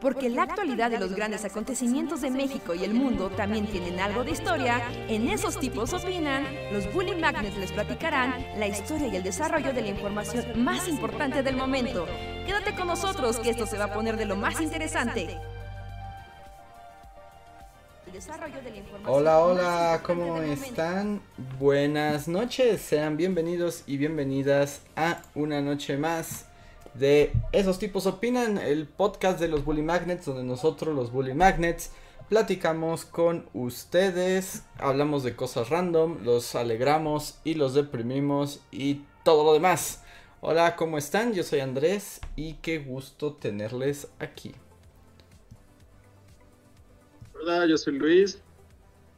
Porque la actualidad de los grandes acontecimientos de México y el mundo también tienen algo de historia, en esos tipos opinan, los Bully Magnets les platicarán la historia y el desarrollo de la información más importante del momento. Quédate con nosotros que esto se va a poner de lo más interesante. Hola, hola, ¿cómo están? Buenas noches, sean bienvenidos y bienvenidas a una noche más de Esos tipos opinan, el podcast de los Bully Magnets, donde nosotros los Bully Magnets platicamos con ustedes, hablamos de cosas random, los alegramos y los deprimimos y todo lo demás. Hola, ¿cómo están? Yo soy Andrés y qué gusto tenerles aquí. Hola, yo soy Luis.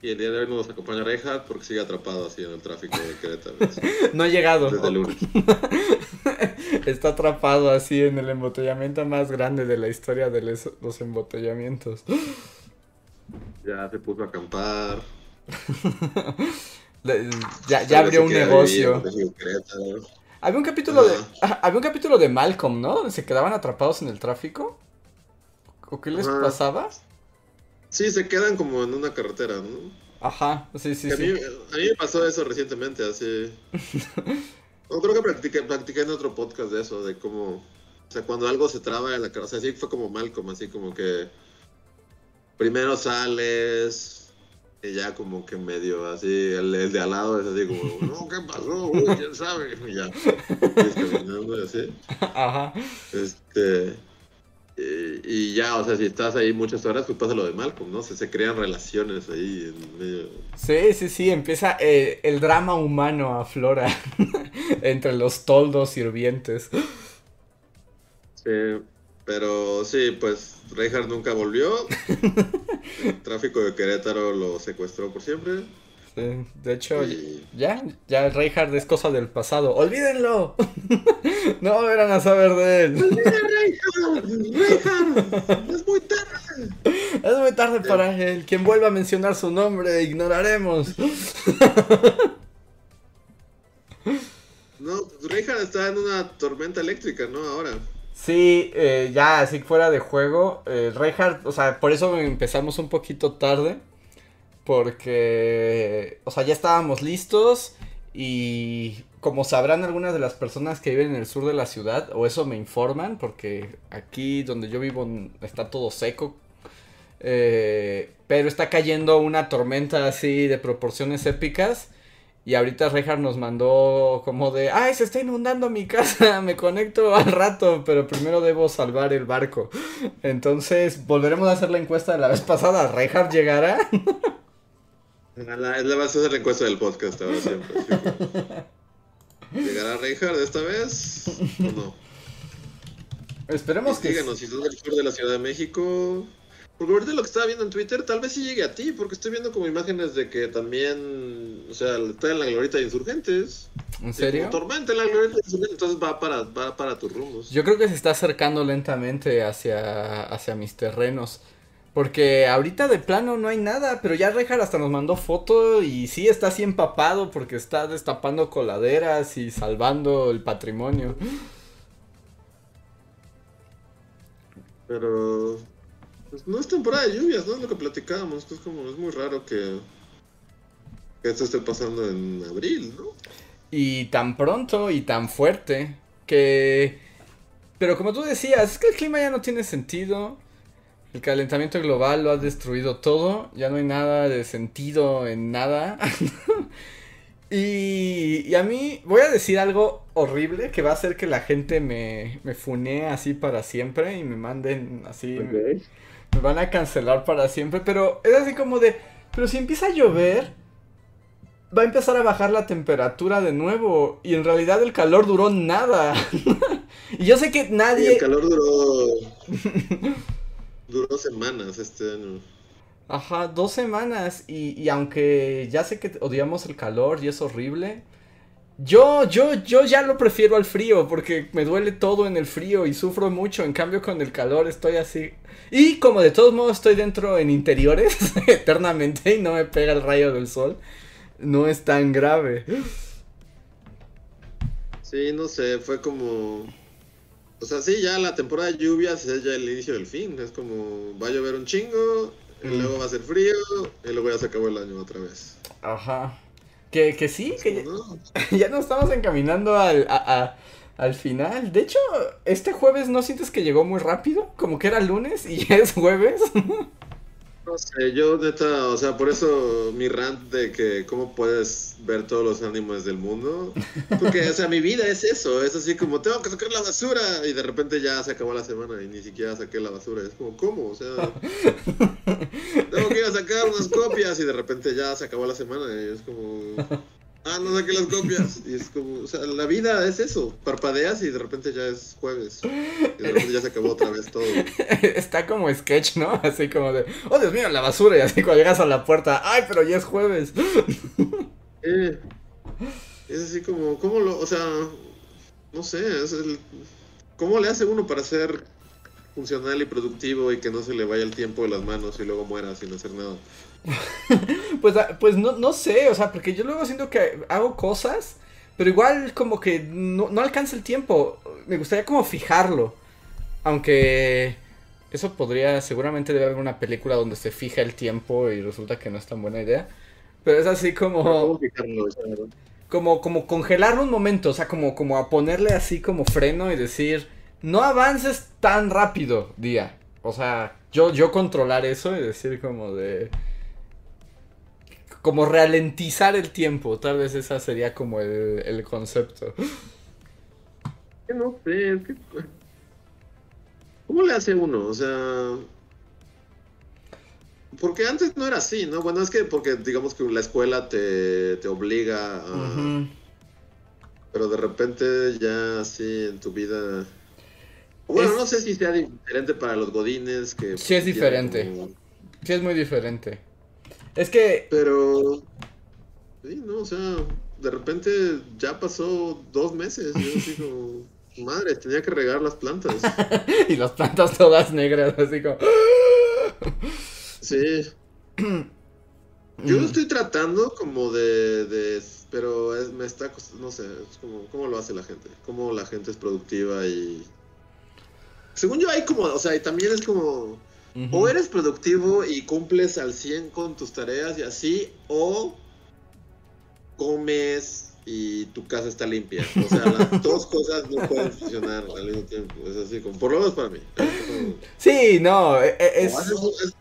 Y el día de hoy nos acompaña Reinhardt porque sigue atrapado así en el tráfico de Querétaro. no ha llegado. Desde el lunes. Está atrapado así en el embotellamiento más grande de la historia de los embotellamientos. Ya se puso a acampar. ya, ya abrió un negocio. Había un capítulo de. Había un capítulo de Malcolm, ¿no? Se quedaban atrapados en el tráfico. ¿O qué les pasaba? Sí, se quedan como en una carretera, ¿no? Ajá, sí, sí, sí. A mí, a mí me pasó eso recientemente, así. no, creo que practiqué, practiqué en otro podcast de eso, de cómo. O sea, cuando algo se traba en la carretera. O sea, sí fue como Malcolm, así como que. Primero sales. Y ya como que medio así, el, el de al lado es así como, no, ¿qué pasó? Uy, ¿Quién sabe? Y ya, y caminando y así. Ajá. Este, y, ya, o sea, si estás ahí muchas horas, pues pasa lo de Malcolm, ¿no? Se, se crean relaciones ahí en medio. Sí, sí, sí, empieza eh, el drama humano aflora entre los toldos sirvientes. Sí, pero sí, pues Reinhardt nunca volvió. El tráfico de Querétaro lo secuestró por siempre. Sí, de hecho, ya, ya Reinhardt es cosa del pasado. ¡Olvídenlo! no volverán a saber de él. Reinhardt! ¡Es muy tarde! Es muy tarde para él. Quien vuelva a mencionar su nombre, ignoraremos. no, Reinhardt está en una tormenta eléctrica, ¿no? Ahora. Sí, eh, ya así fuera de juego. Eh, Reinhardt, o sea, por eso empezamos un poquito tarde porque, o sea, ya estábamos listos y como sabrán algunas de las personas que viven en el sur de la ciudad, o eso me informan, porque aquí donde yo vivo está todo seco, eh, pero está cayendo una tormenta así de proporciones épicas. Y ahorita Rejar nos mandó como de, ay, se está inundando mi casa, me conecto al rato, pero primero debo salvar el barco. Entonces, volveremos a hacer la encuesta de la vez pasada. ¿Rejar llegará? La, la vas a hacer la encuesta del podcast ahora siempre. ¿Llegará Reinhardt esta vez o no? Esperemos que. Díganos, si sos del sur de la Ciudad de México. Porque ahorita lo que estaba viendo en Twitter, tal vez sí llegue a ti, porque estoy viendo como imágenes de que también. O sea, está en la glorita de insurgentes. ¿En serio? tormenta en la glorita de insurgentes, entonces va para, va para tus rumbos. Yo creo que se está acercando lentamente hacia, hacia mis terrenos. Porque ahorita de plano no hay nada, pero ya Rejar hasta nos mandó foto y sí está así empapado porque está destapando coladeras y salvando el patrimonio. Pero pues, no es temporada de lluvias, ¿no? Es lo que platicábamos, es como es muy raro que, que esto esté pasando en abril, ¿no? Y tan pronto y tan fuerte que pero como tú decías, es que el clima ya no tiene sentido. El calentamiento global lo ha destruido todo, ya no hay nada de sentido en nada. y, a mí voy a decir algo horrible que va a hacer que la gente me, me funee así para siempre y me manden así. Me, van a cancelar para siempre, pero es así como de, pero si empieza a llover, va a empezar a bajar la temperatura de nuevo y en realidad el calor duró nada. y yo sé que nadie... el calor duró... Duró semanas este año. Ajá, dos semanas. Y, y, aunque ya sé que odiamos el calor y es horrible. Yo, yo, yo ya lo prefiero al frío porque me duele todo en el frío y sufro mucho. En cambio, con el calor estoy así. Y como de todos modos estoy dentro en interiores eternamente y no me pega el rayo del sol, no es tan grave. Sí, no sé, fue como O sea, sí, ya la temporada de lluvias es ya el inicio del fin. Es como va a llover un chingo, y Mm. luego va a ser frío, y luego ya se acabó el año otra vez. Ajá. Que, que sí, Es que ya, no. ya nos estamos encaminando al, a- a- al final. De hecho, este jueves no sientes que llegó muy rápido, como que era lunes y ya es jueves. No sé, yo neta, o sea, por eso mi rant de que cómo puedes ver todos los ánimos del mundo. Porque, o sea, mi vida es eso, es así como tengo que sacar la basura y de repente ya se acabó la semana y ni siquiera saqué la basura. Es como, ¿cómo? O sea, tengo que ir a sacar unas copias y de repente ya se acabó la semana y es como, ah, no saqué las copias. Y es como, o sea, la vida es eso, parpadeas y de repente ya es jueves. Y de repente ya se acabó otra vez todo. Está como sketch, ¿no? Así como de, oh Dios mío, la basura. Y así cuando llegas a la puerta, ay, pero ya es jueves. Eh, es así como, ¿cómo lo, o sea, no sé, es el, ¿cómo le hace uno para ser funcional y productivo y que no se le vaya el tiempo de las manos y luego muera sin hacer nada? Pues, ah, pues no, no sé, o sea, porque yo luego siento que hago cosas, pero igual como que no, no alcanza el tiempo. Me gustaría como fijarlo. Aunque eso podría, seguramente debe haber una película donde se fija el tiempo y resulta que no es tan buena idea. Pero es así como, como, como congelarlo un momento, o sea, como, como a ponerle así como freno y decir, no avances tan rápido, día. O sea, yo, yo controlar eso y decir como de... Como ralentizar el tiempo, tal vez esa sería como el, el concepto. que no sé, es que, ¿cómo le hace uno? O sea, porque antes no era así, ¿no? Bueno, es que porque digamos que la escuela te, te obliga a... Pero de repente ya así en tu vida... Bueno, Es- no sé si sea diferente para los godines que... Sí es diferente. como- Sí, es muy diferente. Es que... Pero... Sí, no, o sea, de repente ya pasó dos meses. Yo así como... Madre, tenía que regar las plantas. y las plantas todas negras, así como... Sí. Yo Mm. estoy tratando como de... de- pero es- me está... No sé, es como... ¿Cómo lo hace la gente? ¿Cómo la gente es productiva y... Según yo hay como... O sea, y también es como... O eres productivo y cumples al 100 con tus tareas y así, o comes y tu casa está limpia. O sea, las dos cosas no pueden funcionar al mismo tiempo. Es así, como, por lo menos para mí. Como- Sí, no, e- e- es... haces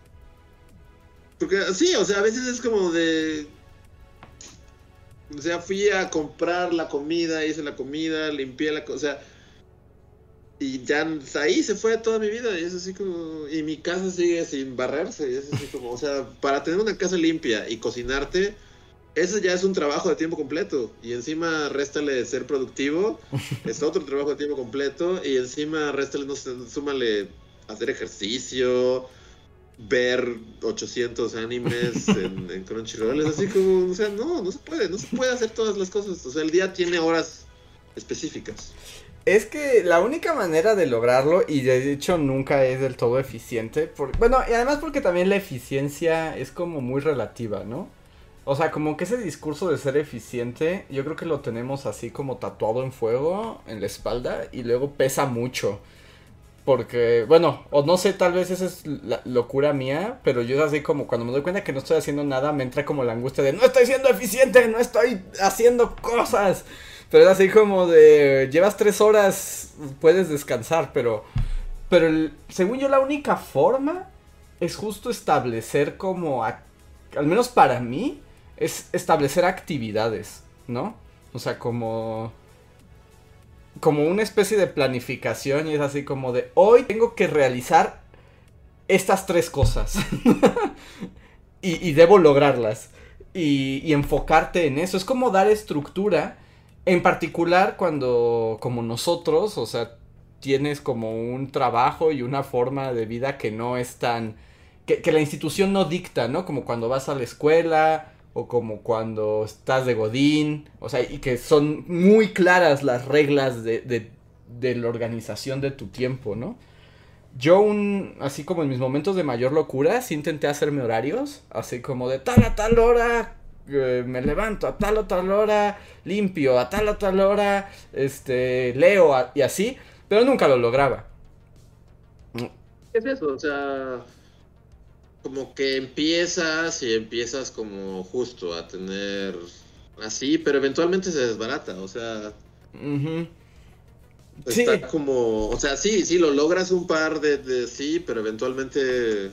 Porque sí, o sea, a veces es como de... O sea, fui a comprar la comida, hice la comida, limpié la cosa, o sea... Y ya ahí se fue toda mi vida y es así como... Y mi casa sigue sin barrerse y es así como... O sea, para tener una casa limpia y cocinarte, eso ya es un trabajo de tiempo completo. Y encima réstale ser productivo, es otro trabajo de tiempo completo. Y encima réstale, no sé, súmale hacer ejercicio, ver 800 animes en, en Crunchyroll. Es así como, o sea, no, no se puede, no se puede hacer todas las cosas. O sea, el día tiene horas específicas. Es que la única manera de lograrlo, y de hecho nunca es del todo eficiente, por- bueno, y además porque también la eficiencia es como muy relativa, ¿no? O sea, como que ese discurso de ser eficiente, yo creo que lo tenemos así como tatuado en fuego en la espalda y luego pesa mucho. Porque, bueno, o no sé, tal vez esa es la locura mía, pero yo es así como cuando me doy cuenta que no estoy haciendo nada, me entra como la angustia de no estoy siendo eficiente, no estoy haciendo cosas. Pero es así como de llevas tres horas, puedes descansar, pero, pero según yo la única forma es justo establecer como, al menos para mí, es establecer actividades, ¿no? O sea, como como una especie de planificación y es así como de hoy tengo que realizar estas tres cosas. Y, debo lograrlas. Y enfocarte en eso. Es como dar estructura en particular cuando como nosotros o sea tienes como un trabajo y una forma de vida que no es tan que, la institución no dicta no como cuando vas a la escuela o como cuando estás de Godín, o sea, y que son muy claras las reglas de, de, de la organización de tu tiempo, ¿no? Yo un, así como en mis momentos de mayor locura, sí intenté hacerme horarios, así como de tal a tal hora, eh, me levanto a tal o tal hora, limpio a tal o tal hora, este, leo a- y así, pero nunca lo lograba. ¿Qué es eso? O sea, como que empiezas y empiezas como justo a tener así, pero eventualmente se desbarata, o sea... Está como, o sea, sí, sí, lo logras un par de, sí, pero eventualmente,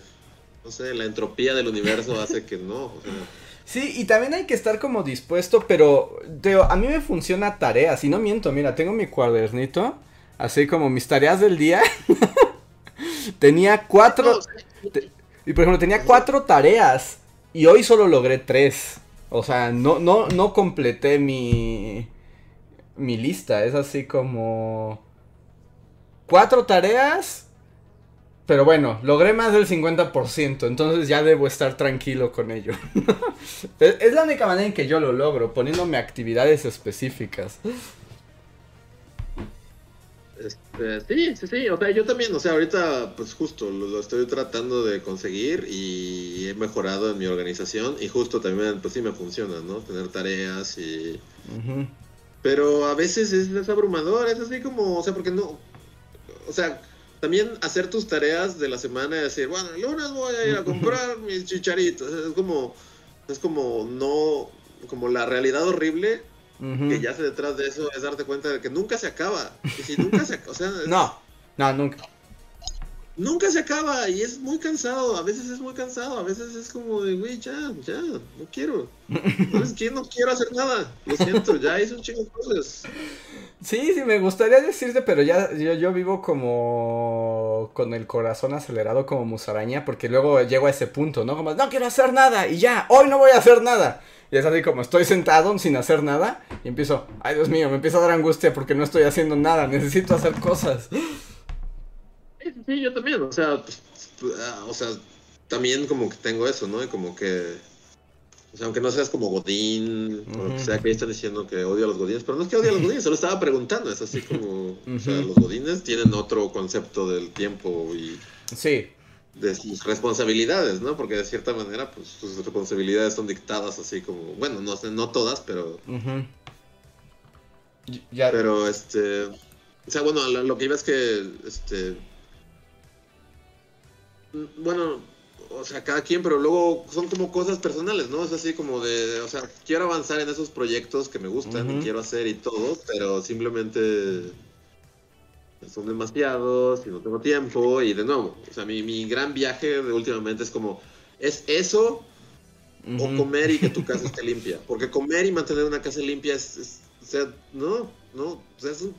no sé, la entropía del universo hace que no. Sí, y también hay que estar como dispuesto, pero a mí me funciona tareas, y no miento, mira, tengo mi cuadernito, así como mis tareas del día. tenía cuatro, y por ejemplo, tenía cuatro tareas, y hoy solo logré tres. O sea, no, no, no completé mi, mi lista. Es así como... Cuatro tareas. Pero bueno, logré más del 50%, entonces ya debo estar tranquilo con ello. es la única manera en que yo lo logro, poniéndome actividades específicas. Este, sí, sí, sí, o sea, yo también, o sea, ahorita pues justo lo, estoy tratando de conseguir y he mejorado en mi organización y justo también pues sí me funciona, ¿no? Tener tareas y... Pero a veces es, abrumador, es así como, o sea, porque no, o sea, también hacer tus tareas de la semana y decir, bueno, el lunes voy a ir a comprar mis chicharitos, es como, es como no, como la realidad horrible que ya se detrás de eso es darte cuenta de que nunca se acaba. Y si nunca se o sea, no, no, nunca nunca se acaba y es muy cansado. A veces es muy cansado, a veces es como de, güey, ya, ya, no quiero. ¿Sabes qué? No quiero hacer nada. Lo siento, ya hice un chingo de cosas. Sí, sí, me gustaría decirte, pero ya yo, yo vivo como con el corazón acelerado como musaraña, porque luego llego a ese punto, ¿no? Como, no quiero hacer nada y ya, hoy no voy a hacer nada. Y es así como estoy sentado sin hacer nada y empiezo, ay Dios mío, me empieza a dar angustia porque no estoy haciendo nada, necesito hacer cosas. Sí, yo también, o sea, pues, ah, o sea, también como que tengo eso, ¿no? Y como que, o sea, aunque no seas como Godín, o sea, que están diciendo que odio a los Godines, pero no es que odio a los Godines, solo estaba preguntando, es así como, o sea, los Godines tienen otro concepto del tiempo y... Sí. De sus responsabilidades, ¿no? Porque de cierta manera, pues sus responsabilidades son dictadas así como, bueno, no, no todas, pero... ya. Pero, este... O sea, bueno, lo, lo que iba es que, este bueno, o sea, cada quien, pero luego son como cosas personales, ¿no? Es así como de, o sea, quiero avanzar en esos proyectos que me gustan y quiero hacer y todo, pero simplemente son demasiados y no tengo tiempo y de nuevo, o sea, mi, mi gran viaje de últimamente es como, es eso o comer y que tu casa esté limpia, porque comer y mantener una casa limpia es, o sea, no, no, o sea, es un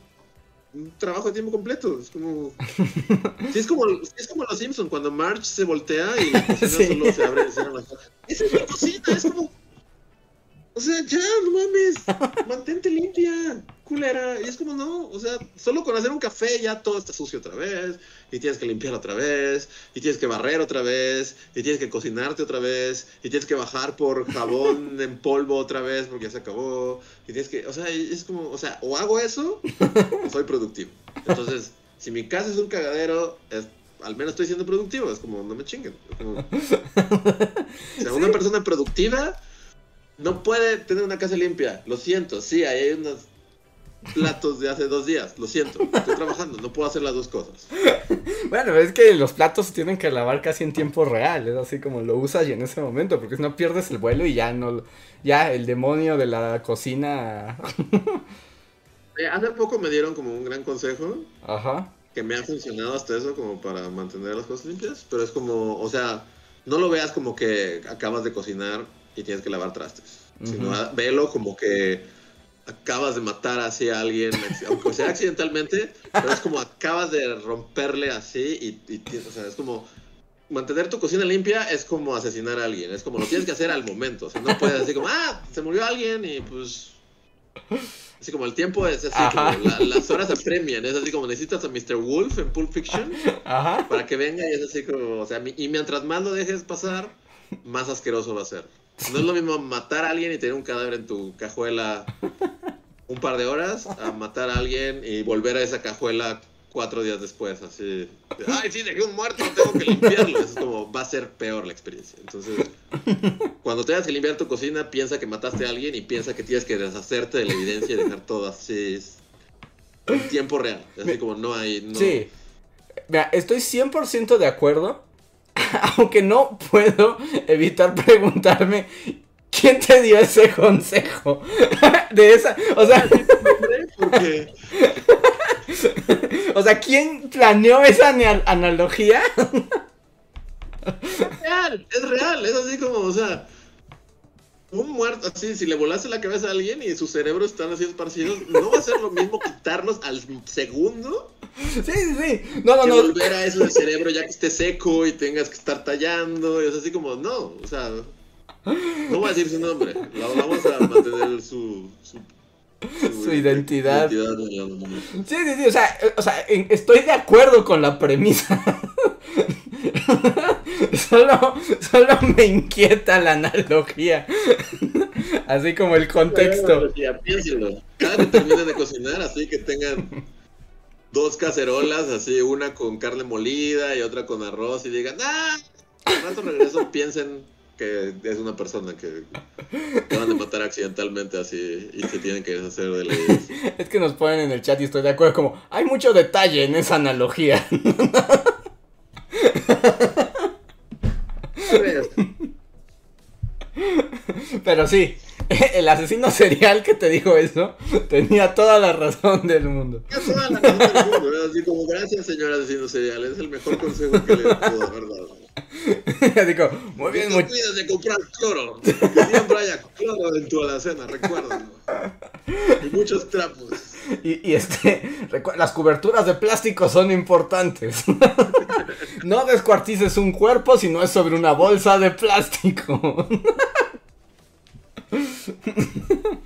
un trabajo de tiempo completo. Es como. sí, es como, es como los Simpsons, cuando Marge se voltea y la cocina solo se abre y cierra la Esa es la cocina, es como. O sea, ya, no mames, mantente limpia, culera. Y es como, no, o sea, solo con hacer un café ya todo está sucio otra vez, y tienes que limpiar otra vez, y tienes que barrer otra vez, y tienes que cocinarte otra vez, y tienes que bajar por jabón en polvo otra vez porque ya se acabó, y tienes que, o sea, es como, o sea, o hago eso, o soy productivo. Entonces, si mi casa es un cagadero, es al menos estoy siendo productivo. Es como, no me chinguen. o sea, una persona productiva no puede tener una casa limpia. Lo siento, sí, hay unos platos de hace dos días. Lo siento, estoy trabajando, no puedo hacer las dos cosas. Bueno, es que los platos tienen que lavar casi en tiempo real. Es así como lo usas y en ese momento, porque si no pierdes el vuelo y ya no. Ya el demonio de la cocina. Eh, hace poco me dieron como un gran consejo. Ajá. Que me ha funcionado hasta eso, como para mantener las cosas limpias. Pero es como, o sea, no lo veas como que acabas de cocinar y tienes que lavar trastes. Sino velo como que acabas de matar así a alguien, aunque sea accidentalmente, pero es como acabas de romperle así y, o sea, es como mantener tu cocina limpia es como asesinar a alguien, es como lo tienes que hacer al momento, o sea, no puedes decir como, ah, se murió alguien y pues... Así como el tiempo es así, como las horas apremian, es así como necesitas a Mr. Wolf en Pulp Fiction para que venga y es así como, o sea, y mientras más lo dejes pasar, más asqueroso va a ser. No es lo mismo matar a alguien y tener un cadáver en tu cajuela un par de horas a matar a alguien y volver a esa cajuela cuatro días después, así. Ay, sí, dejé un muerto, tengo que limpiarlo. es como, va a ser peor la experiencia. Entonces, cuando tengas que limpiar tu cocina, piensa que mataste a alguien y piensa que tienes que deshacerte de la evidencia y dejar todo así. en tiempo real. Así como no hay. Sí. Mira, estoy 100% de acuerdo. Aunque no puedo evitar preguntarme quién te dio ese consejo. De esa. O sea. O sea, ¿quién planeó esa ana- analogía? es real, es real, es así como, o sea, un muerto así, si le volaste la cabeza a alguien y sus cerebros están así esparcidos, no va a ser lo mismo quitarlos al segundo Sí, sí, sí. No, no, que no. volver a eso del cerebro ya que esté seco y tengas que estar tallando, y es así como, no, o sea, no voy a decir su nombre, la- vamos a mantener su... su Su identidad. Sí, sí, sí. O sea, eh, o sea, estoy de acuerdo con la premisa. solo, solo me inquieta la analogía. Así como el contexto. Piénsenlo. Cada que terminen de cocinar, así que tengan dos cacerolas, así una con carne molida y otra con arroz, y digan, ¡ah! Al rato regreso, piensen que es una persona que acaban de matar accidentalmente así y se tienen que deshacer de la idea. Es que nos ponen en el chat y estoy de acuerdo. Como, hay mucho detalle en esa analogía. Pero sí, el asesino serial que te dijo eso tenía toda la razón del mundo. Es toda la razón del mundo, ¿no? Así como, gracias, señor asesino serial, es el mejor consejo que le puedo haber dado. Como, muy bien, no muy... de comprar cloro. Que siempre haya cloro en tu alacena, recuérdalo. Y muchos trapos. Y, y este, las coberturas de plástico son importantes. no descuartices un cuerpo si no es sobre una bolsa de plástico.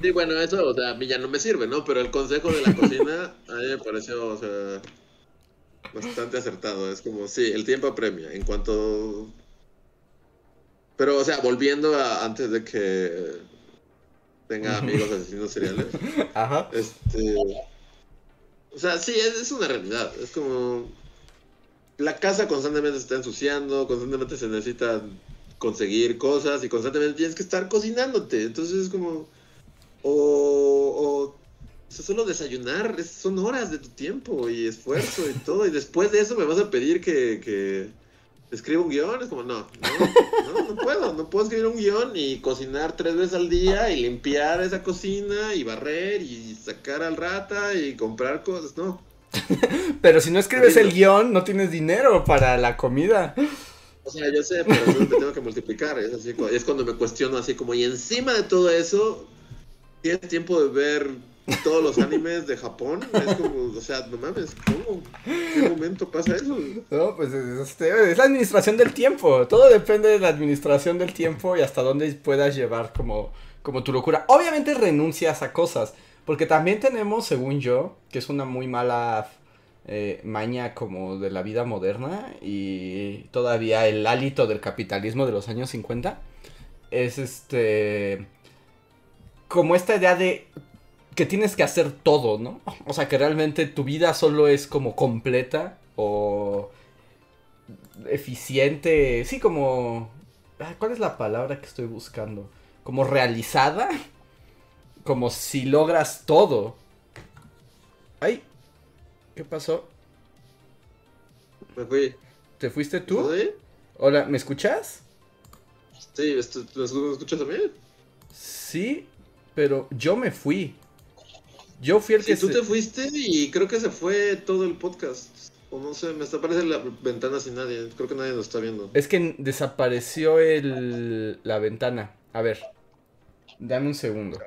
Sí, bueno, eso, o sea, a mí ya no me sirve, ¿no? Pero el consejo de la cocina a mí me pareció, o sea, bastante acertado. Es como, sí, el tiempo apremia. En cuanto. Pero, o sea, volviendo a antes de que tenga amigos asesinos seriales. Ajá. Este. O sea, sí, es, es una realidad. Es como. La casa constantemente se está ensuciando, constantemente se necesita conseguir cosas y constantemente tienes que estar cocinándote. Entonces es como. O. o o sea, solo desayunar es- son horas de tu tiempo y esfuerzo y todo. Y después de eso me vas a pedir que. que escriba un guion. Es como, no, no, no, no puedo. No puedo escribir un guion y cocinar tres veces al día y limpiar esa cocina y barrer y sacar al rata y comprar cosas. No. Pero si no escribes el guion, no tienes dinero para la comida. O sea, yo sé, pero eso te tengo que multiplicar. Es, así, es cuando me cuestiono así como, y encima de todo eso, tienes tiempo de ver todos los animes de Japón. Es como, o sea, no mames, ¿cómo? ¿En qué momento pasa eso? No, pues es, es la administración del tiempo. Todo depende de la administración del tiempo y hasta dónde puedas llevar como, como tu locura. Obviamente renuncias a cosas. Porque también tenemos, según yo, que es una muy mala eh, maña como de la vida moderna y todavía el hálito del capitalismo de los años 50. Es este... Como esta idea de que tienes que hacer todo, ¿no? O sea, que realmente tu vida solo es como completa o eficiente, sí, como... ah, ¿Cuál es la palabra que estoy buscando? Como realizada, como si logras todo. Ay, ¿qué pasó? Me fui. ¿Te fuiste tú? ¿Estás ahí? Hola, ¿me escuchas? Sí, esto- ¿me escu- me escuchas a mí? Sí, pero yo me fui. Yo fui el Sí, que tú se- te fuiste y creo que se fue todo el podcast. O no sé, me está aparece la ventana sin nadie. Creo que nadie nos está viendo. Es que desapareció el... la ventana. A ver. Dame un segundo.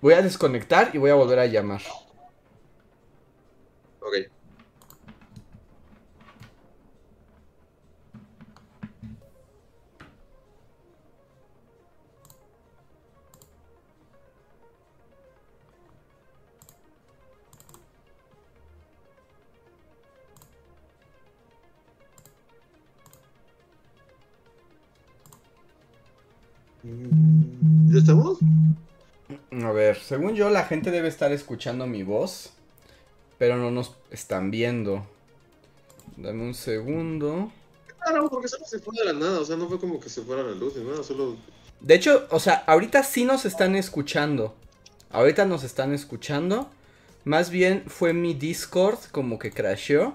Voy a desconectar y voy a volver a llamar. Ok. ¿Ya estamos? A ver, según yo la gente debe estar escuchando mi voz, pero no nos están viendo. Dame un segundo. Claro, porque solo se fue de la nada. O sea, no fue como que se fuera la luz ni nada. Solo De hecho, o sea, ahorita sí nos están escuchando. Ahorita nos están escuchando, Más bien fue mi Discord como que crasheó.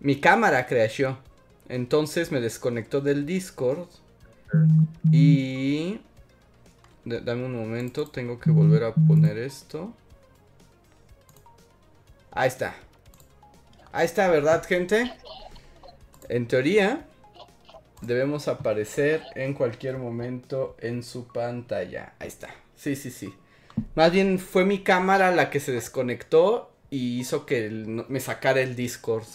Mi cámara crasheó. Entonces me desconectó del Discord. Y... Dame un momento, tengo que volver a poner esto. Ahí está. Ahí está, ¿verdad, gente? En teoría, debemos aparecer en cualquier momento en su pantalla. Ahí está. Sí, sí, sí. Más bien fue mi cámara la que se desconectó y hizo que me sacara el Discord.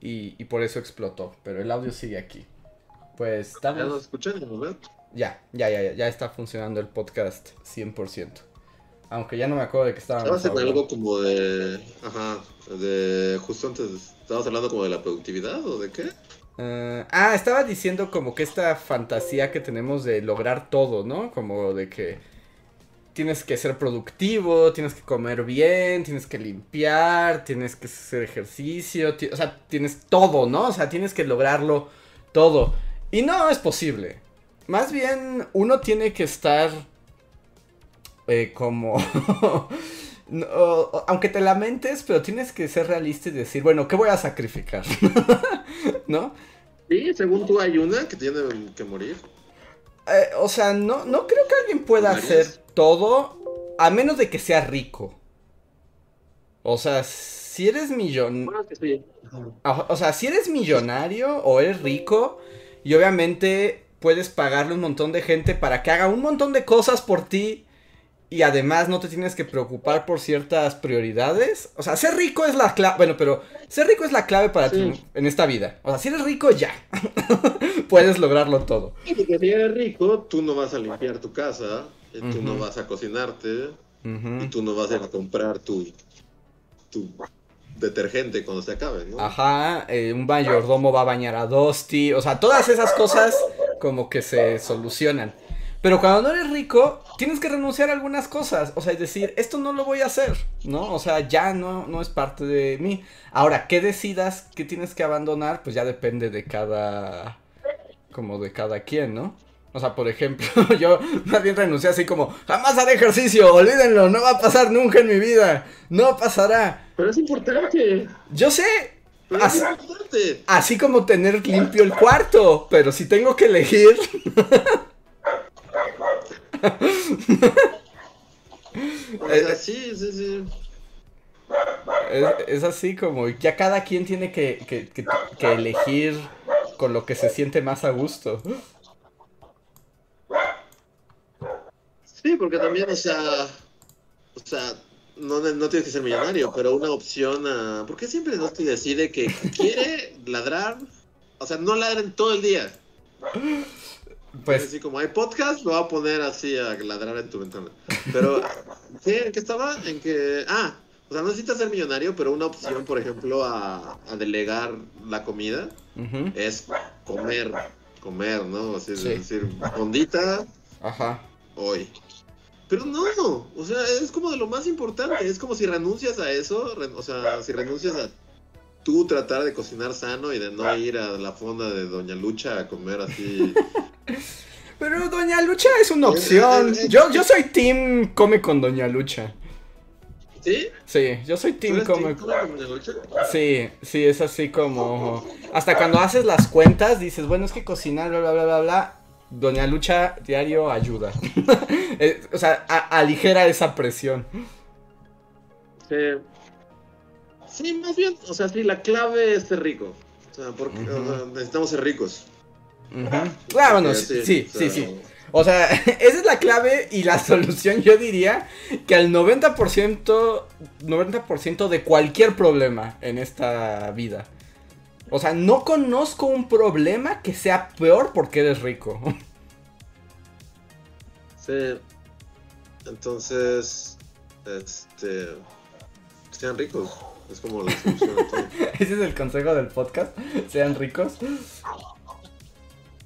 Y, por eso explotó. Pero el audio sigue aquí. Pues estamos... ¿Ya lo escuchan Ya, ya, ya, ya, está funcionando el podcast 100%. Aunque ya no me acuerdo de que estábamos Estabas en algo como de... Ajá, de... Justo antes, ¿estabas hablando como de la productividad o de qué? Uh, ah, estaba diciendo como que esta fantasía que tenemos de lograr todo, ¿no? Como de que tienes que ser productivo, tienes que comer bien, tienes que limpiar, tienes que hacer ejercicio, o sea, tienes todo, ¿no? O sea, tienes que lograrlo todo. Y no es posible. Más bien, uno tiene que estar eh, como... aunque te lamentes, pero tienes que ser realista y decir, bueno, ¿qué voy a sacrificar? ¿No? Sí, según tú hay una que tiene que morir. Eh, o sea, no, no creo que alguien pueda hacer todo a menos de que sea rico. O sea, si eres millonario... O sea, si eres millonario o eres rico y obviamente puedes pagarle un montón de gente para que haga un montón de cosas por ti y además no te tienes que preocupar por ciertas prioridades. O sea, ser rico es la clave. Bueno, pero ser rico es la clave para ti en esta vida. O sea, si eres rico, ya. Puedes lograrlo todo. Porque si eres rico, tú no vas a limpiar tu casa, eh, tú no vas a cocinarte, y tú no vas a ir a comprar tu, tu detergente cuando se acabe, ¿no? Ajá, eh, un mayordomo va a bañar a Dusty. O sea, todas esas cosas como que se solucionan. Pero cuando no eres rico, tienes que renunciar a algunas cosas. O sea, es decir, esto no lo voy a hacer, ¿no? O sea, ya no, no es parte de mí. Ahora, ¿qué decidas que tienes que abandonar? Pues ya depende de cada. como de cada quien, ¿no? O sea, por ejemplo, yo más bien renuncié así como, jamás haré ejercicio, olvídenlo, no va a pasar nunca en mi vida, no pasará. Pero es importante. Yo sé. Así como tener limpio el cuarto, pero si tengo que elegir... es así, sí, sí. Es, así como ya cada quien tiene que, elegir con lo que se siente más a gusto. Sí, porque también, o sea, o sea, no, no tienes que ser millonario, pero una opción a... ¿Por qué siempre no te decide que quiere ladrar? O sea, no ladren todo el día. Pues. Así como hay podcast, lo voy a poner así a ladrar en tu ventana. Pero, ¿sí? ¿En qué estaba? En que. Ah, o sea, no necesitas ser millonario, pero una opción, por ejemplo, a, delegar la comida es comer. Comer, ¿no? Así, Es decir, fondita. Ajá. Hoy. Pero no, o sea, es como de lo más importante. Es como si renuncias a eso, o sea, si renuncias a tú tratar de cocinar sano y de no ir a la fonda de Doña Lucha a comer así pero Doña Lucha es una opción. Yo, yo soy Team Come con Doña Lucha. ¿Sí? Sí, yo soy Team Come con Doña Lucha. Sí, sí, es así como. Hasta cuando haces las cuentas dices, bueno, es que cocinar, bla, bla, bla, bla, bla. Doña Lucha diario ayuda. Eh, o sea, aligera esa presión. Sí. Sí, más bien, o sea, sí, la clave es ser rico. O sea, porque necesitamos ser ricos. Ah, bueno, sí, sí, sí, O sea, esa es la clave y la solución yo diría que al 90%, 90% de cualquier problema en esta vida. O sea, no conozco un problema que sea peor porque eres rico. Sí. Entonces, este, sean ricos. Es como la solución Ese es el consejo del podcast. Sean ricos.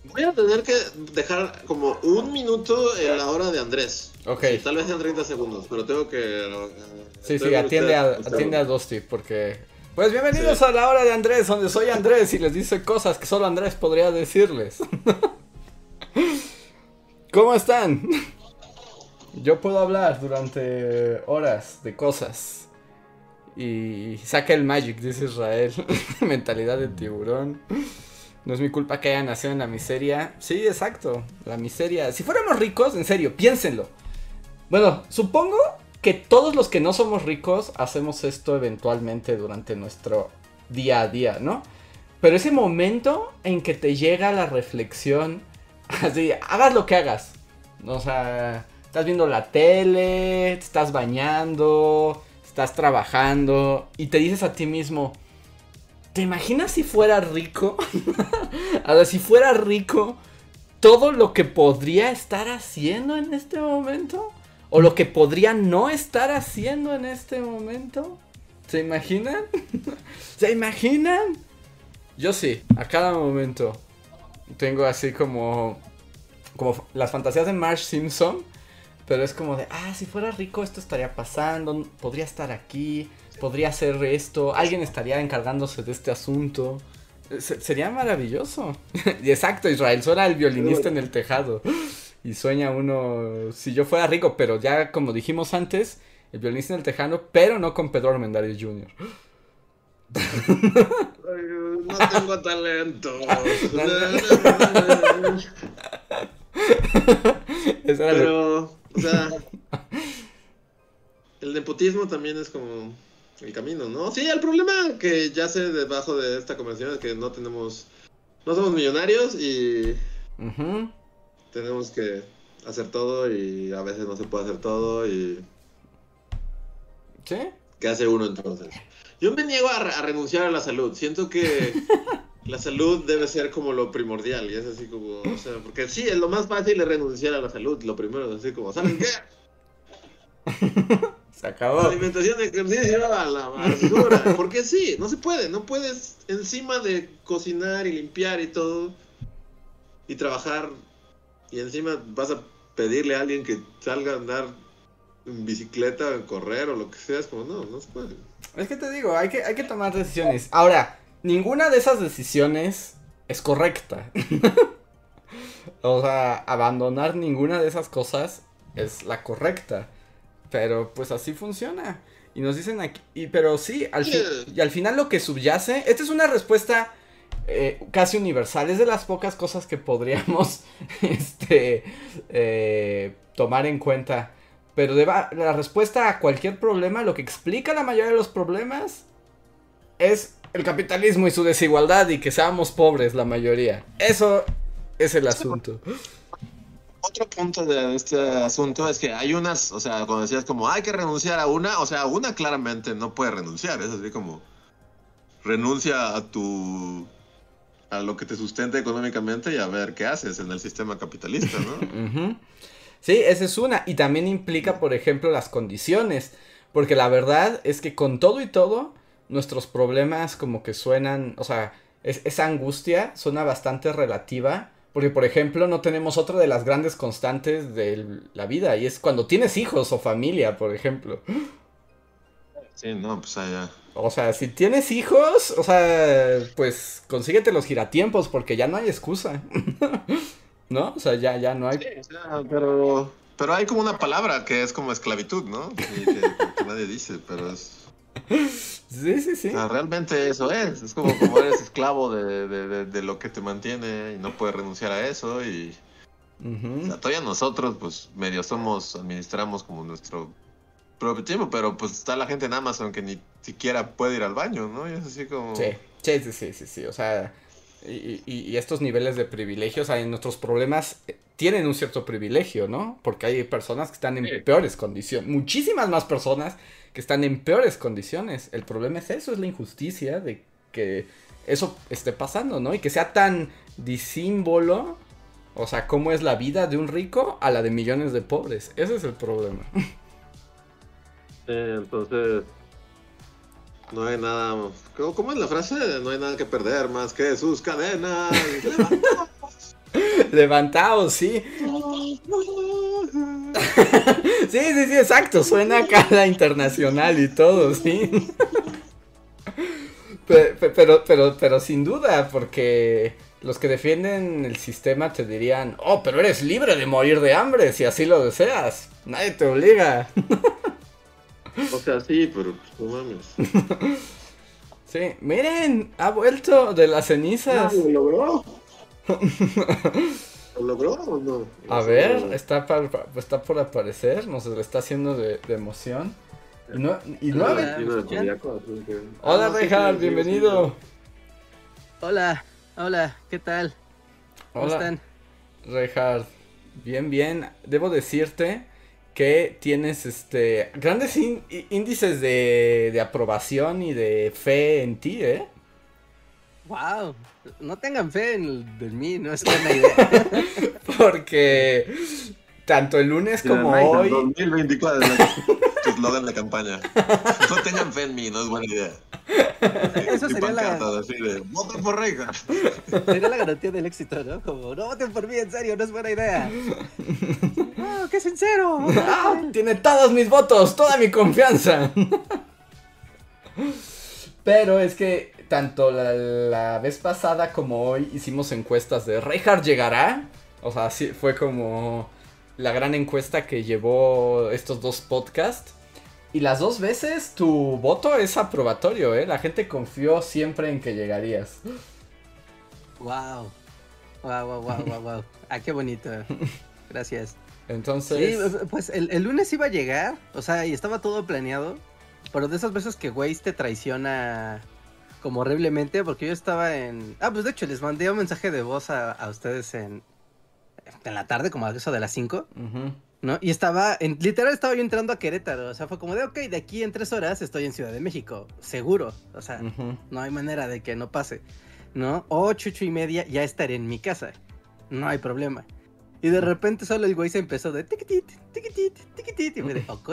Voy a tener que dejar como un minuto en la hora de Andrés. Ok. tal vez sean 30 segundos, pero tengo que... Eh, sí, sí, atiende, a, atiende a Dusty porque... Pues bienvenidos a la hora de Andrés, donde soy Andrés y les dice cosas que solo Andrés podría decirles. ¿Cómo están? Yo puedo hablar durante horas de cosas. y saca el Magic, dice Israel. Mentalidad de tiburón. No es mi culpa que haya nacido en la miseria. Sí, exacto, la miseria. Si fuéramos ricos, en serio, piénsenlo. Bueno, supongo que todos los que no somos ricos hacemos esto eventualmente durante nuestro día a día, ¿no? Pero ese momento en que te llega la reflexión, así, hagas lo que hagas. O sea, estás viendo la tele, te estás bañando, estás trabajando y te dices a ti mismo, ¿te imaginas si fuera rico? a ver, si fuera rico, todo lo que podría estar haciendo en este momento o lo que podría no estar haciendo en este momento. ¿Se imaginan? ¿Se imaginan? Yo sí, a cada momento tengo así como como las fantasías de Marsh Simpson pero es como de, ah, si fuera rico esto estaría pasando, podría estar aquí, podría hacer esto, alguien estaría encargándose de este asunto. sería maravilloso. exacto, Israel suena el violinista en el tejado. Y sueña uno, si yo fuera rico, pero ya como dijimos antes, el violinista en el tejado, pero no con Pedro Armendáriz Jr. no tengo talento. pero o sea, el nepotismo también es como el camino, ¿no? Sí, el problema que ya sé debajo de esta conversación es que no tenemos, no somos millonarios y tenemos que hacer todo y a veces no se puede hacer todo y... ¿Sí? ¿Qué hace uno entonces? Yo me niego a, a renunciar a la salud. Siento que la salud debe ser como lo primordial y es así como, o sea, porque sí, es lo más fácil es renunciar a la salud, lo primero es así como, ¿saben qué? se acabó. La alimentación, ejercicio, a la basura, porque sí, no se puede, no puedes encima de cocinar y limpiar y todo y trabajar y encima vas a pedirle a alguien que salga a andar en bicicleta, en correr o lo que sea, es como, no, no se puede. Es que te digo, hay que, hay que tomar decisiones. Ahora, ninguna de esas decisiones es correcta. o sea, abandonar ninguna de esas cosas es la correcta. Pero pues así funciona. Y nos dicen aquí, y, pero sí, al y al final lo que subyace, esta es una respuesta eh, casi universal, es de las pocas cosas que podríamos este, eh, tomar en cuenta. Pero la respuesta a cualquier problema, lo que explica la mayoría de los problemas, es el capitalismo y su desigualdad y que seamos pobres la mayoría. Eso es el asunto. Otro punto de este asunto es que hay unas, o sea, cuando decías como hay que renunciar a una, o sea, una claramente no puede renunciar, es así como renuncia a tu a lo que te sustenta económicamente y a ver qué haces en el sistema capitalista, ¿no? Sí, esa es una. Y también implica, por ejemplo, las condiciones. Porque la verdad es que con todo y todo, nuestros problemas como que suenan, o sea, esa angustia suena bastante relativa. Porque, por ejemplo, no tenemos otra de las grandes constantes de la vida. Y es cuando tienes hijos o familia, por ejemplo. Sí, no, pues allá. O sea, si tienes hijos, o sea, pues consíguete los giratiempos porque ya no hay excusa. ¿No? O sea, ya, ya no hay. Sí, pero, pero hay como una palabra que es como esclavitud, ¿no? que nadie dice, pero es. Sí, sí, sí. realmente eso es. Es como, como eres esclavo de, lo que te mantiene y no puedes renunciar a eso. Y todavía nosotros, pues medio somos, administramos como nuestro propio tiempo, pero pues está la gente en Amazon que ni siquiera puede ir al baño, ¿no? Y es así como. Sí, sí, sí, sí, sí. O sea, y, estos niveles de privilegios, hay nuestros problemas eh, tienen un cierto privilegio, ¿no? Porque hay personas que están en peores condiciones, muchísimas más personas que están en peores condiciones. El problema es eso, es la injusticia de que eso esté pasando, ¿no? Y que sea tan disímbolo, o sea, cómo es la vida de un rico a la de millones de pobres. Ese es el problema. entonces, no hay nada. ¿Cómo es la frase? No hay nada que perder más que sus cadenas. Levantaos, sí. sí, sí, sí, exacto. Suena a la internacional y todo, sí. pero, pero, pero sin duda, porque los que defienden el sistema te dirían, oh, pero eres libre de morir de hambre si así lo deseas. Nadie te obliga. O sea, sí, pero pues, no mames. Sí, miren, ha vuelto de las cenizas. ¿Lo logró? ¿Lo logró o no? A ver, está, par- está por aparecer, nos lo está haciendo de, de emoción. Y no, y no ha Hola. Hola Ah, sí, bienvenido. Hola, hola, ¿qué tal? ¿Cómo Hola están? Reinhard, bien, bien. Debo decirte que tienes este grandes índices de, de aprobación y de fe en ti, ¿eh? Wow, no tengan fe en, en mí, no es buena idea. Porque tanto el lunes como hoy... 2024 es la- tu eslogan de campaña. No tengan fe en mí, no es buena idea. Eso Y sería la, de, voten por Reinhard. sería la garantía del éxito, ¿no? Como, no voten por mí, en serio, no es buena idea. No, qué sincero. ¡Ah! Tiene todos mis votos, toda mi confianza. Pero es que tanto la, la vez pasada como hoy hicimos encuestas de Reinhardt llegará. O sea, sí, fue como la gran encuesta que llevó estos dos podcasts. Y las dos veces tu voto es aprobatorio, ¿eh? La gente confió siempre en que llegarías. Wow. Wow, wow, wow, wow, wow. Ah, qué bonito. Gracias. Entonces... Sí, pues el, el lunes iba a llegar, o sea, y estaba todo planeado, pero de esas veces que Waze te traiciona como horriblemente, porque yo estaba en... Ah, pues de hecho les mandé un mensaje de voz a, a ustedes en, en la tarde, como a eso de las 5, ujú, ¿no? Y estaba, en, literal estaba yo entrando a Querétaro, o sea, fue como de, ok, de aquí en tres horas estoy en Ciudad de México, seguro, o sea, ujú. no hay manera de que no pase, ¿no? Ocho, ocho y media ya estaré en mi casa, no hay problema. Y de repente solo el güey se empezó de tiquitit, tiquitit, tiquitit, y me de, ok,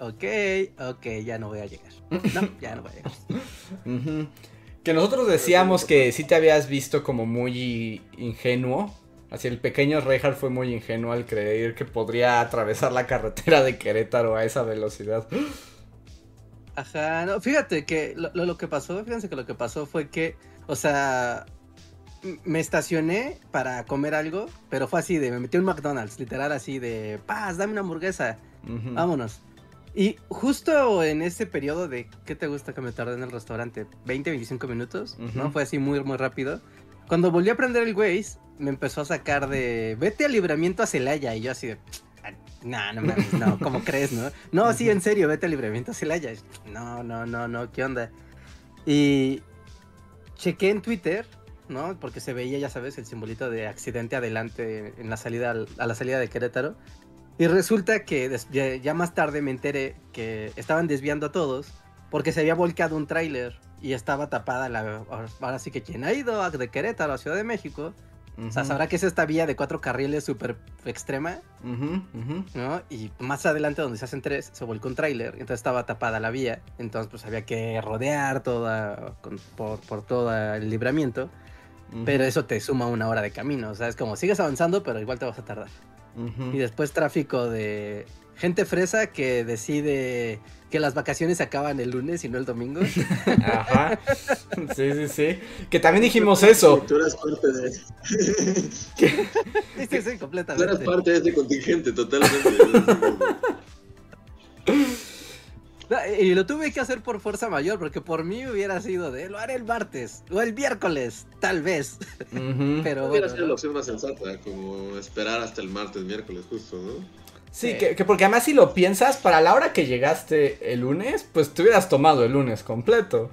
ok, ok, ya no voy a llegar. No, ya no voy a llegar. Ujú. Que nosotros decíamos que sí te habías visto como muy ingenuo. Así el pequeño Reinhardt fue muy ingenuo al creer que podría atravesar la carretera de Querétaro a esa velocidad. Ajá, no, fíjate que lo, lo- que pasó, fíjense que lo que pasó fue que, o sea, me estacioné para comer algo, pero fue así de, me metí un McDonald's, literal así de, paz, dame una hamburguesa. Vámonos. Y justo en ese periodo de, ¿qué te gusta que me tardé en el restaurante? ¿20, 25 minutos? ¿No? Fue así muy, muy rápido. Cuando volví a prender el Waze, me empezó a sacar de, vete al libramiento a Celaya. Y yo así de, "Ah, no, no mames, no, ¿cómo crees, no? No, sí, en serio, vete al libramiento a Celaya. No, no, no, no, ¿qué onda? Y chequé en Twitter, ¿no? Porque se veía, ya sabes, el simbolito de accidente adelante en la salida, al- a la salida de Querétaro. Y resulta que ya más tarde me enteré que estaban desviando a todos porque se había volcado un tráiler y estaba tapada la... Ahora sí que quien ha ido a- de Querétaro a Ciudad de México, o sea, sabrá que es esta vía de cuatro carriles súper extrema. ¿no? Y más adelante donde se hacen tres, se volcó un tráiler, entonces estaba tapada la vía, entonces pues había que rodear toda, con- por, por todo el libramiento, pero eso te suma una hora de camino, o sea, es como sigues avanzando, pero igual te vas a tardar. Y después tráfico de gente fresa que decide que las vacaciones se acaban el lunes y no el domingo. Ajá. Sí, sí, sí. Que también dijimos eso. Tú eras parte de, sí, sí, sí, tú eras completamente. parte de ese contingente, totalmente. No, Y lo tuve que hacer por fuerza mayor, porque por mí hubiera sido de lo haré el martes o el miércoles, tal vez. Pero Hubiera bueno, sido ¿no? la opción más sensata, como esperar hasta el martes, miércoles, justo, ¿no? Sí, que, que porque además si lo piensas, para la hora que llegaste el lunes, pues te hubieras tomado el lunes completo.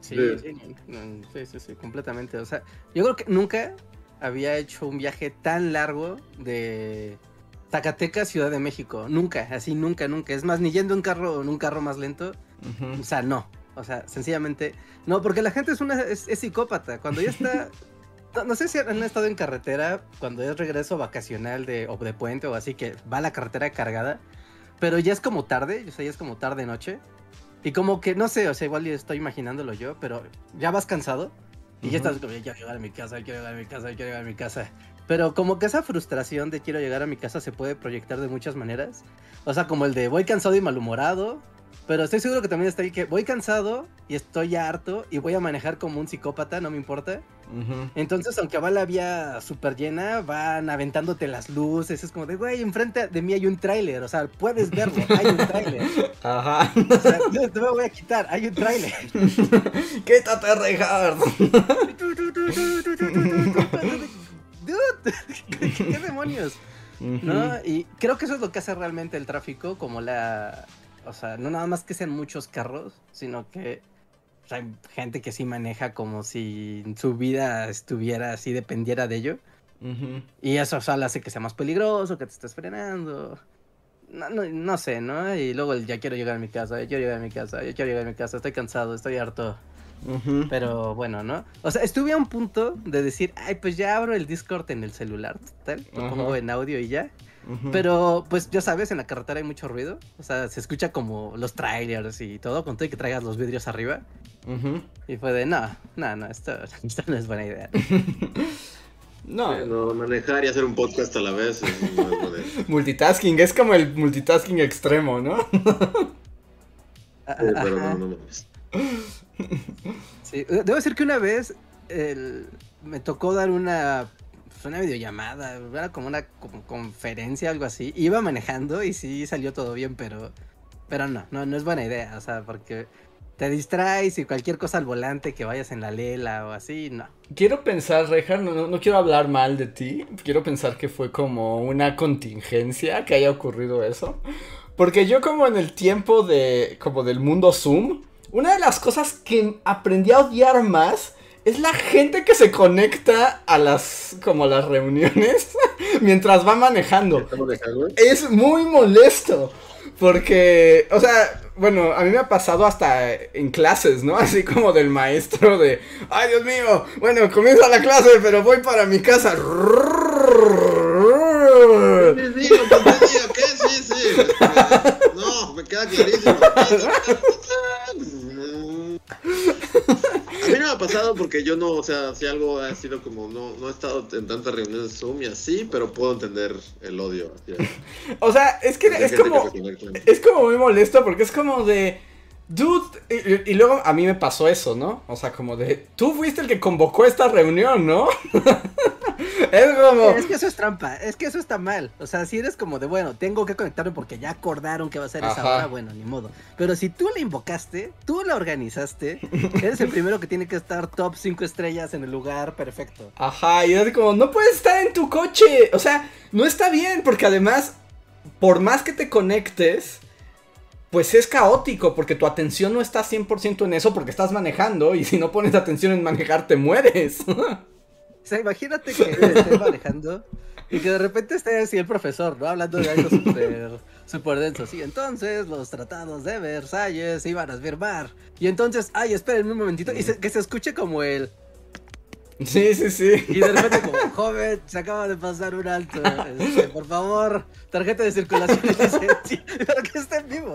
Sí, Sí. sí, sí, sí, sí, completamente. O sea, yo creo que nunca había hecho un viaje tan largo de Zacatecas, Ciudad de México. Nunca, así, nunca, nunca. Es más, ni yendo en carro, en un carro más lento. O sea, no. O sea, sencillamente. No, porque la gente es una es, es psicópata. Cuando ya está. No, no sé si han estado en carretera cuando es regreso vacacional de, o de puente o así, que va la carretera cargada. Pero ya es como tarde, o sea, ya es como tarde noche. Y como que, no sé, o sea, igual ya estoy imaginándolo yo, pero ya vas cansado. Y ya Ujú. estás como, ya quiero llegar a mi casa, quiero llegar a mi casa, quiero llegar a mi casa. Pero como que esa frustración de quiero llegar a mi casa se puede proyectar de muchas maneras. O sea, como el de voy cansado y malhumorado. Pero estoy seguro que también está ahí que voy cansado y estoy ya harto y voy a manejar como un psicópata, no me importa. Entonces, aunque va la vía súper llena, van aventándote las luces. Es como de, güey, enfrente de mí hay un tráiler. O sea, puedes verlo, hay un tráiler. Ajá. O sea, no me voy a quitar, hay un tráiler. Quítate, Reinhardt. Dude, ¿qué, qué demonios? ¿No? Y creo que eso es lo que hace realmente el tráfico, como la... O sea, no nada más que sean muchos carros, sino que hay gente que sí maneja como si su vida estuviera así, dependiera de ello. Y eso o sea, hace que sea más peligroso, que te estés frenando. No, no, no sé, ¿no? Y luego el ya quiero llegar a mi casa, ya quiero llegar a mi casa, ya quiero llegar a mi casa, estoy cansado, estoy harto. Pero bueno, ¿no? O sea, estuve a un punto de decir, ay, pues ya abro el Discord en el celular, tal, lo pongo en audio y ya. Pero, pues ya sabes, en la carretera hay mucho ruido. O sea, se escucha como los trailers y todo, con todo y que traigas los vidrios arriba. Y fue de, no, no, no, esto, esto no es buena idea. No, No, manejar y hacer un podcast a la vez es no multitasking, es como el multitasking extremo, ¿no? Sí, pero no, no. Sí, debo decir que una vez el- me tocó dar una, pues, una videollamada, era como una como conferencia, algo así. Iba manejando y sí salió todo bien, pero, pero no, no, no es buena idea, o sea, porque te distraes y cualquier cosa al volante que vayas en la lela o así, no. Quiero pensar, no, no- no quiero hablar mal de ti. Quiero pensar que fue como una contingencia que haya ocurrido eso. Porque yo como en el tiempo de como del mundo Zoom, una de las cosas que aprendí a odiar más es la gente que se conecta a las como las reuniones mientras va manejando. Es muy molesto. Porque, o sea, bueno, a mí me ha pasado hasta en clases, ¿no? Así como del maestro de, ay Dios mío, bueno, comienza la clase, pero voy para mi casa. Sí. No, me queda clarísimo. A mí no me ha pasado porque yo no, o sea, si algo ha sido como, no, no he estado en tantas reuniones Zoom y así, pero puedo entender el odio. O sea, es que es como, es como muy molesto porque es como de, dude, y, y luego a mí me pasó eso, ¿no? O sea, como de, tú fuiste el que convocó esta reunión, ¿no? es como... Es que eso es trampa, es que eso está mal. O sea, si eres como de, bueno, tengo que conectarme porque ya acordaron que va a ser esa Ajá. hora, bueno, ni modo. Pero si tú la invocaste, tú la organizaste, eres el primero que tiene que estar top 5 estrellas en el lugar perfecto. Ajá, y es como, no puedes estar en tu coche. O sea, no está bien, porque además, por más que te conectes, pues es caótico, porque tu atención no está 100% en eso, porque estás manejando, y si no pones atención en manejar, te mueres. O sea, imagínate que estés manejando y que de repente esté así el profesor, ¿no? Hablando de algo súper súper denso. Sí, entonces los tratados de Versalles se iban a firmar. Y entonces, ay, espérenme un momentito. Y se- que se escuche como el... sí, sí, sí. Y de repente como, joven, se acaba de pasar un alto. este, por favor, tarjeta de circulación. Pero que esté en vivo.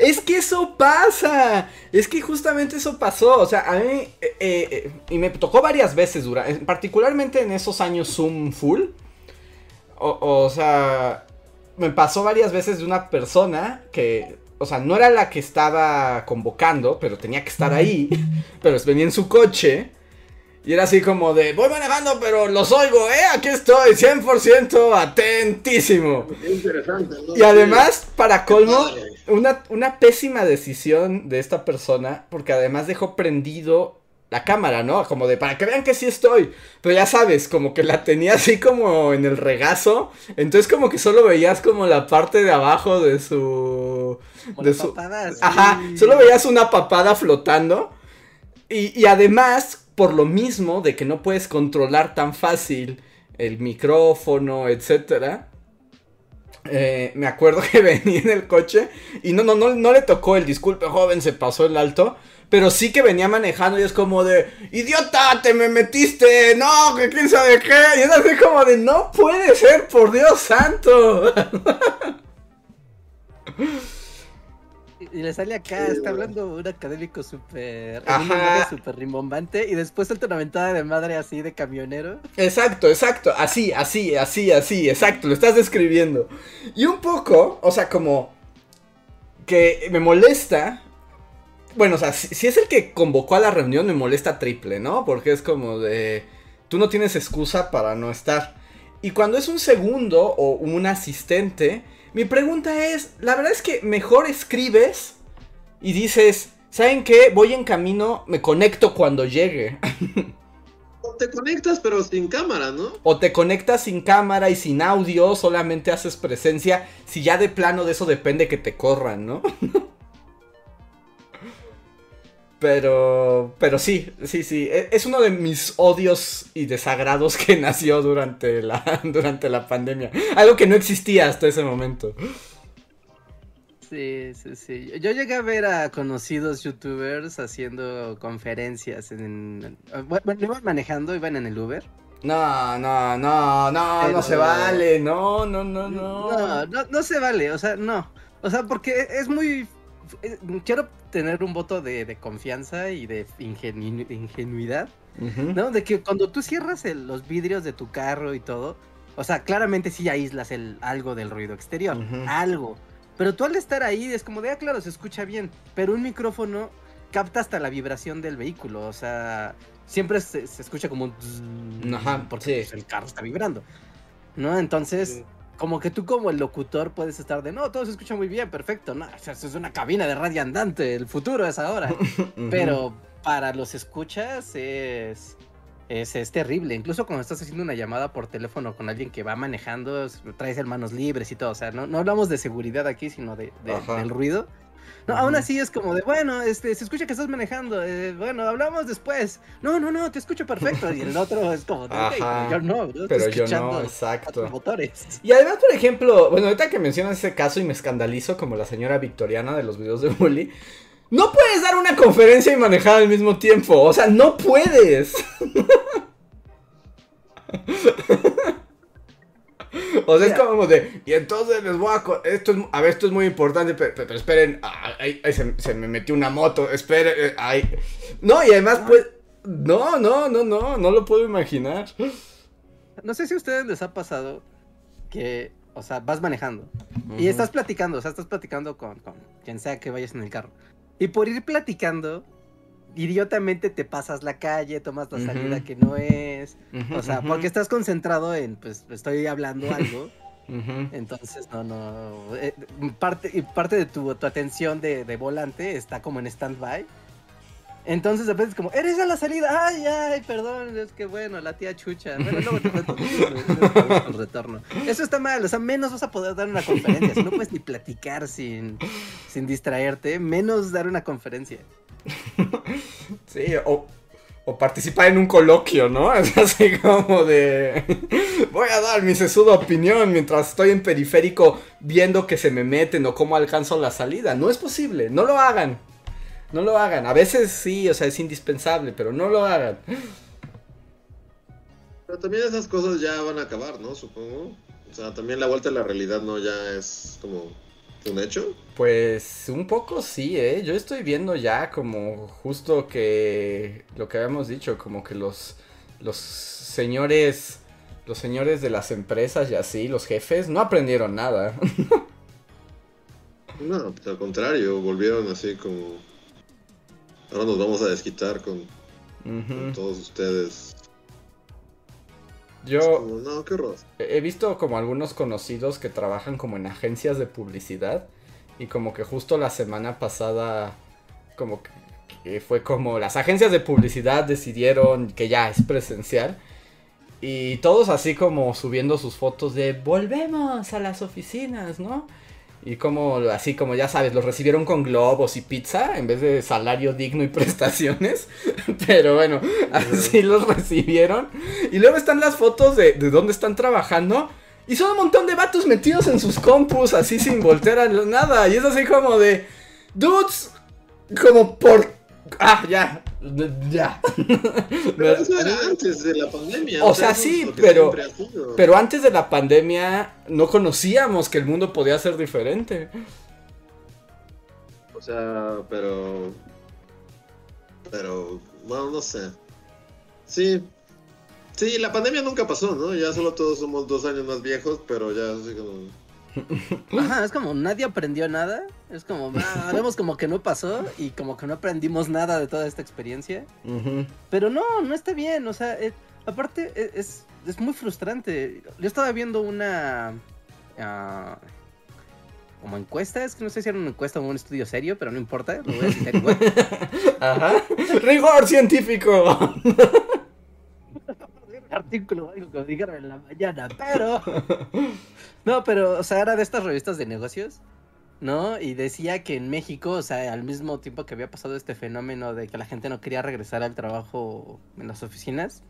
Es que eso pasa. Es que justamente eso pasó. O sea, a mí. eh, eh, y me tocó varias veces, dura, eh, particularmente en esos años Zoom full. O, o sea, me pasó varias veces de una persona que. O sea, no era la que estaba convocando, pero tenía que estar ahí. Pero venía en su coche. Y era así como de, voy manejando, pero los oigo, ¿eh? Aquí estoy, 100% atentísimo. Qué interesante, ¿no? Y además, para colmo, una, una pésima decisión de esta persona, porque además dejó prendido la cámara, ¿no? Como de, para que vean que sí estoy. Pero ya sabes, como que la tenía así como en el regazo. Entonces como que solo veías como la parte de abajo de su... Como de las su... papadas, Ajá, solo veías una papada flotando. Y, y además, por lo mismo de que no puedes controlar tan fácil el micrófono, etcétera. eh, me acuerdo que venía en el coche y no, no, no, no le tocó el disculpe, joven, se pasó el alto. Pero sí que venía manejando y es como de, idiota, te me metiste, no, que quién sabe qué. Y es así como de, no puede ser, por Dios santo. Y le sale acá, está hablando un académico súper. súper rimbombante. Y después suelta una ventada de madre así de camionero. Exacto, exacto, así, así, así, así, exacto, lo estás describiendo. Y un poco, o sea, como que me molesta. Bueno, o sea, si, si es el que convocó a la reunión, me molesta triple, ¿no? Porque es como de. Tú no tienes excusa para no estar. Y cuando es un segundo o un asistente, mi pregunta es: la verdad es que mejor escribes y dices, ¿saben qué? Voy en camino, me conecto cuando llegue. O te conectas, pero sin cámara, ¿no? O te conectas sin cámara y sin audio, solamente haces presencia. Si ya de plano de eso depende que te corran, ¿no? Pero, pero sí, sí, sí. e- Es uno de mis odios y desagrados que nació durante la, durante la pandemia. Algo que no existía hasta ese momento. Sí, sí, sí. Yo llegué a ver a conocidos youtubers haciendo conferencias en... Bueno, iban manejando, iban en el Uber. No, no, no, no, no se vale. No, no, no, no. No, no, no se vale, o sea, no. O sea, porque es muy... Quiero tener un voto de, de confianza y de ingenu- ingenuidad. ¿no? De que cuando tú cierras el- los vidrios de tu carro y todo, o sea, claramente sí aíslas el, algo del ruido exterior, algo. Pero tú al estar ahí es como de, ah, claro, se escucha bien, pero un micrófono capta hasta la vibración del vehículo, o sea, siempre se, se escucha como un... Ajá, porque sí. pues, el carro está vibrando, ¿no? Entonces, como que tú como el locutor puedes estar de, no, todo se escucha muy bien, perfecto, no, o sea, eso es una cabina de radio andante, el futuro es ahora. Pero para los escuchas es, es, es terrible. Incluso cuando estás haciendo una llamada por teléfono con alguien que va manejando, es- traes el manos libres y todo. O sea, no, no hablamos de seguridad aquí, sino de, de- del ruido. No, aún así es como de, bueno, este, se escucha que estás manejando. eh, bueno, hablamos después. No, no, no, te escucho perfecto. Y el otro es como, de, "Ok, Ajá. yo no, yo Pero yo no, exacto. motores. Y además, por ejemplo, bueno, ahorita que mencionas ese caso y me escandalizo como la señora victoriana de los videos de bully, no puedes dar una conferencia y manejar al mismo tiempo, o sea, no puedes. O sea, es como de, y entonces les voy a, esto es, a ver, esto es muy importante, pero, pero esperen, ah, ay, ay, se, se me metió una moto, esperen, eh, ay. No, y además, pues, no, no, no, no, no lo puedo imaginar. No sé si a ustedes les ha pasado que, o sea, vas manejando y estás platicando, o sea, estás platicando con, con quien sea que vayas en el carro. Y por ir platicando, idiotamente te pasas la calle, tomas la salida que no es. O sea, porque estás concentrado en, pues, estoy hablando algo. Entonces, no, no. eh, parte, parte de tu, tu atención de, de volante está como en stand-by. Entonces, de repente es como, eres a la salida. Ay, ay, perdón. Es que bueno, la tía chucha. Bueno, luego te el retorno. Eso está mal. O sea, menos vas a poder dar una conferencia. Si no puedes ni platicar sin, sin distraerte, menos dar una conferencia. Sí, o, o participar en un coloquio, ¿no? Es así como de... Voy a dar mi sesuda opinión mientras estoy en periférico viendo que se me meten o cómo alcanzo la salida. No es posible, no lo hagan. No lo hagan. A veces sí, o sea, es indispensable, pero no lo hagan. Pero también esas cosas ya van a acabar, ¿no? Supongo. O sea, también la vuelta a la realidad no ya es como un hecho. Pues un poco sí, ¿eh? Yo estoy viendo ya como justo que lo que habíamos dicho, como que los, los señores, los señores de las empresas y así, los jefes, no aprendieron nada. No, pues al contrario, volvieron así como. Ahora nos vamos a desquitar con, todos ustedes. Es Yo como, no, qué horror. he visto como algunos conocidos que trabajan como en agencias de publicidad y como que justo la semana pasada como que, que fue como las agencias de publicidad decidieron que ya es presencial y todos así como subiendo sus fotos de volvemos a las oficinas, ¿no? Y como así como ya sabes, los recibieron con globos y pizza en vez de salario digno y prestaciones. Pero bueno, así los recibieron. Y luego están las fotos de, de dónde están trabajando. Y son un montón de vatos metidos en sus compus, así sin voltear a nada. Y es así como de. Dudes, como por. Ah, ya. Ya. Pero eso era antes de la pandemia. O sea, sí, pero-. Pero antes de la pandemia no conocíamos que el mundo podía ser diferente. O sea, pero. Pero. Bueno, no sé. Sí. Sí, la pandemia nunca pasó, ¿no? Ya solo todos somos dos años más viejos, pero ya así como. Ajá, es como nadie aprendió nada. Es como, ah, vemos como que no pasó y como que no aprendimos nada de toda esta experiencia. Pero no, no está bien. O sea, eh, aparte e- es, es muy frustrante. Yo estaba viendo una. ah, como encuesta, es que no sé si era una encuesta o un estudio serio, pero no importa, lo voy a citar igual. Ajá. Rigor científico. Artículo o algo que me dijeron en la mañana, pero. No, pero, o sea, era de estas revistas de negocios, ¿no? Y decía que en México, o sea, al mismo tiempo que había pasado este fenómeno de que la gente no quería regresar al trabajo en las oficinas.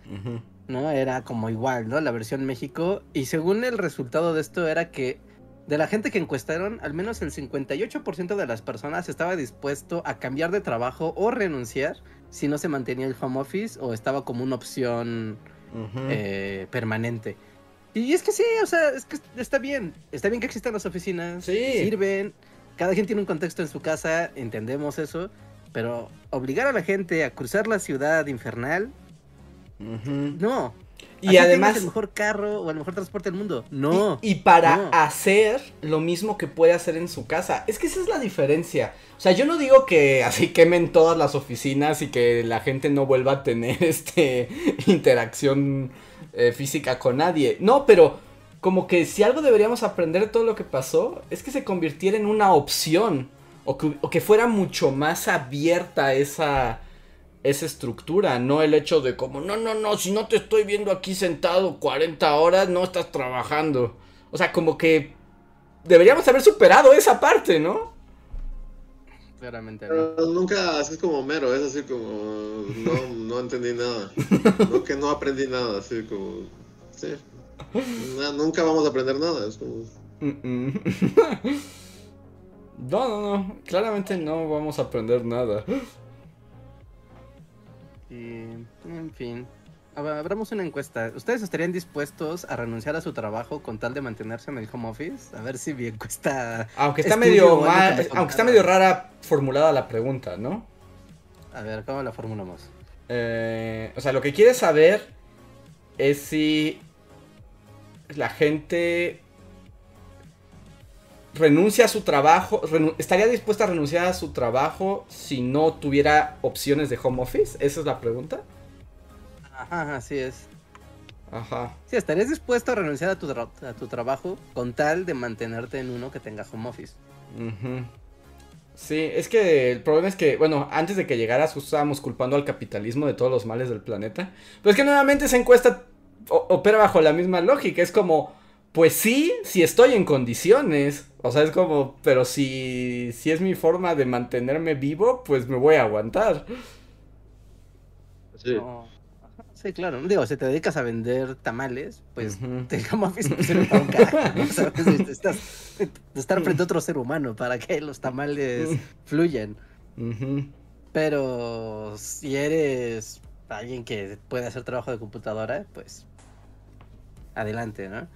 ¿no? Era como igual, ¿no? La versión México. Y según el resultado de esto era que de la gente que encuestaron, al menos el 58% de las personas estaba dispuesto a cambiar de trabajo o renunciar si no se mantenía el home office o estaba como una opción Eh, permanente. Y es que sí, o sea, es que está bien. Está bien que existan las oficinas. Sí. Sirven. Cada quien tiene un contexto en su casa, entendemos eso. Pero obligar a la gente a cruzar la ciudad infernal, no. Y además. el mejor carro o el mejor transporte del mundo. No. Y, y para no. hacer lo mismo que puede hacer en su casa. Es que esa es la diferencia. O sea, yo no digo que así quemen todas las oficinas y que la gente no vuelva a tener este interacción eh, física con nadie. No, pero como que si algo deberíamos aprender de todo lo que pasó es que se convirtiera en una opción. O que, o que fuera mucho más abierta esa, esa estructura, no el hecho de como, no, no, no, si no te estoy viendo aquí sentado 40 horas, no estás trabajando. O sea, como que deberíamos haber superado esa parte, ¿no? Claramente no. Pero nunca, así es como mero, es así como, no, no entendí nada. No que no aprendí nada, así como, sí. Nunca vamos a aprender nada, es como. No, no, no, claramente no vamos a aprender nada. Y, en fin. Abramos una encuesta. ¿Ustedes estarían dispuestos a renunciar a su trabajo con tal de mantenerse en el home office? A ver si mi encuesta. Aunque está medio mal, aunque está medio rara formulada la pregunta, ¿no? A ver, ¿cómo la formulamos? Eh, o sea, lo que quiere saber es si la gente renuncia a su trabajo, estaría dispuesta a renunciar a su trabajo si no tuviera opciones de home office. Esa es la pregunta. Ajá, así es. Ajá. Sí, ¿estarías dispuesto a renunciar a tu, a tu trabajo con tal de mantenerte en uno que tenga home office? Ujú. Sí, es que el problema es que, bueno, antes de que llegaras justo estábamos culpando al capitalismo de todos los males del planeta. Pero es que nuevamente esa encuesta opera bajo la misma lógica. Es como, pues sí, si estoy en condiciones. O sea, es como, pero si, si es mi forma de mantenerme vivo, pues me voy a aguantar. sí. No. Ajá, Sí, claro. Digo, si te dedicas a vender tamales, pues office no sirve para un carajo, ¿no? ¿Sabes? Estás, estar frente a otro ser humano para que los tamales fluyan. Pero si eres alguien que puede hacer trabajo de computadora, pues adelante, ¿no?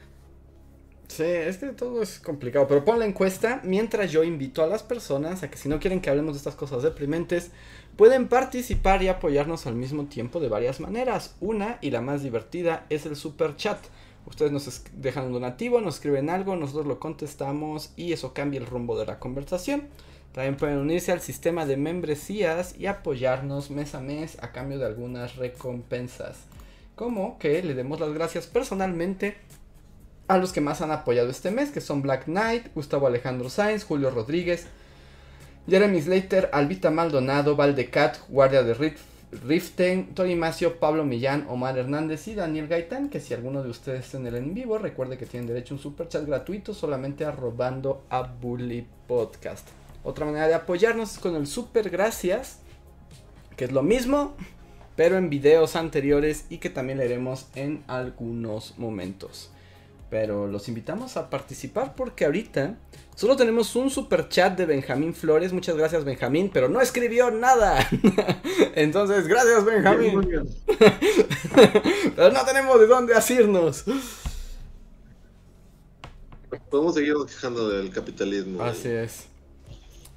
Sí, es que todo es complicado, pero pon la encuesta mientras yo invito a las personas a que si no quieren que hablemos de estas cosas deprimentes, pueden participar y apoyarnos al mismo tiempo de varias maneras. Una y la más divertida es el super chat. Ustedes nos dejan un donativo, nos escriben algo, nosotros lo contestamos y eso cambia el rumbo de la conversación. También pueden unirse al sistema de membresías y apoyarnos mes a mes a cambio de algunas recompensas. Como que le demos las gracias personalmente a los que más han apoyado este mes, que son Black Knight, Gustavo Alejandro Sáenz, Julio Rodríguez, Jeremy Slater, Albita Maldonado, Valdecat, Guardia de Rif- Riften, Tori Macio, Pablo Millán, Omar Hernández y Daniel Gaitán, que si alguno de ustedes en el en vivo, recuerde que tienen derecho a un super chat gratuito solamente arrobando a Bully Podcast. Otra manera de apoyarnos es con el super gracias, que es lo mismo, pero en videos anteriores y que también leeremos en algunos momentos. Pero los invitamos a participar porque ahorita solo tenemos un super chat de Benjamín Flores. Muchas gracias Benjamín, pero no escribió nada. Entonces, gracias Benjamín. pero no tenemos de dónde asirnos. Podemos seguirnos quejando del capitalismo. Así es.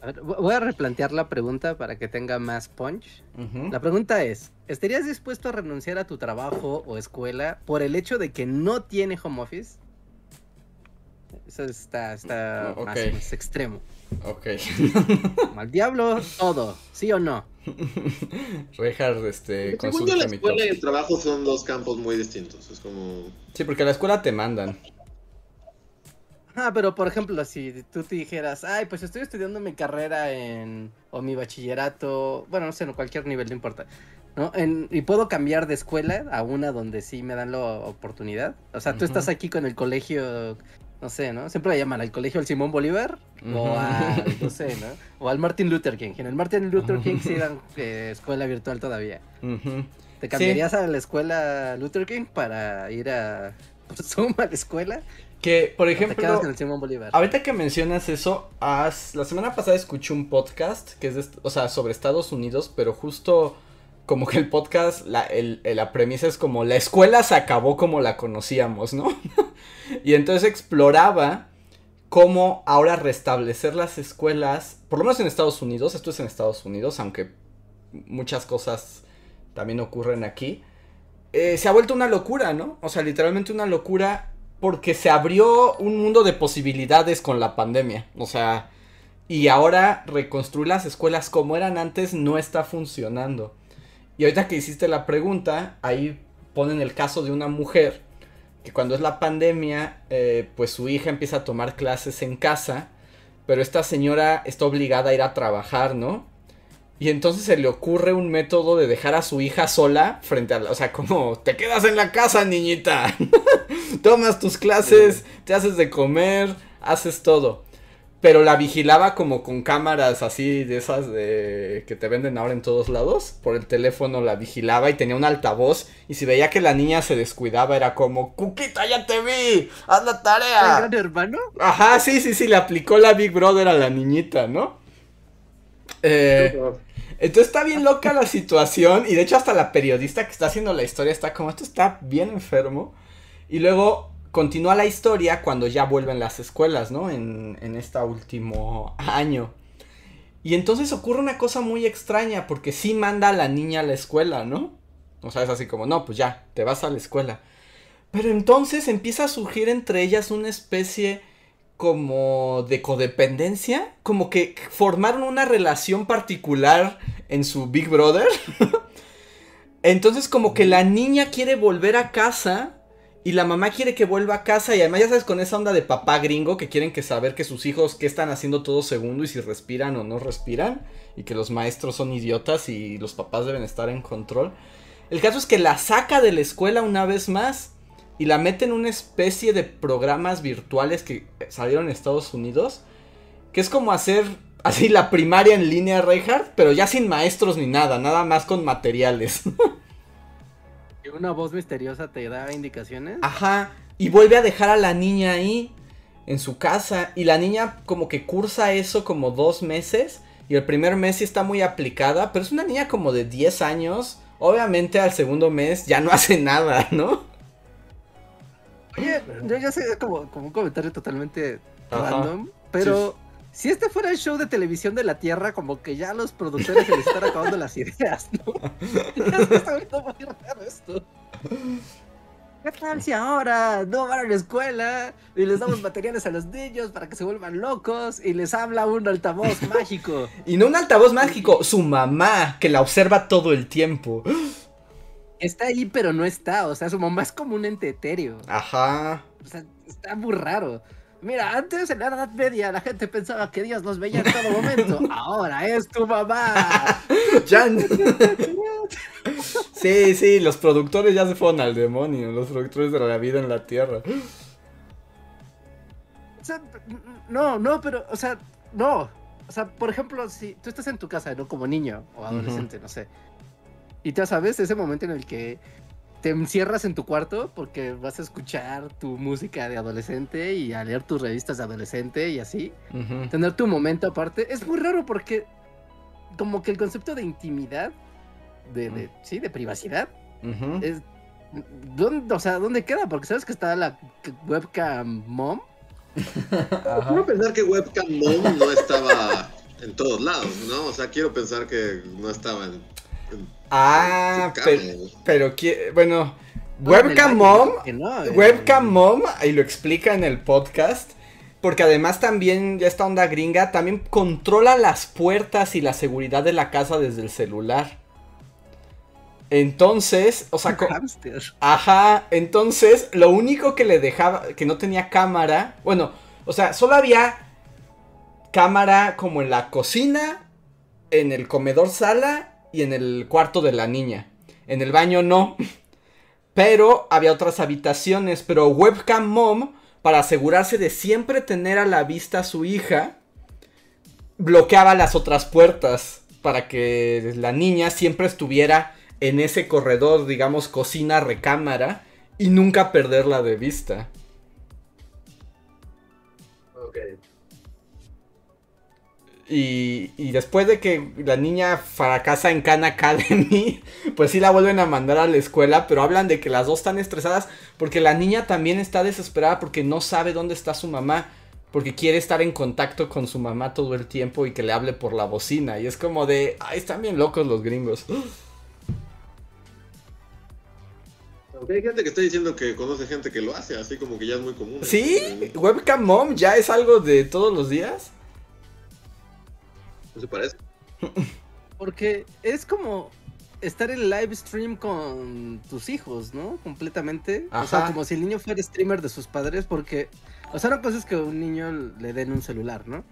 A ver, vo- voy a replantear la pregunta para que tenga más punch. La pregunta es, ¿estarías dispuesto a renunciar a tu trabajo o escuela por el hecho de que no tiene home office? Eso está, está Ok. más, más extremo. Ok. Al diablo, todo, ¿sí o no? Reinhardt, este, Según yo, la escuela y el trabajo son dos campos muy distintos. Es como. Sí, porque a la escuela te mandan. Ah, pero por ejemplo, si tú te dijeras, ay, pues estoy estudiando mi carrera en, o mi bachillerato, bueno, no sé, en cualquier nivel, no importa, ¿no? En- y puedo cambiar de escuela a una donde sí me dan la oportunidad. O sea, tú estás aquí con el colegio, no sé, ¿no? Siempre le llaman al colegio al Simón Bolívar, o al, no sé, ¿no? O al Martin Luther King. En el Martin Luther King sí dan eh, escuela virtual todavía. ¿Te cambiarías a la escuela Luther King para ir a por Zoom a la escuela? Que, por ¿O te quedas ejemplo, con el Simón Bolívar? ahorita que mencionas eso, haz- la semana pasada escuché un podcast que es, de o sea, sobre Estados Unidos, pero justo como que el podcast, la, el- la premisa es como la escuela se acabó como la conocíamos, ¿no? y entonces exploraba cómo ahora restablecer las escuelas, por lo menos en Estados Unidos, esto es en Estados Unidos, aunque muchas cosas también ocurren aquí, eh, se ha vuelto una locura, ¿no? O sea, literalmente una locura porque se abrió un mundo de posibilidades con la pandemia. O sea, y ahora reconstruir las escuelas como eran antes no está funcionando. Y ahorita que hiciste la pregunta, ahí ponen el caso de una mujer que cuando es la pandemia, eh, pues su hija empieza a tomar clases en casa, pero esta señora está obligada a ir a trabajar, ¿no? Y entonces se le ocurre un método de dejar a su hija sola frente a la... O sea, como, te quedas en la casa, niñita. Tomas tus clases, te haces de comer, haces todo. Pero la vigilaba como con cámaras así de esas de que te venden ahora en todos lados. Por el teléfono la vigilaba y tenía un altavoz. Y si veía que la niña se descuidaba, era como, Cuquita, ya te vi, haz la ¿El tarea. gran hermano? Ajá, sí, sí, sí, le aplicó la Big Brother a la niñita, ¿no? Eh, entonces está bien loca la situación y de hecho hasta la periodista que está haciendo la historia está como esto está bien enfermo y luego continúa la historia cuando ya vuelven las escuelas, ¿no? En, en este último año. Y entonces ocurre una cosa muy extraña porque sí manda a la niña a la escuela, ¿no? O sea, es así como, no, pues ya, te vas a la escuela. Pero entonces empieza a surgir entre ellas una especie como de codependencia, como que formaron una relación particular en su Big Brother. Entonces como que la niña quiere volver a casa y la mamá quiere que vuelva a casa y además ya sabes con esa onda de papá gringo que quieren que saber que sus hijos qué están haciendo todo segundo y si respiran o no respiran y que los maestros son idiotas y los papás deben estar en control. El caso es que la saca de la escuela una vez más y la mete en una especie de programas virtuales que salieron en Estados Unidos, que es como hacer así la primaria en línea Reinhardt, pero ya sin maestros ni nada, nada más con materiales. ¿Y una voz misteriosa te da indicaciones? Ajá, y vuelve a dejar a la niña ahí en su casa y la niña como que cursa eso como dos meses y el primer mes sí está muy aplicada, pero es una niña como de 10 años. Obviamente al segundo mes ya no hace nada, ¿no? Oye, yo ya sé, es como, como un comentario totalmente Ajá. random, pero si este fuera el show de televisión de la Tierra, como que ya a los productores se les están acabando las ideas, ¿no? ya se está muy raro esto. ¿Qué tal si ahora no van a la escuela y les damos materiales a los niños para que se vuelvan locos y les habla un altavoz mágico? Y no un altavoz mágico, su mamá, que la observa todo el tiempo. Está ahí, pero no está. O sea, su mamá es como un ente etéreo. Ajá. O sea, está muy raro. Mira, antes en la Edad Media la gente pensaba que Dios nos veía en todo momento. Ahora es tu mamá. Ya. sí, sí, los productores ya se fueron al demonio, los productores de la vida en la tierra. O sea, no, no, pero, o sea, no. O sea, por ejemplo, si tú estás en tu casa, ¿no? Como niño o adolescente, no sé. Y ya sabes, ese momento en el que te encierras en tu cuarto porque vas a escuchar tu música de adolescente y a leer tus revistas de adolescente y así. Tener tu momento aparte. Es muy raro porque como que el concepto de intimidad, de, de- sí, de privacidad, es... ¿dónde, o sea, ¿dónde queda? Porque sabes que está la webcam mom. Quiero pensar que Webcam Mom no estaba en todos lados, ¿no? O sea, quiero pensar que no estaba en. Ah, pero, pero bueno, Webcam Mom, Webcam Mom, y lo explica en el podcast, porque además también, ya esta onda gringa, también controla las puertas y la seguridad de la casa desde el celular. Entonces, o sea. Ajá, entonces lo único que le dejaba, que no tenía cámara, bueno, o sea, solo había cámara como en la cocina, en el comedor sala y en el cuarto de la niña. En el baño no, pero había otras habitaciones, pero webcam mom, para asegurarse de siempre tener a la vista a su hija, bloqueaba las otras puertas para que la niña siempre estuviera en ese corredor, digamos, cocina, recámara, y nunca perderla de vista. Y, y después de que la niña fracasa en Khan Academy, pues sí la vuelven a mandar a la escuela, pero hablan de que las dos están estresadas porque la niña también está desesperada porque no sabe dónde está su mamá, porque quiere estar en contacto con su mamá todo el tiempo y que le hable por la bocina. Y es como de, ay, están bien locos los gringos. Hay gente que está diciendo que conoce gente que lo hace, así como que ya es muy común. ¿Sí? ¿Webcam Mom ya es algo de todos los días? ¿No se parece? Porque es como estar en live stream con tus hijos, ¿no? Completamente. O sea, como si el niño fuera streamer de sus padres, porque. O sea, una cosa es que a un niño le den un celular, ¿no?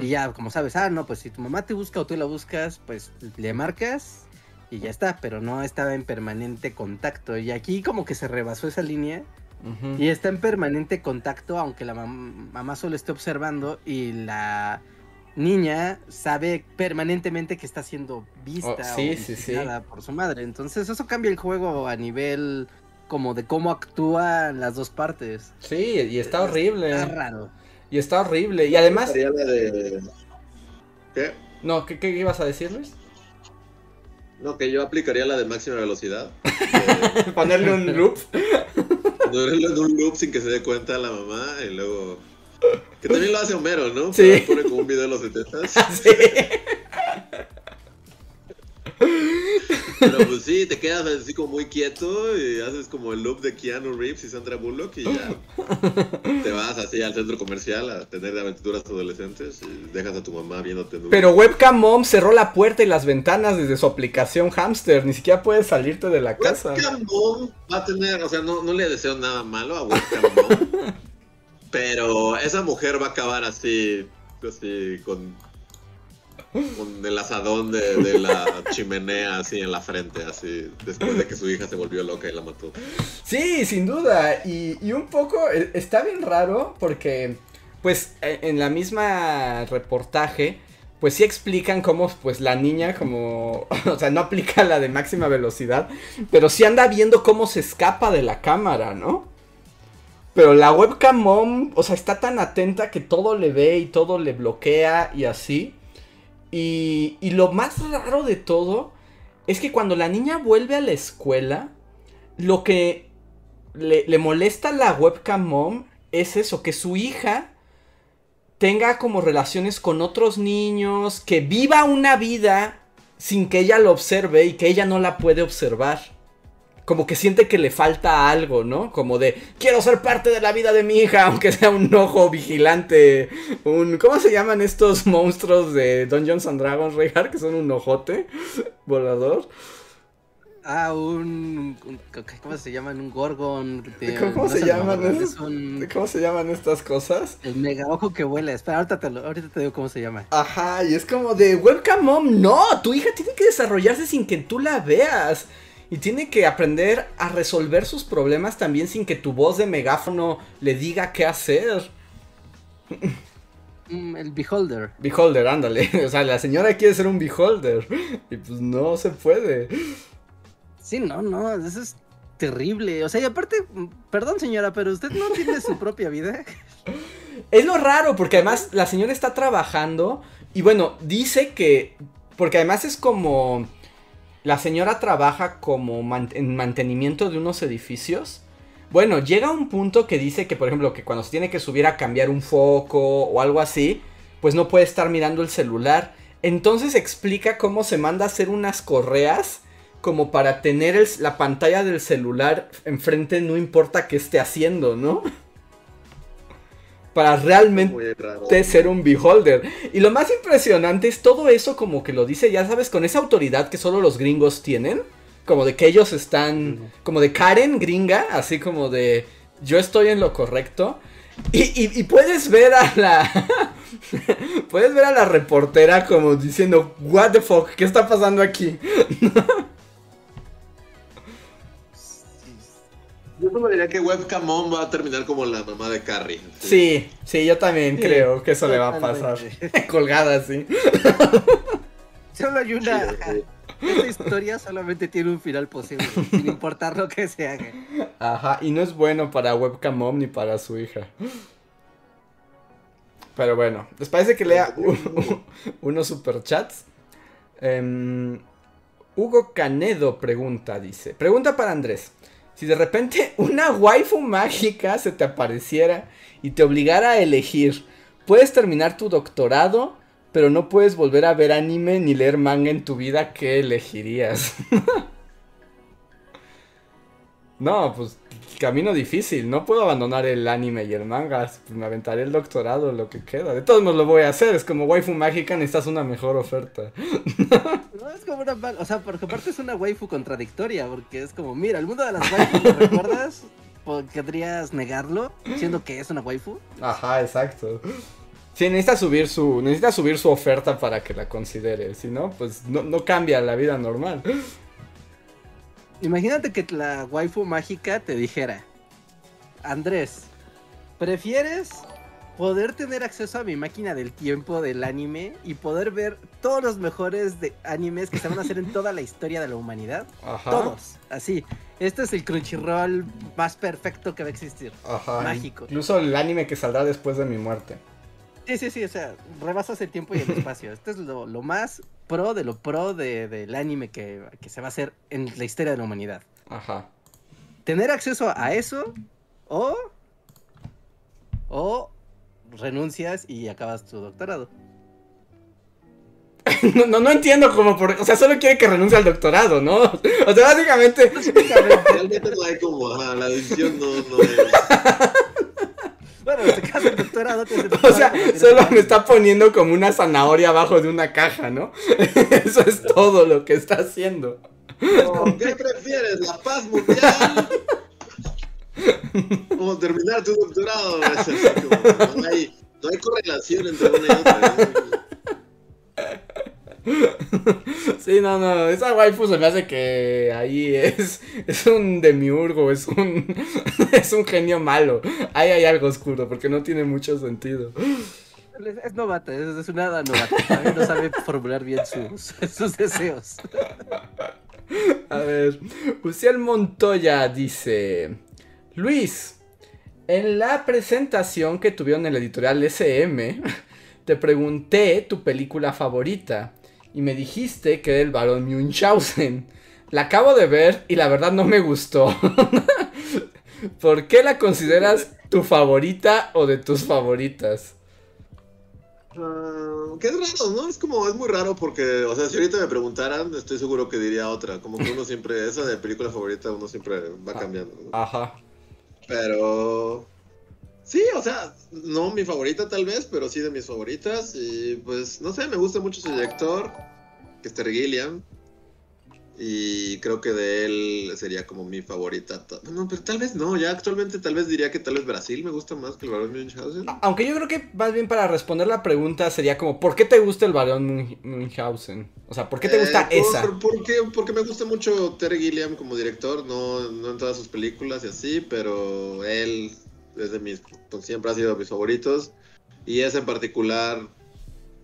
Y ya, como sabes, ah, no, pues si tu mamá te busca o tú la buscas, pues le marcas y ya está, pero no estaba en permanente contacto. Y aquí como que se rebasó esa línea y está en permanente contacto, aunque la mam- mamá solo esté observando y la niña sabe permanentemente que está siendo vista Oh, sí, o sí, por su madre. Entonces eso cambia el juego a nivel como de cómo actúan las dos partes. Sí, y está horrible. Está raro. Y está horrible. Y además... ¿Qué? No, ¿qué, qué ibas a decir, Luis? No, que yo aplicaría la de máxima velocidad. Ponerle un loop. Ponerle un loop sin que se dé cuenta la mamá y luego... Que también lo hace Homero, ¿no? Sí. Pone como un video de los 70 Sí. Pero pues sí, te quedas así como muy quieto y haces como el loop de Keanu Reeves y Sandra Bullock y ya te vas así al centro comercial a tener aventuras adolescentes y dejas a tu mamá viéndote. Pero Webcam Mom cerró la puerta y las ventanas desde su aplicación Hamster. Ni siquiera puedes salirte de la casa. Webcam Mom va a tener, o sea, no, no le deseo nada malo a Webcam Mom, pero esa mujer va a acabar así, así con, con el asadón de, de la chimenea así en la frente, así, después de que su hija se volvió loca y la mató. Sí, sin duda. Y, y un poco eh, está bien raro porque, pues, eh, en la misma reportaje, pues sí explican cómo, pues, la niña como, o sea, no aplica la de máxima velocidad, pero sí anda viendo cómo se escapa de la cámara, ¿no? Pero la webcam mom, o sea, está tan atenta que todo le ve y todo le bloquea y así. Y, y lo más raro de todo es que cuando la niña vuelve a la escuela, lo que le, le molesta a la webcam mom es eso, que su hija tenga como relaciones con otros niños, que viva una vida sin que ella lo observe y que ella no la puede observar. Como que siente que le falta algo, ¿no? Como de, quiero ser parte de la vida de mi hija, aunque sea un ojo vigilante, un... ¿Cómo se llaman estos monstruos de Dungeons and Dragons, Reinhardt? Que son un ojote volador. Ah, un, un- ¿Cómo se llaman? Un Gorgon. de- ¿Cómo no se llaman Gorgon, esos? Es un. ¿Cómo se llaman estas cosas? El mega ojo que vuela. Espera, ahorita te, lo- ahorita te digo cómo se llama. Ajá, y es como de webcam mom, no, tu hija tiene que desarrollarse sin que tú la veas. Y tiene que aprender a resolver sus problemas también sin que tu voz de megáfono le diga qué hacer. Mm, el Beholder. Beholder, ándale. O sea, la señora quiere ser un beholder. Y pues no se puede. Sí, no, no, eso es terrible. O sea, y aparte, mm, perdón señora, pero usted no tiene su propia vida. Es lo raro, porque además la señora está trabajando. Y bueno, dice que. Porque además es como. La señora trabaja como en mantenimiento de unos edificios. Bueno, llega un punto que dice que, por ejemplo, que cuando se tiene que subir a cambiar un foco o algo así, pues no puede estar mirando el celular. Entonces explica cómo se manda a hacer unas correas como para tener la pantalla del celular enfrente, no importa qué esté haciendo, ¿no? Para realmente ser un beholder. Y lo más impresionante es todo eso como que lo dice, ya sabes, con esa autoridad que solo los gringos tienen. Como de que ellos están, como de Karen gringa, así como de yo estoy en lo correcto. Y, y- y puedes ver a la... puedes ver a la reportera como diciendo, what the fuck, ¿qué está pasando aquí? Yo solo diría que Webcam Mom va a terminar como la mamá de Carrie. Sí, sí, yo también Sí, creo que eso le va a pasar. Colgada así. Solo hay una. Sí, sí. Esta historia solamente tiene un final posible, sin importar lo que se haga. Ajá, y no es bueno para Webcam Mom ni para su hija. Pero bueno, ¿les parece que lea unos superchats? Em, Hugo Canedo pregunta, dice. Pregunta para Andrés. Si de repente una waifu mágica se te apareciera y te obligara a elegir, puedes terminar tu doctorado, pero no puedes volver a ver anime ni leer manga en tu vida, ¿qué elegirías? No, pues camino difícil. No puedo abandonar el anime y el manga. Me aventaré el doctorado, lo que queda. De todos modos lo voy a hacer. Es como waifu mágica, necesitas una mejor oferta. No es como una o sea, porque aparte es una waifu contradictoria, porque es como, mira, el mundo de las waifus, ¿lo recuerdas? ¿Podrías negarlo, siendo que es una waifu? Ajá, exacto. Sí, necesita subir su, necesita subir su oferta para que la considere. Si no, pues no, no cambia la vida normal. Imagínate que la waifu mágica te dijera, Andrés, ¿prefieres poder tener acceso a mi máquina del tiempo del anime y poder ver todos los mejores de animes que se van a hacer en toda la historia de la humanidad? Ajá. Todos, así. Este es el Crunchyroll más perfecto que va a existir. Ajá. Mágico. Incluso el anime que saldrá después de mi muerte. Sí, sí, sí, o sea, rebasas el tiempo y el espacio. Este es lo, lo más pro de lo pro de- del anime que, que se va a hacer en la historia de la humanidad. Ajá. Tener acceso a eso o... O renuncias y acabas tu doctorado. No, no, no entiendo cómo por... O sea, solo quiere que renuncie al doctorado, ¿no? O sea, básicamente... Realmente no hay como, ajá, la decisión no, no es. Bueno, si te quedas el doctorado, O sea, solo me está poniendo como una zanahoria abajo de una caja, ¿no? Eso es todo lo que está haciendo. ¿Qué prefieres? ¿La paz mundial? ¿Cómo terminar tu doctorado? Así como, no, hay, no hay correlación entre una y otra. Sí, no, no, esa waifu se me hace que ahí es, es un demiurgo, es un, es un genio malo. Ahí hay algo oscuro, porque no tiene mucho sentido. Es, novata, es, es una novata. Todavía no sabe formular bien sus, sus deseos. A ver, Uciel Montoya dice, Luis, en la presentación que tuvieron en la editorial SM, te pregunté tu película favorita y me dijiste que era el varón Munchausen. La acabo de ver y la verdad no me gustó. ¿Por qué la consideras tu favorita o de tus favoritas? Ah, que es raro, ¿no? Es como, es muy raro porque, o sea, si ahorita me preguntaran, estoy seguro que diría otra. Como que uno siempre, esa de película favorita, uno siempre va Ah. cambiando. ¿no? Ajá. Pero. Sí, o sea, no mi favorita tal vez, pero sí de mis favoritas. Y pues, no sé, me gusta mucho ese director, que es Terry Gilliam. Y creo que de él sería como mi favorita. Ta- No, pero tal vez no, ya actualmente tal vez diría que tal vez Brasil me gusta más que el Barón Munchausen. Aunque yo creo que más bien para responder la pregunta sería como, ¿por qué te gusta el varón Mun- Munchausen? O sea, ¿por qué te gusta Eh, por- esa? por- porque, porque me gusta mucho Terry Gilliam como director, no, no en todas sus películas y así, pero él es de mis, pues, siempre ha sido de mis favoritos. Y ese en particular,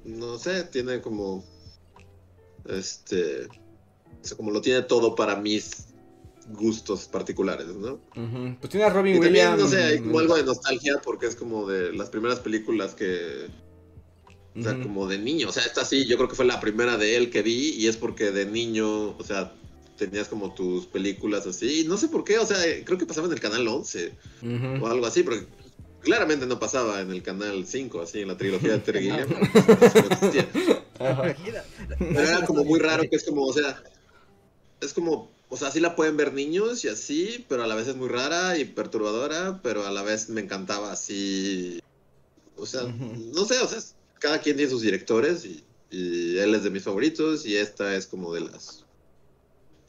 no sé, tiene como, este, como lo tiene todo para mis gustos particulares, ¿no? Pues tiene a Robin Y también, Williams. no sé, hay como algo de nostalgia porque es como de las primeras películas que, o sea, como de niño. O sea, esta sí, yo creo que fue la primera de él que vi y es porque de niño, o sea, tenías como tus películas así. Y no sé por qué, o sea, creo que pasaba en el canal 11 Ujú. o algo así, porque claramente no pasaba en el canal 5, así, en la trilogía de Terry. Pero era como muy raro que es como, o sea, es como, o sea, sí la pueden ver niños y así, pero a la vez es muy rara y perturbadora, pero a la vez me encantaba así O sea, no sé, o sea, cada quien tiene sus directores y, y él es de mis favoritos y esta es como de las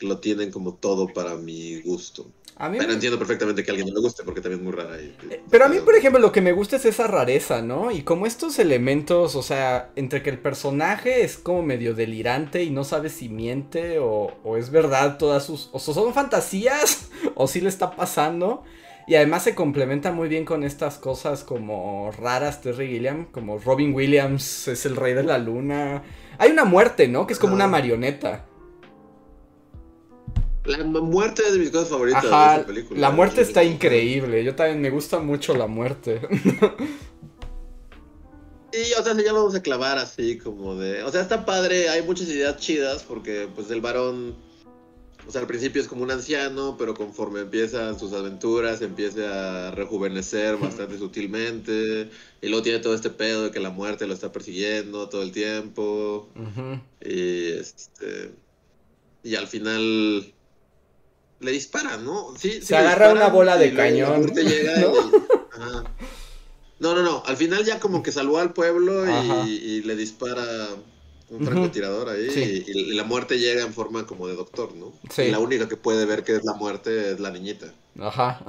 lo tienen como todo para mi gusto. A mí Pero me- entiendo perfectamente que a alguien no le guste porque también es muy rara. y- Eh, Pero a mí, por ejemplo, lo que me gusta es esa rareza, ¿no? Y como estos elementos, o sea, entre que el personaje es como medio delirante y no sabe si miente o, o es verdad todas sus... O son fantasías o sí le está pasando. Y además se complementa muy bien con estas cosas como raras, Terry Gilliam, como Robin Williams es el rey de la luna. Hay una muerte, ¿no? Que es como una marioneta. La mu- muerte es de mis cosas favoritas de esa película. la muerte está increíble. Yo también me gusta mucho la muerte. Y, o sea, ya vamos a clavar así como de... O sea, está padre, hay muchas ideas chidas porque pues el varón... O sea, al principio es como un anciano, pero conforme empiezan sus aventuras, empieza a rejuvenecer bastante sutilmente. Y luego tiene todo este pedo de que la muerte lo está persiguiendo todo el tiempo. Y este... Y al final... Le dispara, ¿no? Sí, Se agarra disparan una bola de cañón, llega ¿no? y- Ajá. No, no, no. Al final ya como que salvó al pueblo y, y le dispara un francotirador ahí Sí. y, y la muerte llega en forma como de doctor, ¿no? Sí. Y la única que puede ver que es la muerte es la niñita. Ajá.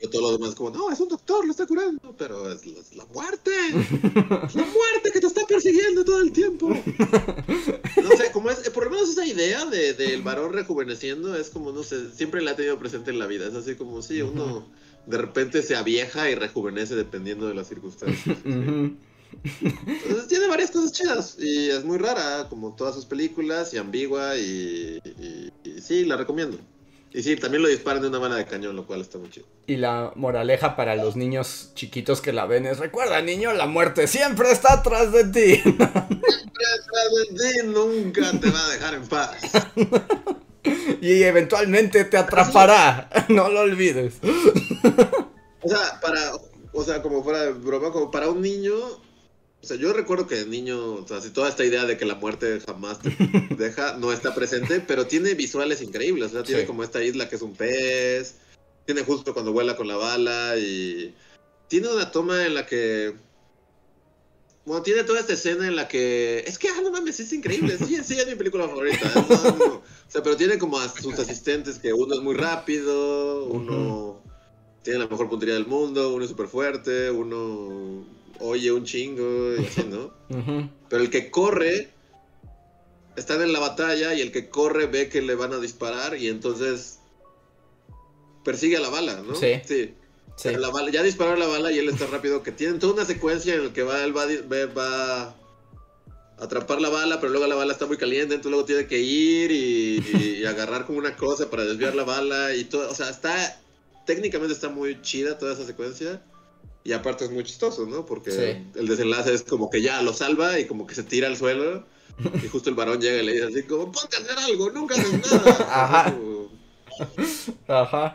Y todos los demás como, no, es un doctor, lo está curando, pero es, la- es la muerte. Es la muerte que te está persiguiendo todo el tiempo. No sé, como es, por lo menos esa idea de, del varón rejuveneciendo es como, no sé, siempre la he tenido presente en la vida. Es así como, sí, uno de repente se avieja y rejuvenece dependiendo de las circunstancias. Entonces tiene varias cosas chidas y es muy rara, como todas sus películas, y ambigua, y, y- y sí, la recomiendo. Y sí, también lo disparan de una bala de cañón, lo cual está muy chido. Y la moraleja para los niños chiquitos que la ven es, recuerda niño, la muerte siempre está atrás de ti. Detrás de ti nunca te va a dejar en paz. y eventualmente te atrapará. No lo olvides. O sea, para, o sea, como fuera de broma, como para un niño, o sea, yo recuerdo que de niño, o sea, si toda esta idea de que la muerte jamás te deja, no está presente, pero tiene visuales increíbles, o sea, tiene Sí. como esta isla que es un pez, tiene justo cuando vuela con la bala y tiene una toma en la que bueno, tiene toda esta escena en la que. Es que, ah, no mames, es increíble. Sí, sí, es mi película favorita. ¿eh? No, no, no. O sea, pero tiene como a sus asistentes que uno es muy rápido, uno tiene la mejor puntería del mundo, uno es súper fuerte, uno oye un chingo y así, ¿no? Pero el que corre. Están en la batalla y el que corre ve que le van a disparar y entonces persigue a la bala, ¿no? Sí. Sí. Sí. La bala- ya disparó la bala y él está rápido. Que tienen toda una secuencia en la que va, él va, va- va atrapar la bala, pero luego la bala está muy caliente, entonces luego tiene que ir y, y agarrar como una cosa para desviar la bala y todo. O sea, está. Técnicamente está muy chida toda esa secuencia. Y aparte es muy chistoso, ¿no? Porque Sí. el desenlace es como que ya lo salva y como que se tira al suelo. Y justo el varón llega y le dice así como, ponte a hacer algo, nunca haces nada. Ajá. Como- Ajá.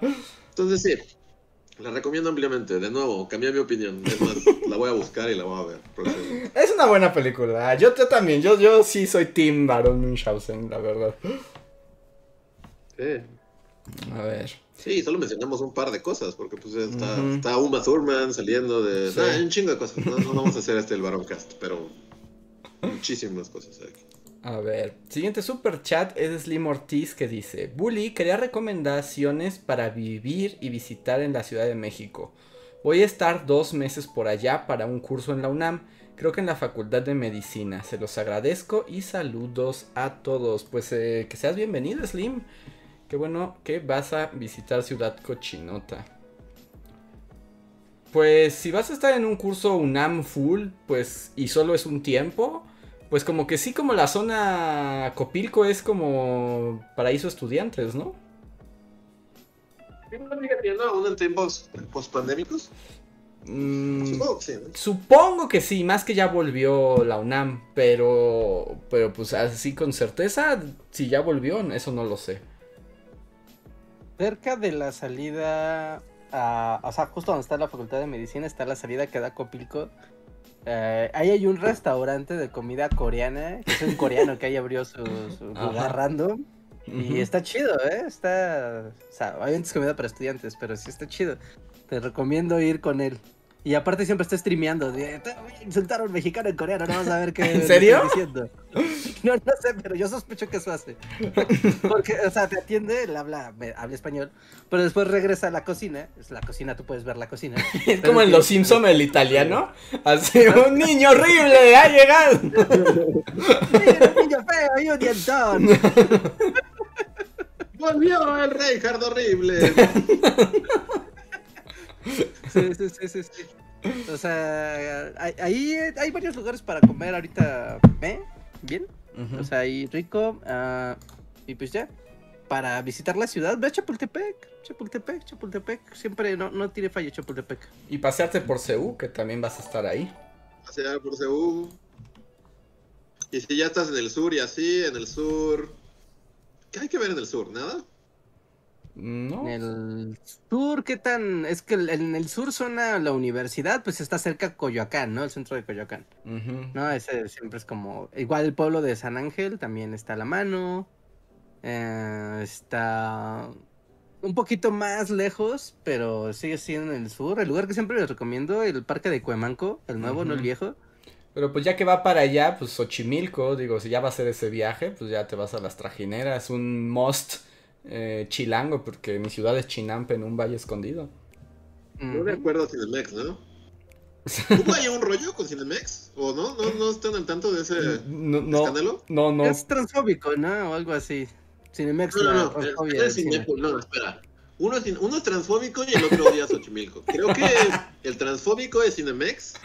entonces sí, la recomiendo ampliamente. De nuevo, cambié mi opinión. Es más, la voy a buscar y la voy a ver. Es una buena película. Ah, Yo, yo también. Yo, yo sí soy Team Baron Munchausen, la verdad. Sí. A ver. Sí, solo mencionamos un par de cosas, porque pues está, Uma Thurman saliendo de... Sí. Nah, un chingo de cosas. No, no vamos a hacer este el Baron Cast, pero muchísimas cosas aquí. A ver, siguiente super chat es de Slim Ortiz que dice, Bully, quería recomendaciones para vivir y visitar en la Ciudad de México. Voy a estar dos meses por allá para un curso en la UNAM, creo que en la Facultad de Medicina. Se los agradezco y saludos a todos. Pues eh, que seas bienvenido, Slim. Qué bueno que vas a visitar Ciudad Cochinota. Pues si vas a estar en un curso UNAM full, pues y solo es un tiempo, pues como que sí, como la zona Copilco es como paraíso estudiantes, ¿no? ¿Aún en tiempos post-pandémicos? Mm, Supongo que sí, ¿no? supongo que sí, más que ya volvió la UNAM, pero, pero pues así con certeza, si ya volvió, eso no lo sé. Cerca de la salida, a- o sea, justo donde está la Facultad de Medicina, está la salida que da Copilco. Eh, ahí hay un restaurante de comida coreana, que es un coreano que ahí abrió su, lugar random. Y está chido, ¿eh? Está... O sea, obviamente es comida para estudiantes, pero sí está chido. Te recomiendo ir con él. Y aparte siempre está streameando. De, "Te voy a insultar a un mexicano en coreano, no vas a ver qué ¿En serio? diciendo". No, no sé, pero yo sospecho que eso hace. Porque, o sea, te atiende, él habla, me- habla español, pero después regresa a la cocina. Es la cocina, tú puedes ver la cocina. Es como en Los Simpson el italiano. Así, un niño horrible ha llegado. ¡Mira, niño feo y un dientón! Volvió el rey Hard horrible. Sí, sí, sí, sí, sí. O sea, hay- ahí hay varios lugares para comer ahorita. ¿eh? ¿Bien? O sea, ahí rico. ah, y pues ya. Para visitar la ciudad, ve a Chapultepec. Chapultepec, Chapultepec. Siempre no, no tiene fallo Chapultepec. Y pasearte por Ceú, que también vas a estar ahí. Pasear por Seúl. Y si ya estás en el sur y así, en el sur. ¿Qué hay que ver en el sur? ¿Nada? ¿No? En el sur, ¿qué tan? Es que el- en el sur zona la universidad, pues está cerca Coyoacán, ¿no? El centro de Coyoacán. No, ese siempre es como. Igual el pueblo de San Ángel también está a la mano. Eh, está un poquito más lejos, pero sigue siendo en el sur. El lugar que siempre les recomiendo, el parque de Cuemanco, el nuevo, no el viejo. Pero pues ya que va para allá, pues Xochimilco, digo, si ya va a hacer ese viaje, pues ya te vas a las trajineras, un must eh, chilango, porque mi ciudad es Chinampe en un valle escondido. No a Cinemex, ¿no? ¿Hubo ahí un rollo con Cinemex? ¿O no? ¿No, no están al tanto de ese No, no, escándalo? no, no. Es transfóbico, ¿no? O algo así. Cinemex, No, no, no. Es. No, espera. Uno es, uno es transfóbico y el otro odia a Xochimilco. Creo que el transfóbico es Cinemex.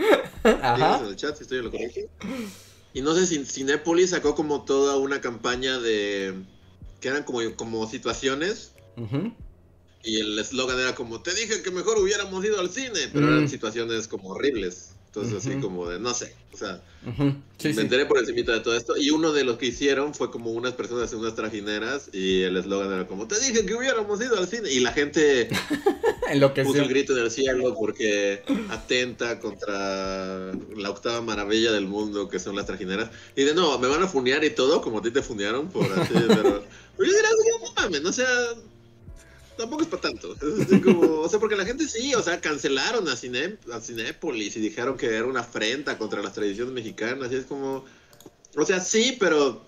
Díganos Ajá. en el chat si estoy en lo correcto. Y no sé si Cinépolis sacó como toda una campaña de. Que eran como, como situaciones. Ujú. Y el eslogan era como: Te dije que mejor hubiéramos ido al cine. Pero Mm. eran situaciones como horribles. Entonces, así Ujú. como de, no sé. O sea. Sí, me sí. enteré por encima de todo esto. Y uno de los que hicieron fue como unas personas en unas trajineras. Y el eslogan era como: Te dije que hubiéramos ido al cine. Y la gente puso el grito en el cielo porque atenta contra la octava maravilla del mundo que son las trajineras. Y de no, me van a funear y todo, como a ti te funearon por así, pero. pero yo diría, no mames, o sea. Tampoco es para tanto. Es así como, o sea, porque la gente sí, o sea, cancelaron a, Cine, a Cinépolis y dijeron que era una afrenta contra las tradiciones mexicanas. Y es como. O sea, sí, pero.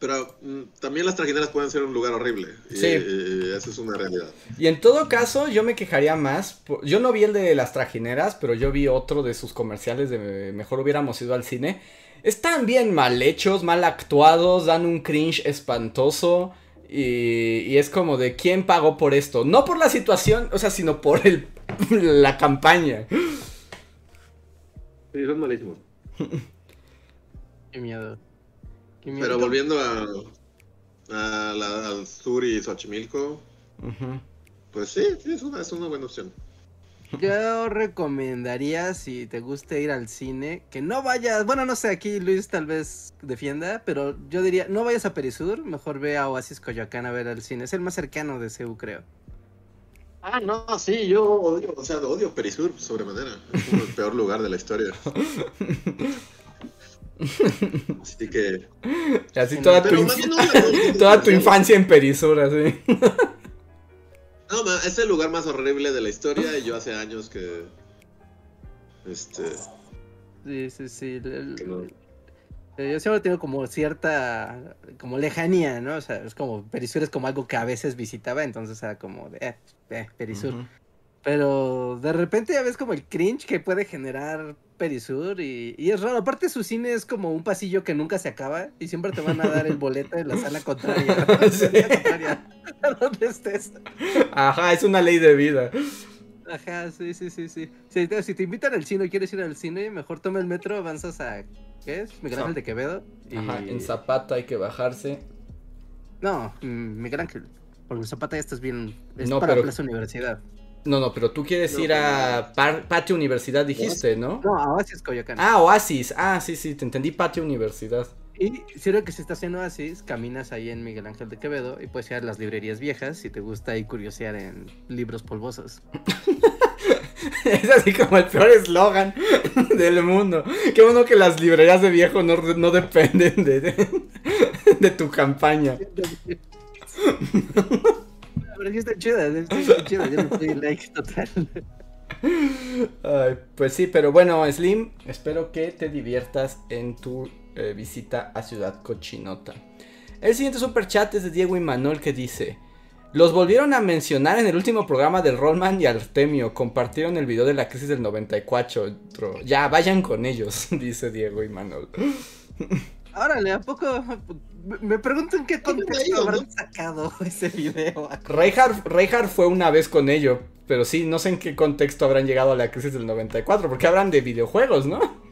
Pero mm, también las trajineras pueden ser un lugar horrible. Y, Sí. y eso es una realidad. Y en todo caso, yo me quejaría más. por- Yo no vi el de las trajineras, pero yo vi otro de sus comerciales de mejor hubiéramos ido al cine. Están bien mal hechos, mal actuados, dan un cringe espantoso. Y, y es como de quién pagó por esto. No por la situación, o sea, sino por el, la campaña. Sí, son malísimos. Qué miedo. Qué miedo. Pero volviendo a, a la- al sur y Xochimilco, pues sí, sí, es una, es una buena opción. Yo recomendaría, si te gusta ir al cine, que no vayas, bueno, no sé, aquí Luis tal vez defienda, pero yo diría, no vayas a Perisur, mejor ve a Oasis Coyoacán a ver al cine. Es el más cercano de CEU, creo. Ah, no, sí, yo odio, o sea, odio Perisur sobremanera. Es como el peor lugar de la historia. Así que. Y así toda tu, Pero inf- más bien no, no, no, toda tu no, infancia en Perisura, sí. No, ma, es el lugar más horrible de la historia y yo hace años que. Este. Sí, sí, sí. el- el- Que no. eh, Yo siempre tengo como cierta, como lejanía, ¿no? O sea, es como, Perisur es como algo que a veces visitaba, entonces era como de, eh, eh, Perisur. Pero de repente ya ves como el cringe que puede generar Perisur y, y es raro. Aparte su cine es como un pasillo que nunca se acaba y siempre te van a dar el boleto en la sala contraria. Sí. La contraria, donde estés. Ajá, es una ley de vida. Ajá, sí, sí, sí, sí. Si te, si te invitan al cine y quieres ir al cine, mejor toma el metro, avanzas a... ¿Qué es? Miguel Ángel de Quevedo. y- Ajá, en Zapata hay que bajarse. No, mm, Miguel Ángel. Porque en Zapata ya estás bien... Es No, para pero- Plaza Universidad. No, no, pero tú quieres No, ir a Par- Patio Universidad, dijiste, ¿no? No, a Oasis Coyoacán. Ah, Oasis. Ah, sí, sí, te entendí Patio Universidad. Y sirve que si estás en Oasis, caminas ahí en Miguel Ángel de Quevedo y puedes ir a las librerías viejas si te gusta ahí curiosear en libros polvosos. Es así como el peor eslogan del mundo. Qué bueno que las librerías de viejo no, no dependen de, de, de tu campaña. Pero sí está chida, sí está yo le doy like total. Ay, pues sí, pero bueno, Slim, espero que te diviertas en tu eh, visita a Ciudad Cochinota. El siguiente super chat es de Diego y Manuel que dice: Los volvieron a mencionar en el último programa del Rollman y Artemio. Compartieron el video de la crisis del 94. Ya, vayan con ellos, dice Diego y Manuel. Órale, ¿a poco? Me pregunto en qué contexto habrán sacado ese video. Reinhardt fue una vez con ello, pero sí, no sé en qué contexto habrán llegado a la crisis del 94, porque hablan de videojuegos, ¿no?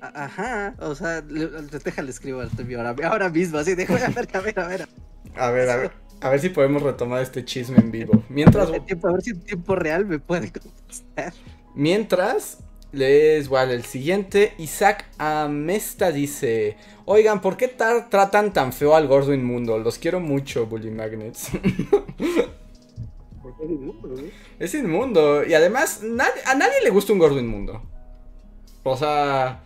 Ajá, o sea, déjale escribo ahora, ahora mismo, así, dejo, a ver, a ver, a ver. A ver, a ver, a ver si podemos retomar este chisme en vivo. Mientras... A ver si en tiempo real me puede contestar. Mientras, les voy a el siguiente. Isaac Amesta dice: Oigan, ¿por qué tratan tan feo al gordo inmundo? Los quiero mucho, Bully Magnets. es inmundo, Es inmundo. Y además, a nadie le gusta un gordo inmundo. O sea,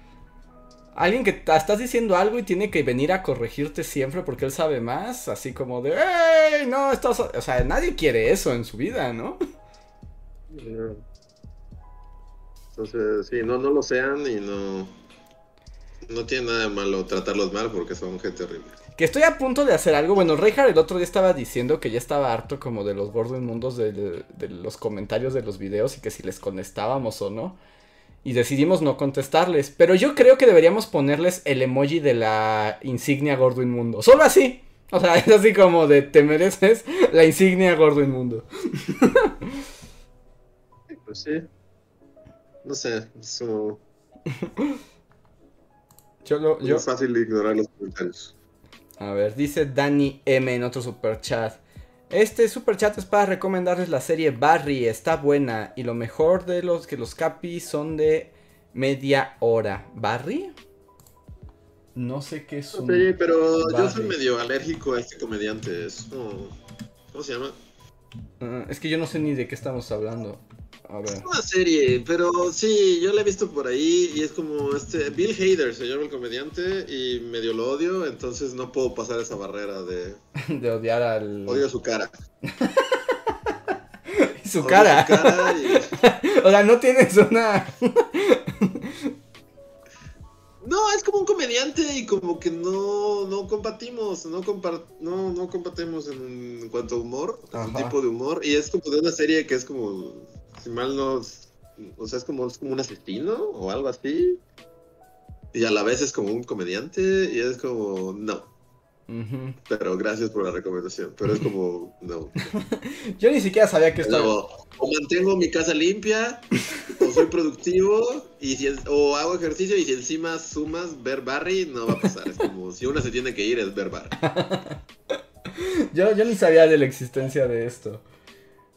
alguien que estás diciendo algo y tiene que venir a corregirte siempre porque él sabe más. Así como de, ¡Ey! No, estás. O sea, nadie quiere eso en su vida, ¿no? Entonces, sí, no, no lo sean y no. No tiene nada de malo tratarlos mal porque son gente horrible. Que estoy a punto de hacer algo. Bueno, Reinhardt el otro día estaba diciendo que ya estaba harto como de los gordos inmundos de, de, los comentarios de los videos y que si les contestábamos o no. Y decidimos no contestarles. Pero yo creo que deberíamos ponerles el emoji de la insignia gordo inmundo. Solo así. O sea, es así como de te mereces la insignia gordo inmundo. Pues sí. No sé, es yo lo, Es fácil ignorar los comentarios. A ver, dice Dani M en otro super chat. Este super chat es para recomendarles la serie Barry, está buena y lo mejor de los que los capis son de media hora. ¿Barry? No sé qué es un... Sí, pero yo soy medio alérgico a este comediante. Es ¿Cómo se llama? Ah, es que yo no sé ni de qué estamos hablando. Es una serie, pero sí, yo la he visto por ahí y es como este Bill Hader se llama el comediante y medio lo odio, entonces no puedo pasar esa barrera de de odiar al odio su cara. su cara. o sea, no tienes una No, es como un comediante y como que no, no compartimos, no, no, no compartimos en, cuanto a humor, un tipo de humor, y es como de una serie que es como si mal no, o sea, es como, es como un asesino o algo así. Y a la vez es como un comediante y es como, no. Pero gracias por la recomendación. Pero es como, no. Yo ni siquiera sabía que estaba. o mantengo mi casa limpia, o soy productivo, y si o hago ejercicio, y si encima sumas ver Barry, no va a pasar. Es como, si una se tiene que ir, es ver Barry. yo, yo ni sabía de la existencia de esto.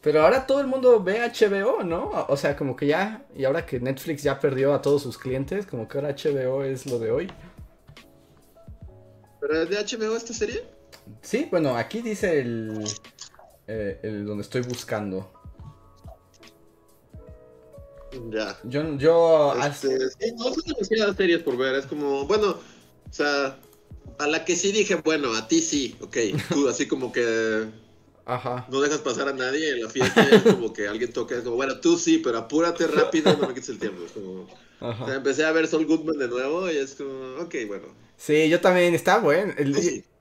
Pero ahora todo el mundo ve HBO, ¿no? O sea, como que ya, y ahora que Netflix ya perdió a todos sus clientes, como que ahora HBO es lo de hoy. ¿Pero es de HBO esta serie? Sí, bueno, aquí dice el, eh, el donde estoy buscando. Ya. Yo, yo... Este, sí, no son demasiadas series por ver, es como, bueno, o sea, a la que sí dije, bueno, a ti sí, ok, tú así como que Ajá. No dejas pasar a nadie en la fiesta, es como que alguien toca, es como, bueno, tú sí, pero apúrate rápido, no me quites el tiempo. Es como, o sea, empecé a ver Sol Goodman de nuevo y es como, ok, bueno. Sí, yo también, está bueno.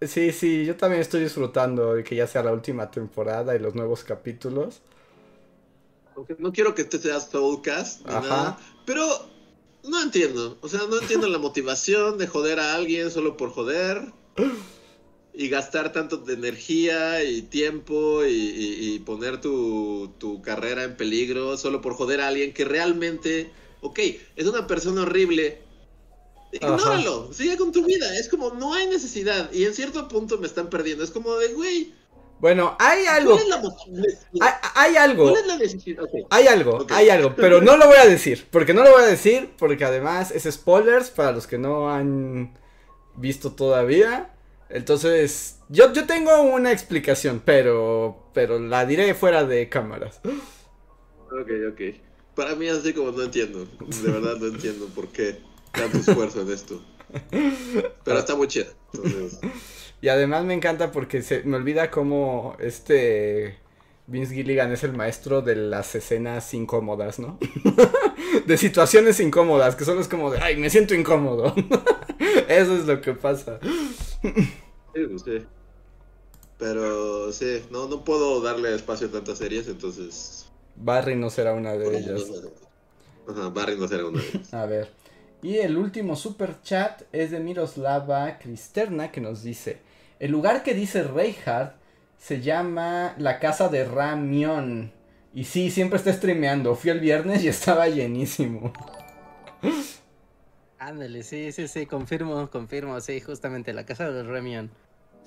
sí, sí, yo también estoy disfrutando de que ya sea la última temporada y los nuevos capítulos. Aunque no quiero que este sea Soulcast ni nada, pero no entiendo. O sea, no entiendo la motivación de joder a alguien solo por joder y gastar tanto de energía y tiempo y, poner tu, carrera en peligro solo por joder a alguien que realmente, ok, es una persona horrible. Ignóralo, sigue con tu vida. Es como, no hay necesidad. Y en cierto punto me están perdiendo. Es como de, güey. Bueno, hay algo. ¿Cuál es la hay, algo. ¿Cuál es la necesidad? Hay algo, hay algo. Pero no lo voy a decir. Porque no lo voy a decir. Porque además es spoilers para los que no han visto todavía. Entonces, yo, yo tengo una explicación, pero, pero la diré fuera de cámaras. Ok, ok. Para mí así como no entiendo. De verdad no entiendo por qué tanto esfuerzo en esto. Pero está muy chido. Y además me encanta porque se me olvida cómo este Vince Gilligan es el maestro de las escenas incómodas, ¿no? de situaciones incómodas, que solo es como de, ay, me siento incómodo. Eso es lo que pasa. Sí, pues sí. Pero sí, no, no puedo darle espacio a tantas series, entonces. Barry no será una de ellas. Ajá, Barry no será una de ellas. A ver. Y el último super chat es de Miroslava Cristerna que nos dice: El lugar que dice Reinhardt se llama la casa de Ramión. Y sí, siempre está streameando. Fui el viernes y estaba llenísimo. Ándale, sí, sí, sí, confirmo, confirmo, sí, justamente la casa de Ramión.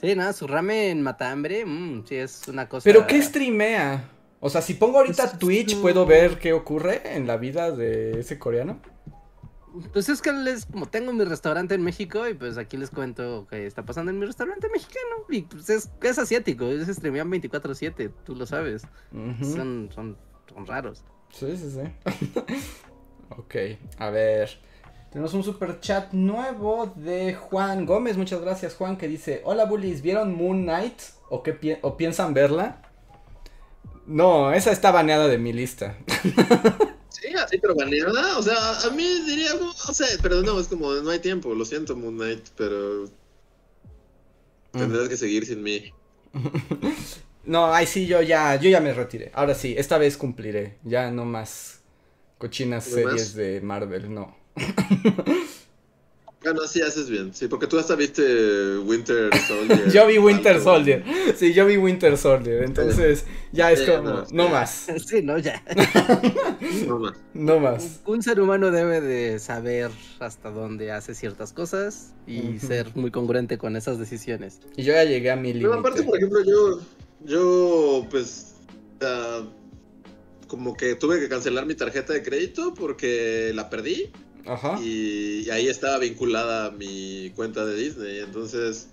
Sí, nada, su ramen mata hambre, mmm, sí, es una cosa... ¿Pero qué streamea? O sea, si pongo ahorita Pues, Twitch, no. ¿puedo ver qué ocurre en la vida de ese coreano? Pues es que les, como tengo mi restaurante en México y pues aquí les cuento qué está pasando en mi restaurante mexicano. Y pues es, es asiático, es streamean 24/7, tú lo sabes. Son, son, son raros. Sí, sí, sí. ok, a ver. Tenemos un super chat nuevo de Juan Gómez. Muchas gracias, Juan, que dice: Hola, bullies, ¿vieron Moon Knight? ¿O, qué pi- o piensan verla? No, esa está baneada de mi lista. Sí, así, pero baneada. O sea, a mí diría, no sé, pero no, es como, no hay tiempo. Lo siento, Moon Knight, pero tendrás que seguir sin mí. No, ay, sí, yo ya, yo ya me retiré. Ahora sí, esta vez cumpliré. Ya no más cochinas series de Marvel, no. Ah, no, sí, haces bien. Sí, porque tú hasta viste Winter Soldier. Yo vi Winter Falcon. Soldier. Sí, yo vi Winter Soldier. Entonces, ya es Sí, como, no, más, Sí, no, ya. No más. no más. Un ser humano debe de saber hasta dónde hace ciertas cosas y ser muy congruente con esas decisiones. Y yo ya llegué a mi Pero aparte, límite. por ejemplo, yo, yo, pues, ah, como que tuve que cancelar mi tarjeta de crédito porque la perdí Ajá. y, y ahí estaba vinculada mi cuenta de Disney. Entonces,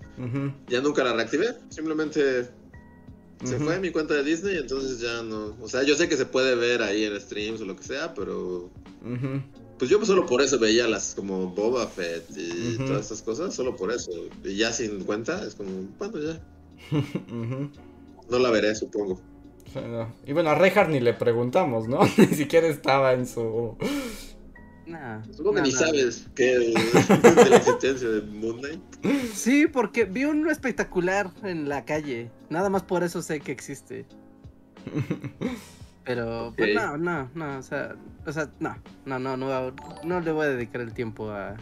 ya nunca la reactivé. Simplemente se ujú. fue mi cuenta de Disney, entonces ya no. O sea, yo sé que se puede ver ahí en streams o lo que sea, pero pues yo solo por eso veía las como Boba Fett y todas estas cosas, solo por eso. Y ya sin cuenta, es como, bueno, ya. No la veré, supongo. Y bueno, a Reinhardt ni le preguntamos, ¿no? Ni siquiera estaba en su... Nah, Supongo que no, ni sabes que de la existencia de Moon Knight. Sí, porque vi uno espectacular en la calle. Nada más por eso sé que existe. Pero, pues no, no, no, o sea, o sea, no, no, no, no, no le voy a dedicar el tiempo a,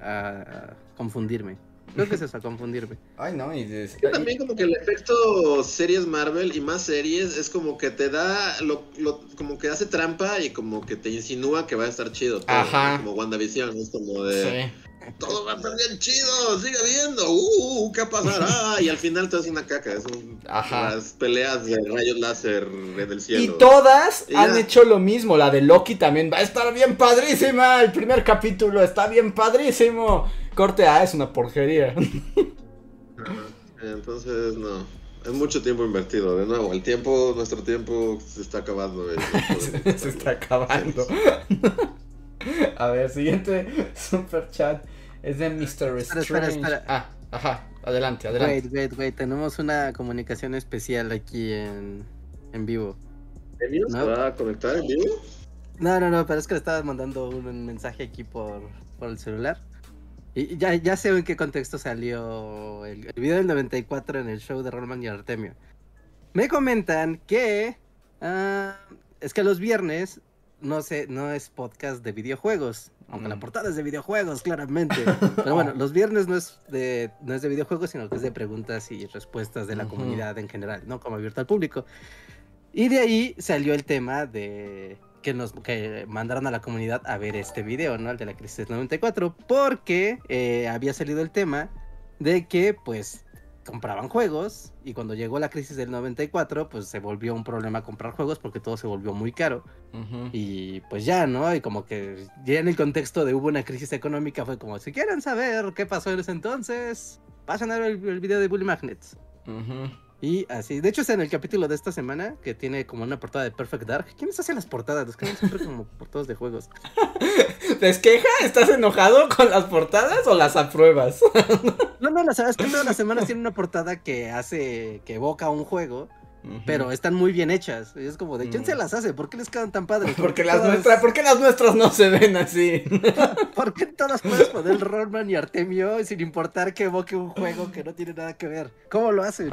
a, a confundirme. Creo que es eso, a confundirme. Ay, no, y... Yo también como que el efecto series Marvel y más series es como que te da, lo, lo- como que hace trampa y como que te insinúa que va a estar chido. todo, Ajá. ¿no? Como WandaVision, es como de, Sí. todo va a estar bien chido, sigue viendo, uh, ¿qué pasará? Y al final te hace una caca, es un, Ajá. las peleas de rayos láser en el cielo. Y todas Y han hecho lo mismo. La de Loki también va a estar bien padrísima. El primer capítulo está bien padrísimo. Corte A es una porquería. Entonces, no. Es mucho tiempo invertido. De nuevo, el tiempo, nuestro tiempo se está acabando. eh, Se está acabando. A ver, siguiente super chat es de Mr. Espera, Strange. espera, espera. Ah, ajá. Adelante, adelante. Wait, wait, wait, tenemos una comunicación especial aquí en, en vivo. ¿Emilio No. se va a conectar en vivo? No, no, no, pero es que le estaba mandando un, un mensaje aquí por, por el celular. Y ya, ya sé en qué contexto salió el, el video del 94 en el show de Rollman y Artemio. Me comentan que ah, es que los viernes no sé, no es podcast de videojuegos. Aunque Mm. la portada es de videojuegos, claramente. Pero bueno, los viernes no es de, no es de videojuegos, sino que es de preguntas y respuestas de la comunidad en general, ¿no? Como abierto al público. Y de ahí salió el tema de que nos que mandaron a la comunidad a ver este video, ¿no? El de la crisis del 94, porque eh, había salido el tema de que, pues, compraban juegos y cuando llegó la crisis del 94, pues se volvió un problema comprar juegos porque todo se volvió muy caro. Y pues ya, ¿no? Y como que ya en el contexto de hubo una crisis económica fue como, si quieren saber qué pasó en ese entonces, pasen a ver el, el video de Bully Magnets. Ujú. Y así, de hecho es en el capítulo de esta semana que tiene como una portada de Perfect Dark. ¿Quiénes hacen las portadas? Los que hacen siempre como portadas de juegos. ¿Te queja? ¿Estás enojado con las portadas o las apruebas? No, no, la verdad es que todas las semanas tiene una portada que hace, que evoca un juego. Pero están muy bien hechas. Es como de, ¿quién Mm. se las hace? ¿Por qué les quedan tan padres? Porque las todas- nuestras, ¿por qué las nuestras no se ven así? ¿Por qué todas puedes poner Rollman y Artemio sin importar que evoque un juego que no tiene nada que ver? ¿Cómo lo hacen?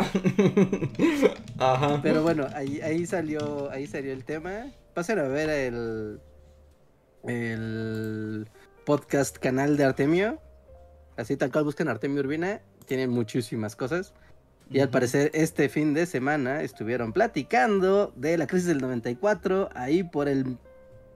Ajá. Pero bueno, ahí, ahí salió, ahí salió el tema. Pasen a ver el, el podcast canal de Artemio. Así tal cual buscan Artemio Urbina. Tienen muchísimas cosas. Y al parecer este fin de semana estuvieron platicando de la crisis del 94 ahí por el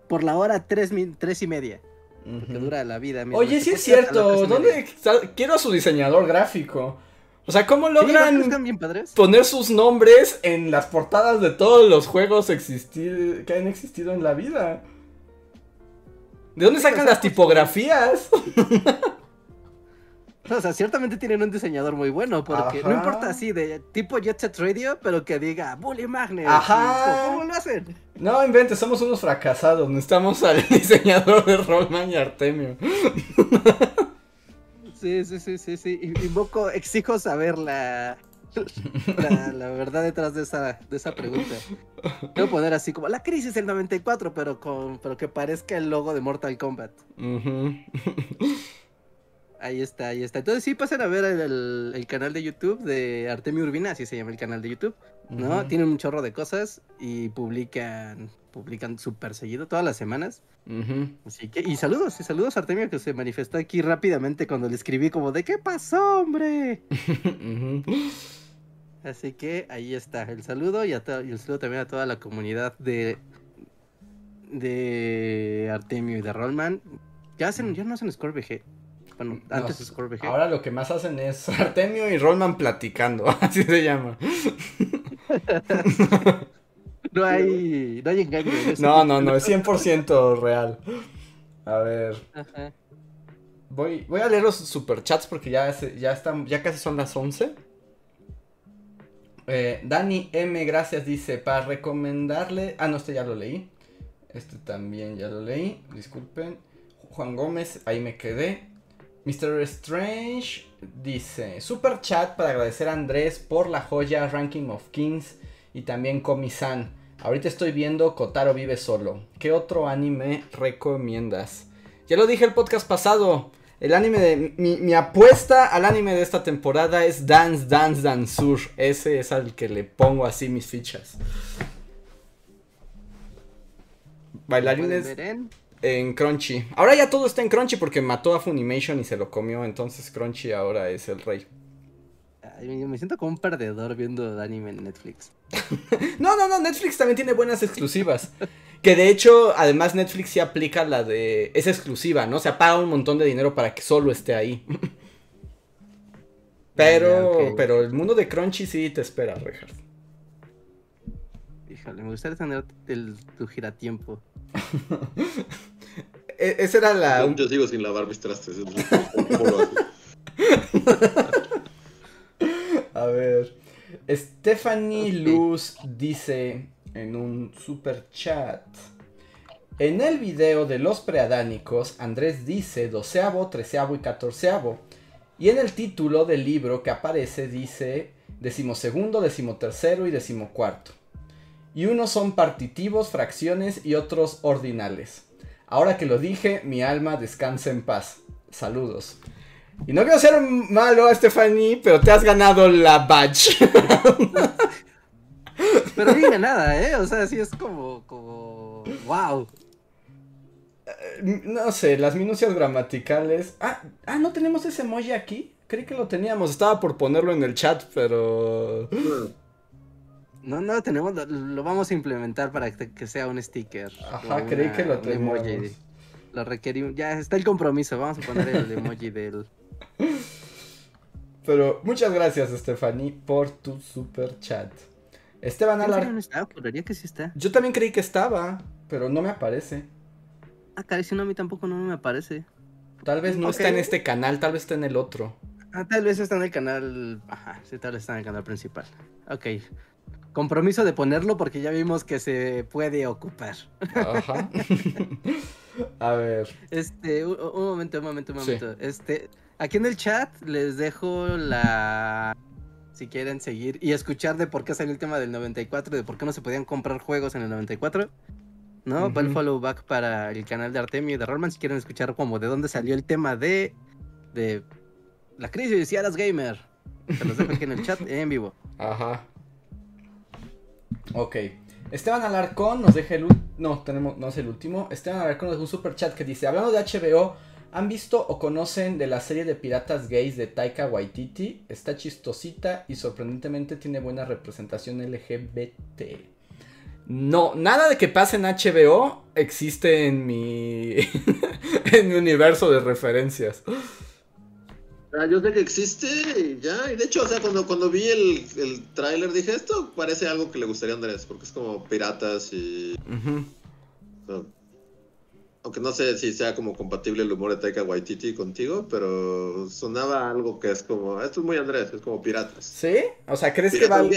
por la hora tres, tres y media. Porque dura la vida. misma. Oye, sí es cierto. ¿Dónde está? Quiero a su diseñador gráfico. O sea, ¿cómo Sí, ¿no crees que logran están bien padres? poner sus nombres en las portadas de todos los juegos existir- que han existido en la vida? ¿De dónde Sí, sacan sea, las pues, tipografías? O sea, ciertamente tienen un diseñador muy bueno, porque no importa así de tipo Jet Set Radio, pero que diga Bully Magnet. Ajá. ¿Cómo lo hacen? No inventes, somos unos fracasados. Necesitamos al diseñador de Rollman y Artemio. Sí, sí, sí, sí, sí. In- Invoco, exijo saber la, la, la verdad detrás de esa, de esa pregunta. Debo poner así como la crisis del 94, pero con, pero que parezca el logo de Mortal Kombat. Ujú. Ahí está, ahí está. Entonces sí pasen a ver el, el- el canal de YouTube de Artemio Urbina, así se llama el canal de YouTube. ¿no? Tienen un chorro de cosas y publican, publican súper seguido todas las semanas. Así que, y saludos, y saludos a Artemio que se manifestó aquí rápidamente cuando le escribí como de ¿qué pasó, hombre? Así que ahí está el saludo y, a y el saludo también a toda la comunidad de de Artemio y de Rollman. Ya hacen, ya no hacen Score VG. Bueno, No, antes Score VG. Ahora lo que más hacen es Artemio y Rollman platicando, así se llama. No hay, no hay engaño. No, no, no, es 100% real. A ver, Ajá. voy, voy a leer los superchats porque ya, se- ya, están, ya casi son las 11. Eh, Dani M, gracias, dice, para recomendarle... Ah, no, este ya lo leí. Este también ya lo leí, disculpen. Juan Gómez, ahí me quedé. Mr. Strange dice, super chat para agradecer a Andrés por la joya Ranking of Kings y también Komi-san. Ahorita estoy viendo Kotaro vive solo. ¿Qué otro anime recomiendas? Ya lo dije el podcast pasado. El anime de. Mi, mi apuesta al anime de esta temporada es Dance Dance Dansur. Ese es al que le pongo así mis fichas. ¿Pueden Bailarines en? Crunchy. Ahora ya todo está en Crunchy porque mató a Funimation y se lo comió. Entonces Crunchy ahora es el rey. Ay, me- siento como un perdedor viendo anime en Netflix. No, no, no, Netflix también tiene buenas exclusivas. Que de hecho, además Netflix sí aplica la de... Es exclusiva, ¿no? O sea, paga un montón de dinero para que solo esté ahí. Pero, ok. pero el mundo de Crunchy sí te espera, Reinhardt. Híjole, me gustaría tener el, tu giratiempo. E- esa era la... Yo, yo sigo sin lavar mis trastes. A ver. Stephanie Luz dice en un super chat. En el video de los preadánicos, Andrés dice doceavo, treceavo y catorceavo. Y en el título del libro que aparece dice decimosegundo, decimotercero y decimocuarto. Y unos son partitivos, fracciones y otros ordinales. Ahora que lo dije, mi alma descansa en paz. Saludos. Y no quiero ser malo, Stephanie, pero te has ganado la badge. Pero de nada, ¿eh? O sea, sí es como, como, wow. no sé, las minucias gramaticales. Ah, ah, no tenemos ese emoji aquí. Creí que lo teníamos. Estaba por ponerlo en el chat, pero. No, no lo tenemos, lo, lo vamos a implementar para que, que sea un sticker. Ajá, creí que lo un emoji. teníamos. Lo requerimos, ya está el compromiso, vamos a poner el emoji del... Pero muchas gracias, Stephanie, por tu super chat. Esteban ¿En serio Alar. no está? Que sí está. Yo también creí que estaba, pero no me aparece. Ah, caray, si no, a mí tampoco no me aparece. Tal vez no está en este canal, tal vez está en el otro. Ah, tal vez está en el canal. Ajá, sí, tal vez está en el canal principal. Ok. Compromiso de ponerlo porque ya vimos que se puede ocupar. Ajá. A ver. Este, un, un momento, un momento, un Sí. momento. Este, aquí en el chat les dejo la Si quieren seguir y escuchar de por qué salió el tema del 94, de por qué no se podían comprar juegos en el 94. ¿No? Va el Ujú. follow back para el canal de Artemio y de Rollman si quieren escuchar como de dónde salió el tema de, de la crisis y Aras Gamer. Se los dejo aquí en el chat en vivo. Ajá. Ok. Esteban Alarcón nos deja el No, tenemos, no es el último. Esteban Alarcón nos deja un super chat que dice: Hablando de HBO, ¿han visto o conocen de la serie de piratas gays de Taika Waititi? Está chistosita y sorprendentemente tiene buena representación LGBT. No, nada de que pase en HBO existe en mi. en mi universo de referencias. Ah, yo sé que existe y ya. Y de hecho, o sea, cuando, cuando vi el, el tráiler dije, esto parece algo que le gustaría a Andrés, porque es como piratas y... Aunque no sé si sea como compatible el humor de Taika Waititi contigo, pero sonaba algo que es como... Esto es muy Andrés, es como piratas. ¿Sí? O sea, ¿crees que va.?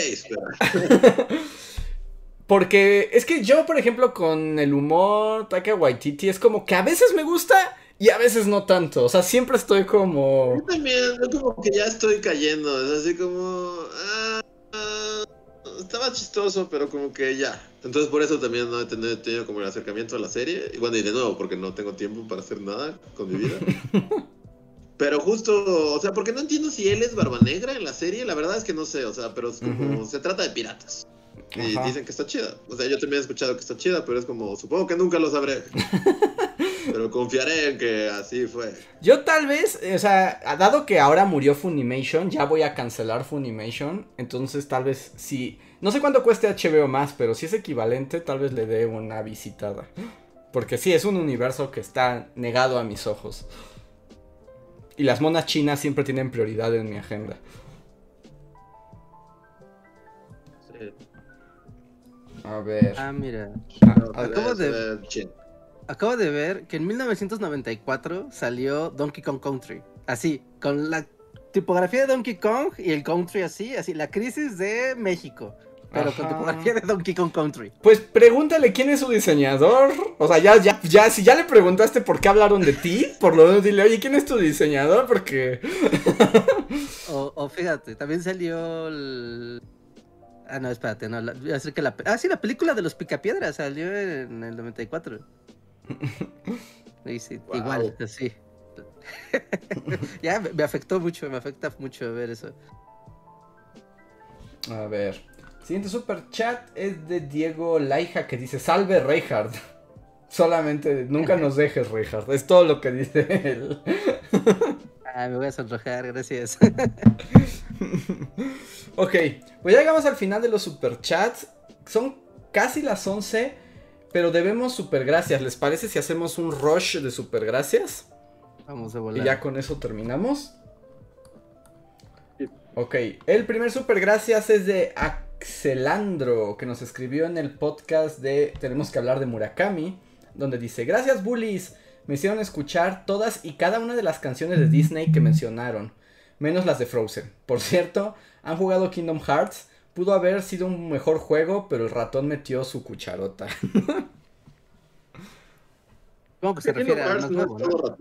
Porque es que yo, por ejemplo, con el humor Taika Waititi es como que a veces me gusta y a veces no tanto. O sea, siempre estoy Yo como. también, yo como que ya estoy cayendo, es así como... ah, ah, estaba chistoso, pero como que ya. Entonces por eso también no he tenido, he tenido como el acercamiento a la serie. Y bueno, y de nuevo, porque no tengo tiempo para hacer nada con mi vida. Pero justo, o sea, porque no entiendo si él es Barba Negra en la serie, la verdad es que no sé, o sea, pero es como, se trata de piratas. Y Ajá. dicen que está chida. O sea, yo también he escuchado que está chida, pero es como, supongo que nunca lo sabré. pero confiaré en que así fue. Yo tal vez, o sea, dado que ahora murió Funimation, ya voy a cancelar Funimation. Entonces, tal vez si. No sé cuánto cueste HBO más, pero si es equivalente, tal vez le dé una visitada. Porque sí, es un universo que está negado a mis ojos. Y las monas chinas siempre tienen prioridad en mi agenda. A ver. Ah, mira. Ah, No, acabo de-. Acabo de ver que en 1994 salió Donkey Kong Country. Así, con la tipografía de Donkey Kong y el country así, así, la crisis de México. Pero con tipografía de Donkey Kong Country. Pues pregúntale quién es su diseñador. O sea, ya, ya, ya, si ya le preguntaste por qué hablaron de ti, por lo menos dile, oye, ¿quién es tu diseñador? Porque. O, o fíjate, también salió el... Ah, no, espérate, no. La, que la, ah, sí, la película de los Picapiedras salió en el 94. Sí, sí, Wow. igual, así. ya me, me afectó mucho, me afecta mucho ver eso. A ver. Siguiente super chat es de Diego Laija que dice: Salve Reinhardt. Solamente nunca nos dejes, Reinhardt. Es todo lo que dice él. Ah, me voy a sonrojar, gracias. Ok, pues ya llegamos al final de los superchats. Son casi las 11, pero debemos supergracias. ¿Les parece si hacemos un rush de supergracias? Vamos a Y volar. ya con eso terminamos. Sí. Ok, el primer supergracias es de Axelandro, que nos escribió en el podcast de Tenemos que hablar de Murakami, donde dice, gracias bullies, me hicieron escuchar todas y cada una de las canciones de Disney que mencionaron, menos las de Frozen. Por cierto, han jugado Kingdom Hearts, pudo haber sido un mejor juego, pero el ratón metió su cucharota. Supongo que se Kingdom refiere rato.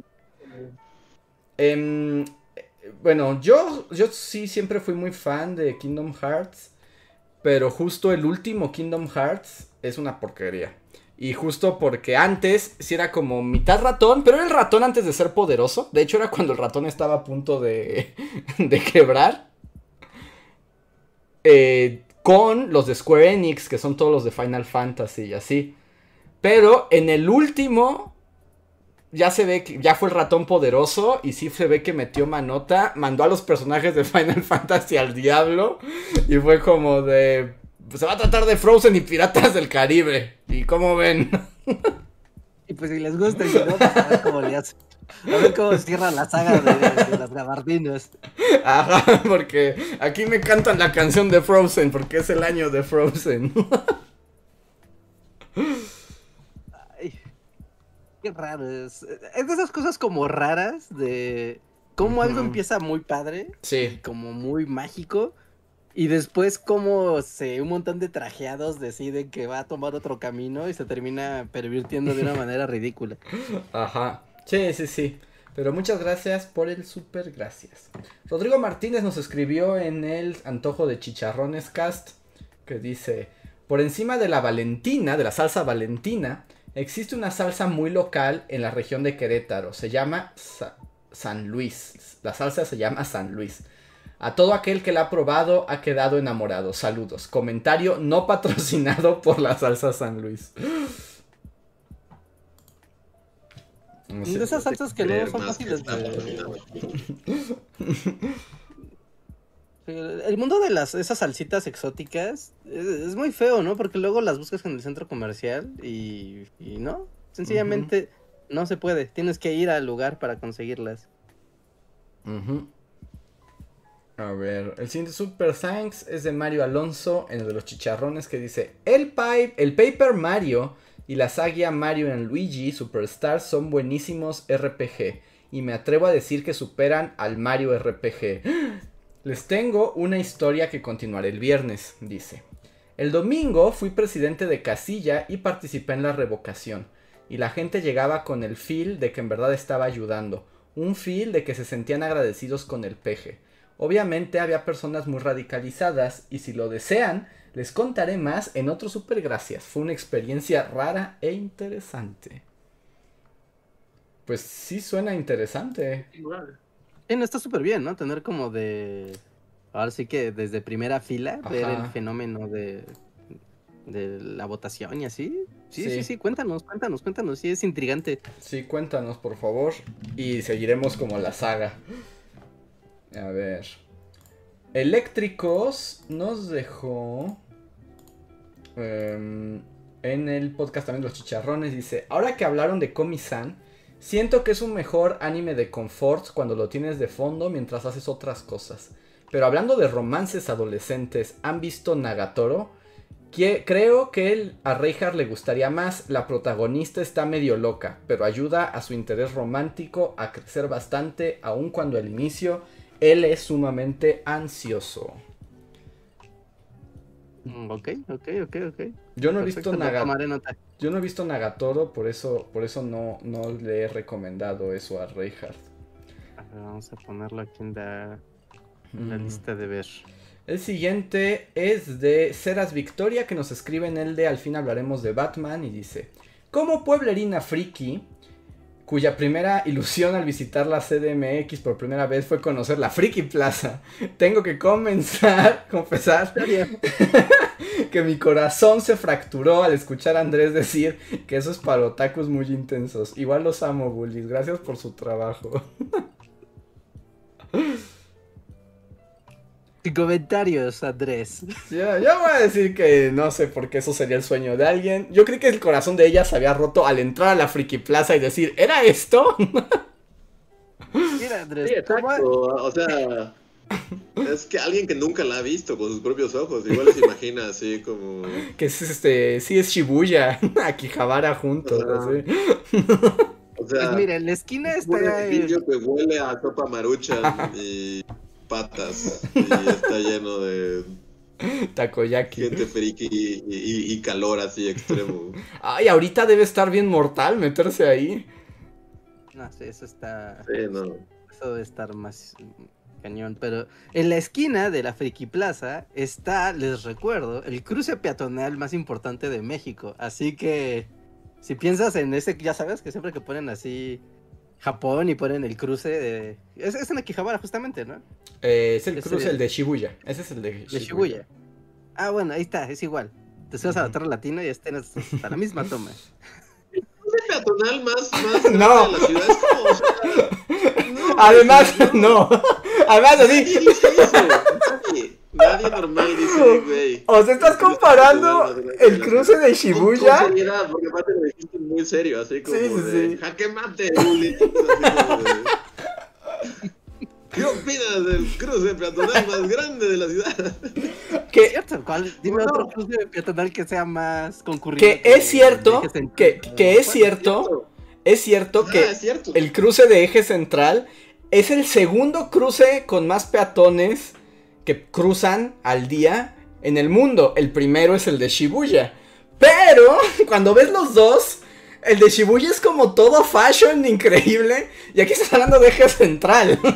Em, eh, bueno, yo, yo sí siempre fui muy fan de Kingdom Hearts. Pero justo el último Kingdom Hearts es una porquería. Y justo porque antes sí era como mitad ratón, pero era el ratón antes de ser poderoso. De hecho, era cuando el ratón estaba a punto de, de quebrar. Eh, con los de Square Enix, que son todos los de Final Fantasy y así. Pero en el último, ya se ve que ya fue el ratón poderoso y sí se ve que metió manota, mandó a los personajes de Final Fantasy al diablo y fue como de se va a tratar de Frozen y Piratas del Caribe. ¿Y cómo ven? Y pues si les gusta, y si no, pues cómo le hace. A ver cómo cierra la saga de, de las gabardinas. Ajá, porque aquí me cantan la canción de Frozen porque es el año de Frozen. Ay, qué raro es. Es de esas cosas como raras de cómo algo empieza muy padre, Sí, como muy mágico. Y después como se un montón de trajeados deciden que va a tomar otro camino y se termina pervirtiendo de una manera ridícula. ajá. Sí, sí, sí. Pero muchas gracias por el super gracias. Rodrigo Martínez nos escribió en el Antojo de Chicharrones Cast que dice, por encima de la Valentina, de la salsa Valentina, existe una salsa muy local en la región de Querétaro. Se llama San Luis. La salsa se llama San Luis. A todo aquel que la ha probado ha quedado enamorado. Saludos. Comentario no patrocinado por la salsa San Luis. De esas salsas que no son fáciles de... El mundo de las esas salsitas exóticas es, muy feo, ¿no? Porque luego las buscas en el centro comercial y, y no, sencillamente no se puede. Tienes que ir al lugar para conseguirlas. A ver, el siguiente Super Thanks es de Mario Alonso, en el de los chicharrones, que dice: El, pipe, el Paper Mario y la saga Mario en Luigi Superstar son buenísimos RPG. Y me atrevo a decir que superan al Mario RPG. Les tengo una historia que continuaré el viernes, dice. El domingo fui presidente de casilla y participé en la revocación. Y la gente llegaba con el feel de que en verdad estaba ayudando. Un feel de que se sentían agradecidos con el peje. Obviamente había personas muy radicalizadas y si lo desean, les contaré más en otro Super Gracias. Fue una experiencia rara e interesante. Pues sí suena interesante. Igual. está súper bien, ¿no? Tener como de... Ahora sí que desde primera fila ver el fenómeno de, de la votación y así. Sí, sí, sí, cuéntanos, cuéntanos, cuéntanos. Sí, es intrigante. Sí, cuéntanos, por favor. Y seguiremos como la saga. A ver. Eléctricos nos dejó. Em, en el podcast también Los Chicharrones. Dice: Ahora que hablaron de Komi-san, siento que es un mejor anime de confort cuando lo tienes de fondo mientras haces otras cosas. Pero hablando de romances adolescentes, ¿han visto Nagatoro? creo que a Reinhardt le gustaría más. La protagonista está medio loca, pero ayuda a su interés romántico a crecer bastante, aun cuando al inicio él es sumamente ansioso. Mm, ok, ok, ok, ok. Yo no he visto Nagatoro. Yo no he visto Nagatoro, por eso, por eso no, no le he recomendado eso a Reinhardt. vamos a ponerlo aquí en la, mm. lista de ver. El siguiente es de Ceras Victoria, que nos escribe en el de Al fin hablaremos de Batman y dice: Como pueblerina friki, cuya primera ilusión al visitar la CDMX por primera vez fue conocer la Friki Plaza. Tengo que comenzar, confesar que mi corazón se fracturó al escuchar a Andrés decir que eso es para otakus muy intensos. Igual los amo, bullies. Gracias por su trabajo. Comentarios, Andrés. Ya, yo voy a decir que no sé por qué eso sería el sueño de alguien. Yo creí que el corazón de ella se había roto al entrar a la Friki Plaza y decir, ¿era esto? Mira, Andrés. Sí, exacto. O sea, es que alguien que nunca la ha visto con sus propios ojos, igual se imagina así como. Que es este, sí es Shibuya, Akihabara juntos, así. O sea, pues mira, en la esquina está. Un edificio que huele a sopa marucha y patas y está lleno de Takoyaki. Gente friki y, calor así extremo. Ay, ahorita debe estar bien mortal meterse ahí. No sé, eso está. Sí, no. Eso debe estar más cañón. Pero en la esquina de la Friki Plaza está, les recuerdo, el cruce peatonal más importante de México. Así que. Si piensas en ese, ya sabes que siempre que ponen así Japón y ponen el cruce de. Es, es en Akihabara, justamente, ¿no? Eh, es el cruce, el de Shibuya. Ese es el de Shibuya. Ah, bueno, ahí está, es igual. Te subes a la Torre Latina y estén hasta la misma toma. El cruce peatonal más, más no. de la ciudad es como. no, Además, no. Además, así. Nadie normal dice, güey. O sea, estás comparando el cruce de Shibuya. porque aparte lo dijiste muy serio, así como sí, de sí. jaque mate, ¿Qué opinas del cruce peatonal más grande de la ciudad? Que, ¿Cierto? ¿Cuál? Dime otro cruce peatonal que sea más concurrido. Que, es cierto, que, que es cierto, es cierto que ah, es cierto. el cruce de eje central es el segundo cruce con más peatones que cruzan al día en el mundo. El primero es el de Shibuya. Pero cuando ves los dos, el de Shibuya es como todo fashion increíble. Y aquí estás hablando de eje central.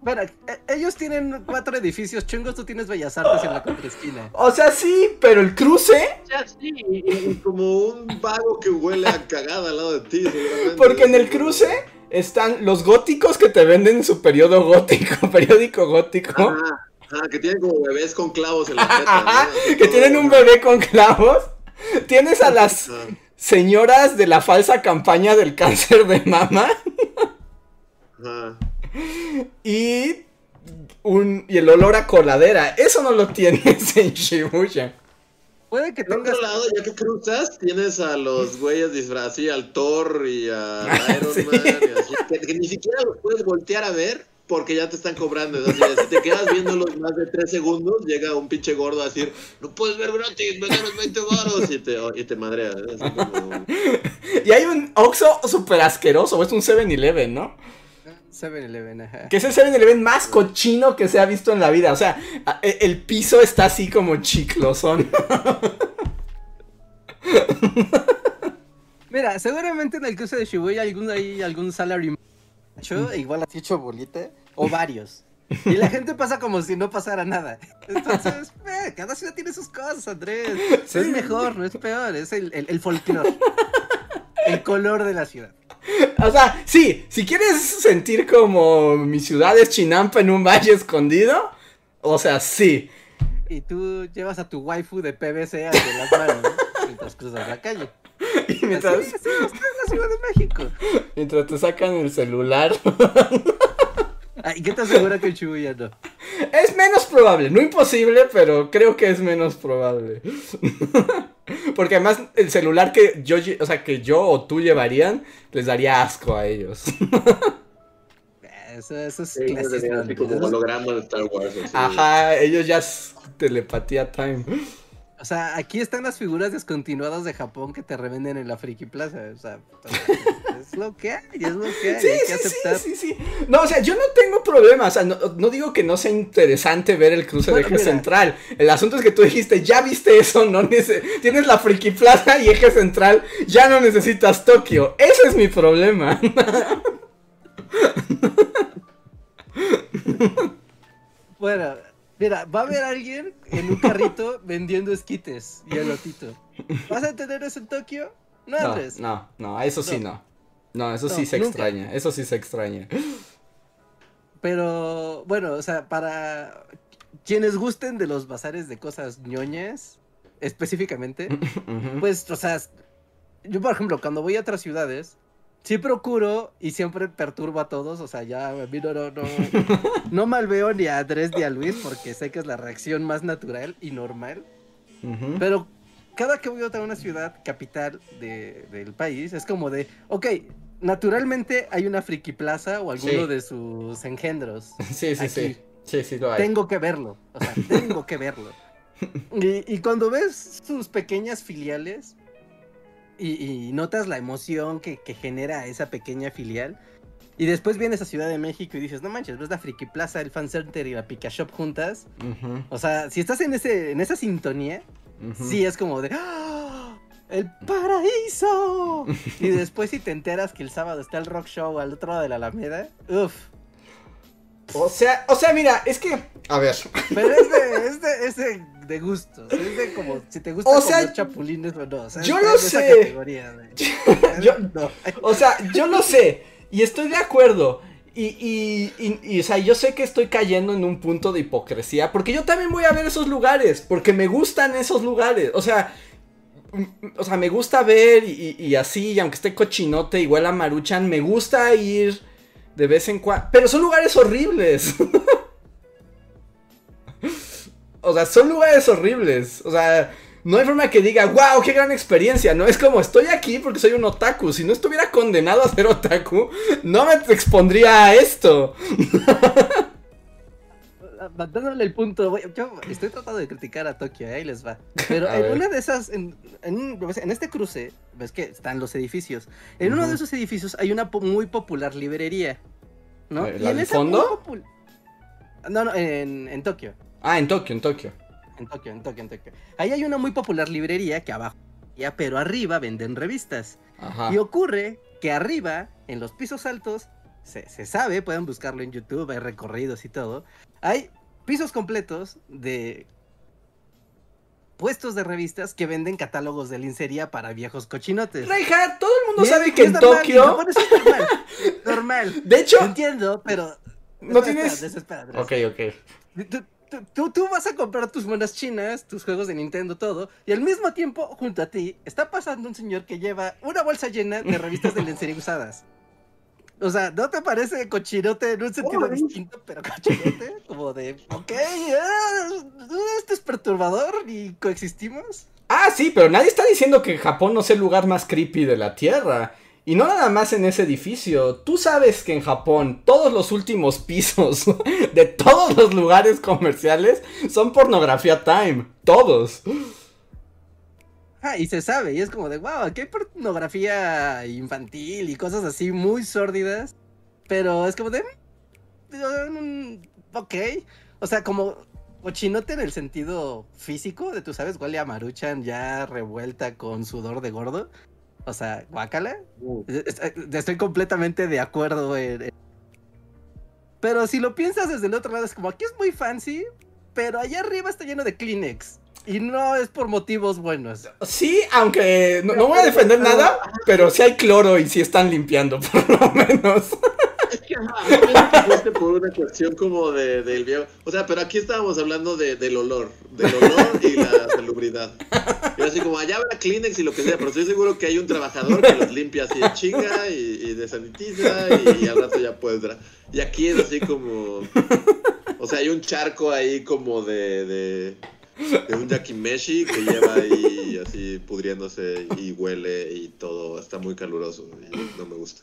Bueno, e- ellos tienen cuatro edificios chungos, tú tienes Bellas Artes en la contraesquina. O sea, sí, pero el cruce. Ya sí, y como un vago que huele a cagada al lado de ti. seguramente. Porque en el cruce están los góticos que te venden su periodo gótico, periódico gótico. Ajá, ajá, que tienen como bebés con clavos en la teta. Ajá, que tienen un bebé con clavos. Tienes a las Ajá. señoras de la falsa campaña del cáncer de mama. Ajá. Y, un, y el olor a coladera. Eso no lo tienes en Shibuya. Puede que Por tengas. otro lado, ya que cruzas, tienes a los güeyes disfrazados, así, al Thor y al Iron Sí. Man, y así, que, que ni siquiera los puedes voltear a ver porque ya te están cobrando. Así, si te quedas viéndolos más de tres segundos, llega un pinche gordo a decir, no puedes ver gratis, me ganas 20 baros, y te, y te madrea. ¿eh? Así como- Y hay un Oxxo súper asqueroso. Es un 7-Eleven, ¿no? 7-Eleven, ajá. Que es el 7-Eleven más cochino que se ha visto en la vida. O sea, e- el piso está así como chiclosón. Mira, seguramente en el cruce de Shibuya algún, hay algún salary macho, igual así hecho bolita, o varios. Y la gente pasa como si no pasara nada. Entonces, eh, cada ciudad tiene sus cosas, Andrés. Sí. Es mejor, no es peor, es el, el, el folclore. El color de la ciudad. O sea, sí, si quieres sentir como mi ciudad es Chinampa en un valle escondido, o sea, sí. Y tú llevas a tu waifu de PVC ante las manos ¿no? mientras cruzas la calle. Y mientras, Así, en la Ciudad de México. mientras te sacan el celular. Ah, ¿Y qué te asegura que Shibuya no? Es menos probable, no imposible, pero creo que es menos probable. Porque además el celular que yo, o sea, que yo o tú llevarían, les daría asco a ellos. Eso, eso es Sí, como holograma de Star Wars. así. Ajá, ellos ya es telepatía time. O sea, aquí están las figuras descontinuadas de Japón que te revenden en la Friki Plaza. O sea, es lo que hay, es lo que hay. Sí, hay que sí, aceptar. sí, sí, sí. No, o sea, yo no tengo problema. O sea, no, no digo que no sea interesante ver el cruce Bueno, de eje mira. central. El asunto es que tú dijiste, ya viste eso, no tienes la Friki Plaza y eje central, ya no necesitas Tokio. Ese es mi problema. Bueno, mira, va a haber alguien en un carrito vendiendo esquites y elotito. ¿Vas a tener eso en Tokio? No, No, Andrés. no, no, eso sí no. No, eso sí se nunca. extraña. Eso sí se extraña. Pero, bueno, o sea, para quienes gusten de los bazares de cosas ñoñas, específicamente, pues, o sea, yo, por ejemplo, cuando voy a otras ciudades, sí procuro y siempre perturbo a todos, o sea, ya a mí no, no, no, no malveo ni a Andrés ni a Luis porque sé que es la reacción más natural y normal, Ujú. pero cada que voy a una ciudad capital de- del país, es como de, ok, naturalmente hay una friki plaza o alguno Sí. de sus engendros. Sí, sí, sí. aquí. Sí, sí lo hay. Tengo que verlo, o sea, tengo que verlo. Y, y cuando ves sus pequeñas filiales y, y notas la emoción que, que genera esa pequeña filial, y después vienes a Ciudad de México y dices, no manches, ves la Friki Plaza, el Fan Center y la Pika Shop juntas. O sea, si estás en, ese, en esa sintonía, sí es como de ¡Ah! ¡El paraíso! y después si te enteras que el sábado está el rock show al otro lado de la Alameda, uff. O sea, o sea, mira, es que. A ver. Pero es de, es de, es de, de gustos. Es de como si te gusta O sea, comer chapulines o no. O sea, yo lo sé. Yo- No. O sea, yo lo sé. Y estoy de acuerdo. Y, y, y, y, o sea, yo sé que estoy cayendo en un punto de hipocresía. Porque yo también voy a ver esos lugares. Porque me gustan esos lugares. O sea. O sea, me gusta ver y, y así, y aunque esté cochinote, igual a Maruchan, me gusta ir de vez en cuando. Pero son lugares horribles. o sea, son lugares horribles. O sea, no hay forma que diga, wow, qué gran experiencia. No es como, estoy aquí porque soy un otaku. Si no estuviera condenado a ser otaku, no me expondría a esto. Dándole el punto, yo estoy tratando de criticar a Tokio, ahí les va. Pero A en ver. una de esas, en, en, este cruce, ves que están los edificios. En uno de esos edificios hay una po- muy popular librería. ¿no? ¿La Y en del esa fondo? No, no, en, en Tokio. Ah, en Tokio, en Tokio. En Tokio, en Tokio, en Tokio. Ahí hay una muy popular librería que abajo Ya, pero arriba venden revistas. Ajá. Y ocurre que arriba, en los pisos altos, se, se sabe, pueden buscarlo en YouTube, hay recorridos y todo. Hay pisos completos de puestos de revistas que venden catálogos de lencería para viejos cochinotes. Reinhardt, todo el mundo es- sabe que en normal, Tokio. eso es normal. normal. De hecho. Entiendo, pero. No tienes- Ok, ok. Tú, tú- vas a comprar tus monas chinas, tus juegos de Nintendo, todo, y al mismo tiempo, junto a ti, está pasando un señor que lleva una bolsa llena de revistas de lencería usadas. O sea, ¿no te parece cochinote en un sentido distinto, pero cochinote? Como de, ok, ah, esto es perturbador y coexistimos. Ah, sí, pero nadie está diciendo que Japón no sea el lugar más creepy de la Tierra. Y no nada más en ese edificio. Tú sabes que en Japón todos los últimos pisos de todos los lugares comerciales son pornografía time. Todos. Ah, y se sabe, y es como de, wow, aquí hay pornografía infantil y cosas así muy sórdidas, pero es como de, mm, ok, o sea, como cochinote en el sentido físico, de tú sabes, huele a maruchan ya revuelta con sudor de gordo, o sea, guácala, es- estoy completamente de acuerdo en... en- Pero si lo piensas desde el otro lado, es como, aquí es muy fancy, pero allá arriba está lleno de Kleenex. Y no es por motivos buenos. Sí, aunque no, no voy a defender nada, pero sí hay cloro y sí están limpiando, por lo menos. Es que, fuiste por una cuestión como de, del viejo. O sea, pero aquí estábamos hablando de, del olor. Del olor y la salubridad. Y así como, allá habrá Kleenex y lo que sea, pero estoy seguro que hay un trabajador que los limpia así en chinga y, y desanitiza y, al rato ya puedes. Y aquí es así como. O sea, hay un charco ahí como de. de de un yakimeshi que lleva ahí así pudriéndose y huele y todo está muy caluroso y no me gusta.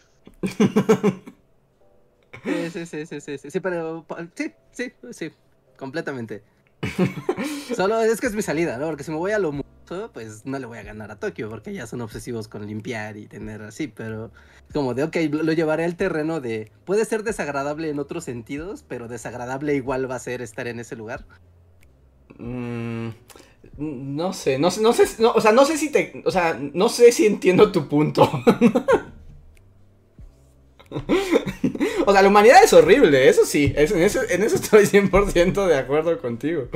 Sí, sí, sí, sí, sí, sí, pero sí, sí, sí, completamente. Solo es que es mi salida, ¿no? Porque si me voy a lo mucho, pues no le voy a ganar a Tokio, porque ya son obsesivos con limpiar y tener así, pero como de, ok, lo llevaré al terreno de, puede ser desagradable en otros sentidos, pero desagradable igual va a ser estar en ese lugar. Mm, no sé, no sé, no sé, no, o sea, no sé si te, o sea, no sé si entiendo tu punto. O sea, la humanidad es horrible, eso sí, en, eso, en eso estoy 100% de acuerdo contigo.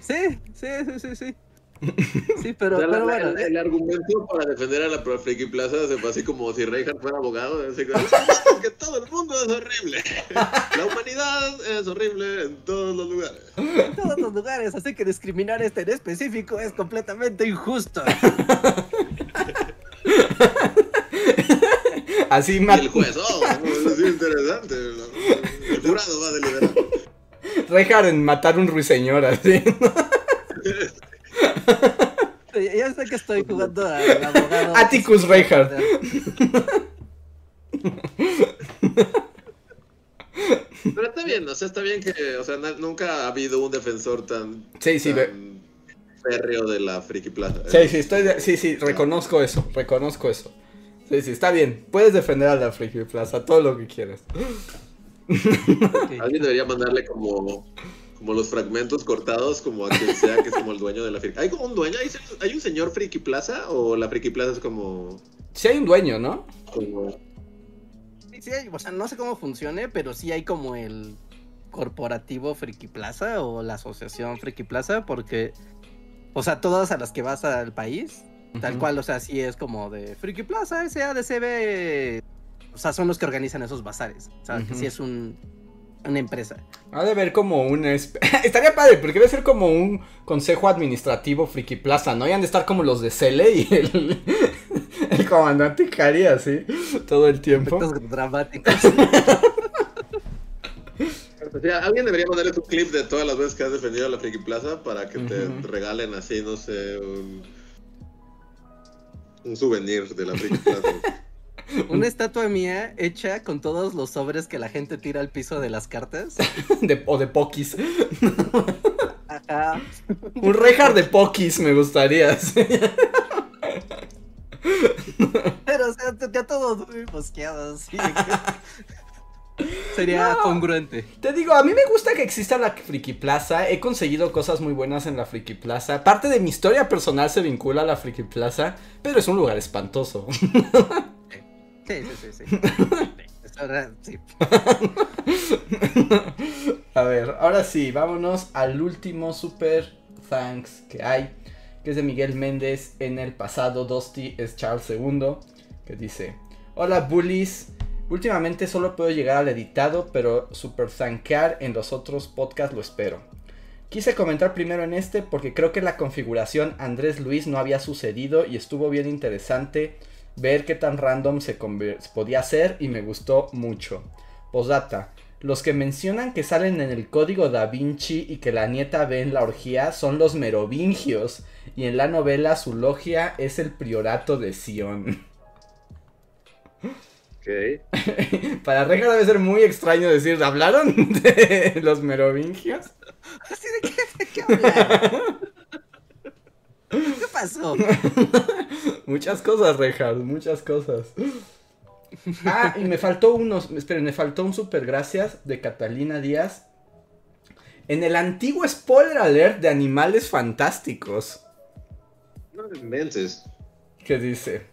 Sí, sí, sí, sí, sí. Sí, pero, O sea, la- pero la- bueno, el, eh, el argumento para defender a la Friki Plaza se fue así como si Reinhardt fuera abogado. así que todo el mundo es horrible. La humanidad es horrible en todos los lugares. en todos los lugares, así que discriminar este en específico es completamente injusto. Así Y el juez, oh, es interesante. El jurado va a deliberar. Reinhardt en matar un ruiseñor, así. Ya ya sé que estoy jugando al abogado. Atticus Reinhardt. Pero está bien, o sea, está bien que, o sea, nunca ha habido un defensor tan, Sí, sí, ve- tan férreo de la Friki Plaza. Sí, sí, estoy de- sí, sí, reconozco eso, reconozco eso. Sí, sí, está bien. Puedes defender a la Friki Plaza, todo lo que quieras. Alguien debería mandarle como, como los fragmentos cortados, como a quien sea que es como el dueño de la Friki. ¿Hay como un dueño? ¿Hay, hay un señor Friki Plaza? ¿O la Friki Plaza es como, Sí hay un dueño, ¿no? como Sí, sí hay- o sea, no sé cómo funcione, pero sí hay como el corporativo Friki Plaza o la asociación Friki Plaza, porque, o sea, todas a las que vas al país, tal cual, o sea, sí es como de Friki Plaza, SADCB, o sea, son los que organizan esos bazares, o sea, que sí es un, una empresa. Ha de haber como un... Estaría padre, porque debe ser como un consejo administrativo Friki Plaza, ¿no? Y han de estar como los de Cele y el, el comandante Kari así, todo el tiempo. Efectos dramáticos. O sea, alguien debería mandarles un clip de todas las veces que has defendido a la Friki Plaza para que te regalen así, no sé, un, un souvenir de la Friki Plaza. Una estatua mía hecha con todos los sobres que la gente tira al piso de las cartas. De- o de Pokis. Ajá. Un Reinhardt de Pokis me gustaría. sí. Pero, o sea, ya todo muy mosqueado, así. Sería No. congruente. Te digo, a mí me gusta que exista la Friki Plaza. He conseguido cosas muy buenas en la Friki Plaza. Parte de mi historia personal se vincula a la Friki Plaza, pero es un lugar espantoso. Sí, sí, sí, sí. Sí. A ver, ahora sí, vámonos al último super thanks que hay, que es de Miguel Méndez en el pasado. Dusty es Charles II, que dice: Hola bullies, últimamente solo puedo llegar al editado, pero super thankear en los otros podcasts lo espero. Quise comentar primero en este porque creo que la configuración Andrés Luis no había sucedido y estuvo bien interesante ver qué tan random se podía hacer y me gustó mucho. Posdata, los que mencionan que salen en el código da Vinci y que la nieta ve en la orgía son los merovingios y en la novela su logia es el priorato de Sion. Ok. Para Reja debe ser muy extraño decir, ¿hablaron de los merovingios? Así de qué, de qué? ¿Qué pasó? Muchas cosas, Reinhardt, muchas cosas. Ah, y me faltó unos, esperen, me faltó un super gracias de Catalina Díaz. En el antiguo spoiler alert de Animales Fantásticos, No me inventes. que dice,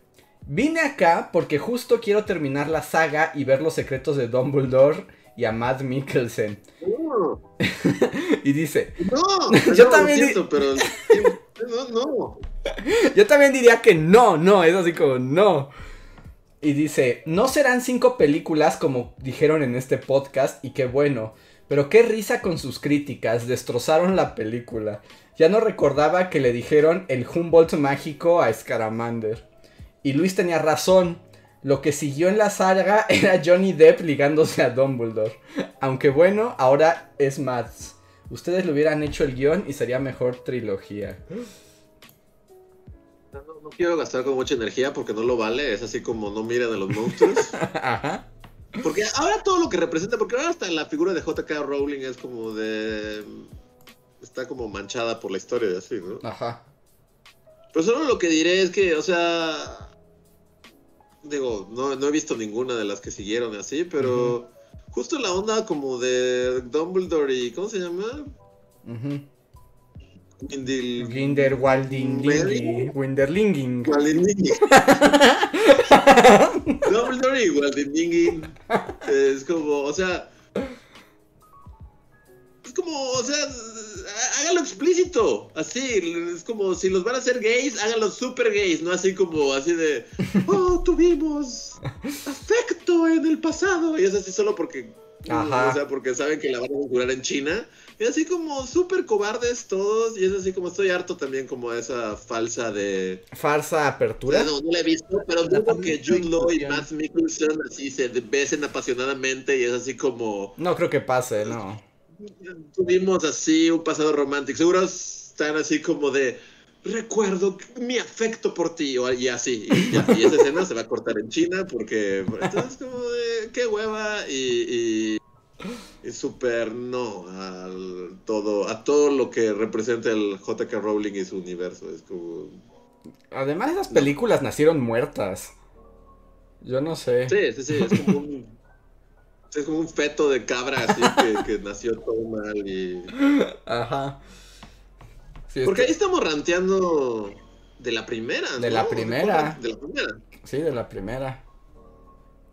vine acá porque justo quiero terminar la saga y ver los secretos de Dumbledore y a Matt Mikkelsen. No, Y dice, no. Yo no, también siento, pero. No, no. Yo también diría que no, no, es así como no. Y dice, no serán cinco películas como dijeron en este podcast y qué bueno, pero qué risa con sus críticas, destrozaron la película. Ya no recordaba que le dijeron el Humboldt mágico a Scaramander. Y Luis tenía razón, lo que siguió en la saga era Johnny Depp ligándose a Dumbledore. Aunque bueno, ahora es Mads. Ustedes le hubieran hecho el guion y sería mejor trilogía. No, quiero gastar con mucha energía porque no lo vale. Es así como no miren a los monstruos. Ajá. Porque ahora todo lo que representa, porque ahora hasta la figura de JK Rowling es como de. Está como manchada por la historia y así, ¿no? Ajá. Pero solo lo que diré es que, o sea. Digo, no, no he visto ninguna de las que siguieron así, pero. Justo la onda como de Dumbledore y. ¿Cómo se llama? Ujú. Windil. Ginderwaldingingi. Winderlinging. Waldinging. Dumbledore y Waldinging. Es como, o sea. Es como, o sea, hágalo explícito. Así, es como si los van a hacer gays, háganlos super gays, no así como, así de. Oh, tuvimos afecto en el pasado. Y es así solo porque. Ajá. O sea, porque saben que la van a censurar en China. Y así como súper cobardes todos. Y es así como estoy harto también como esa falsa de. Farsa apertura. No, no la he visto, pero dudo que Jude Law y. Matt Mikkelsen así se besen apasionadamente y es así como No creo que pase, no. Tuvimos así un pasado romántico. Seguro están así como de recuerdo mi afecto por ti o y así. Y, ya, y esa escena se va a cortar en China porque entonces como de qué hueva y, y, y súper no al todo a todo lo que representa el JK Rowling y su universo. Es como Además, esas películas nacieron muertas. Yo no sé. Sí, sí, sí, es como un, es como un feto de cabra así que, que nació todo mal y... Ajá. Sí, es Porque que- ahí estamos ranteando de la primera, De ¿no? la primera. De la primera. Sí, de la primera.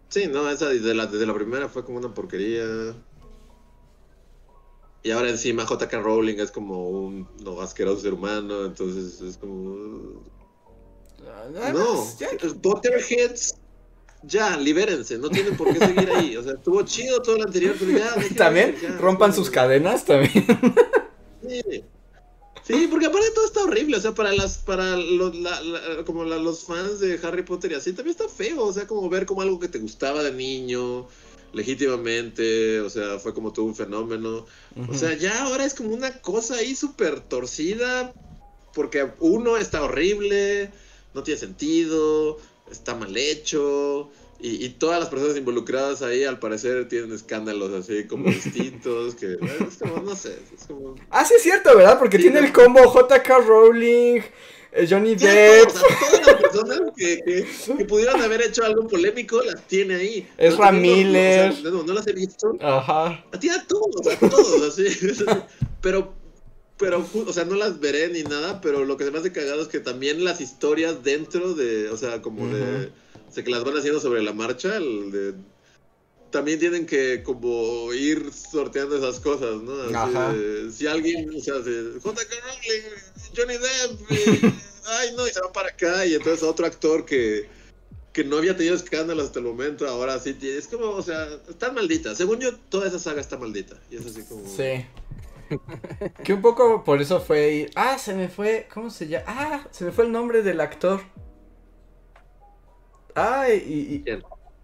Sí, no, esa de la, desde la primera fue como una porquería. Y ahora encima JK Rowling es como un no, asqueroso ser humano, entonces es como... Además, no, ya- Potterheads, ya, libérense, no tienen por qué seguir ahí. O sea, estuvo chido todo lo anterior, pero ya... También ya, rompan sus cadenas también. Sí. Sí, porque aparte todo está horrible, o sea, para las, para los, la- la- como la- los fans de Harry Potter y así, también está feo, o sea, como ver como algo que te gustaba de niño, legítimamente, o sea, fue como todo un fenómeno. O sea, ya ahora es como una cosa ahí súper torcida, porque uno está horrible, no tiene sentido, está mal hecho, y, y todas las personas involucradas ahí al parecer tienen escándalos así como distintos, que es como, no sé, es como... Ah, sí es cierto, ¿verdad? Porque Sí, tiene ¿no? el combo JK Rowling, Eh, Johnny Depp. todo, o sea, todas las personas que, que, que pudieron haber hecho algo polémico las tiene ahí. Ezra No, no, no, Miller. o sea, no, no las he visto. Ajá. Tiene a todos, a todos, así. Pero, pero, o sea, no las veré ni nada, pero lo que se me hace cagado es que también las historias dentro de, o sea, como de, o sea, que las van haciendo sobre la marcha, el de- también tienen que como ir sorteando esas cosas, ¿no? Así Ajá. si alguien, o sea, se- J.K. Rowling, Johnny Depp, y- ay no, y se va para acá, y entonces otro actor que, que no había tenido escándalos hasta el momento, ahora sí tiene, es como, o sea, están malditas. Según yo, toda esa saga está maldita, y es así como... Sí. Que un poco por eso fue ir. Ah, se me fue. ¿Cómo se llama? Ah, se me fue el nombre del actor. Ah, y.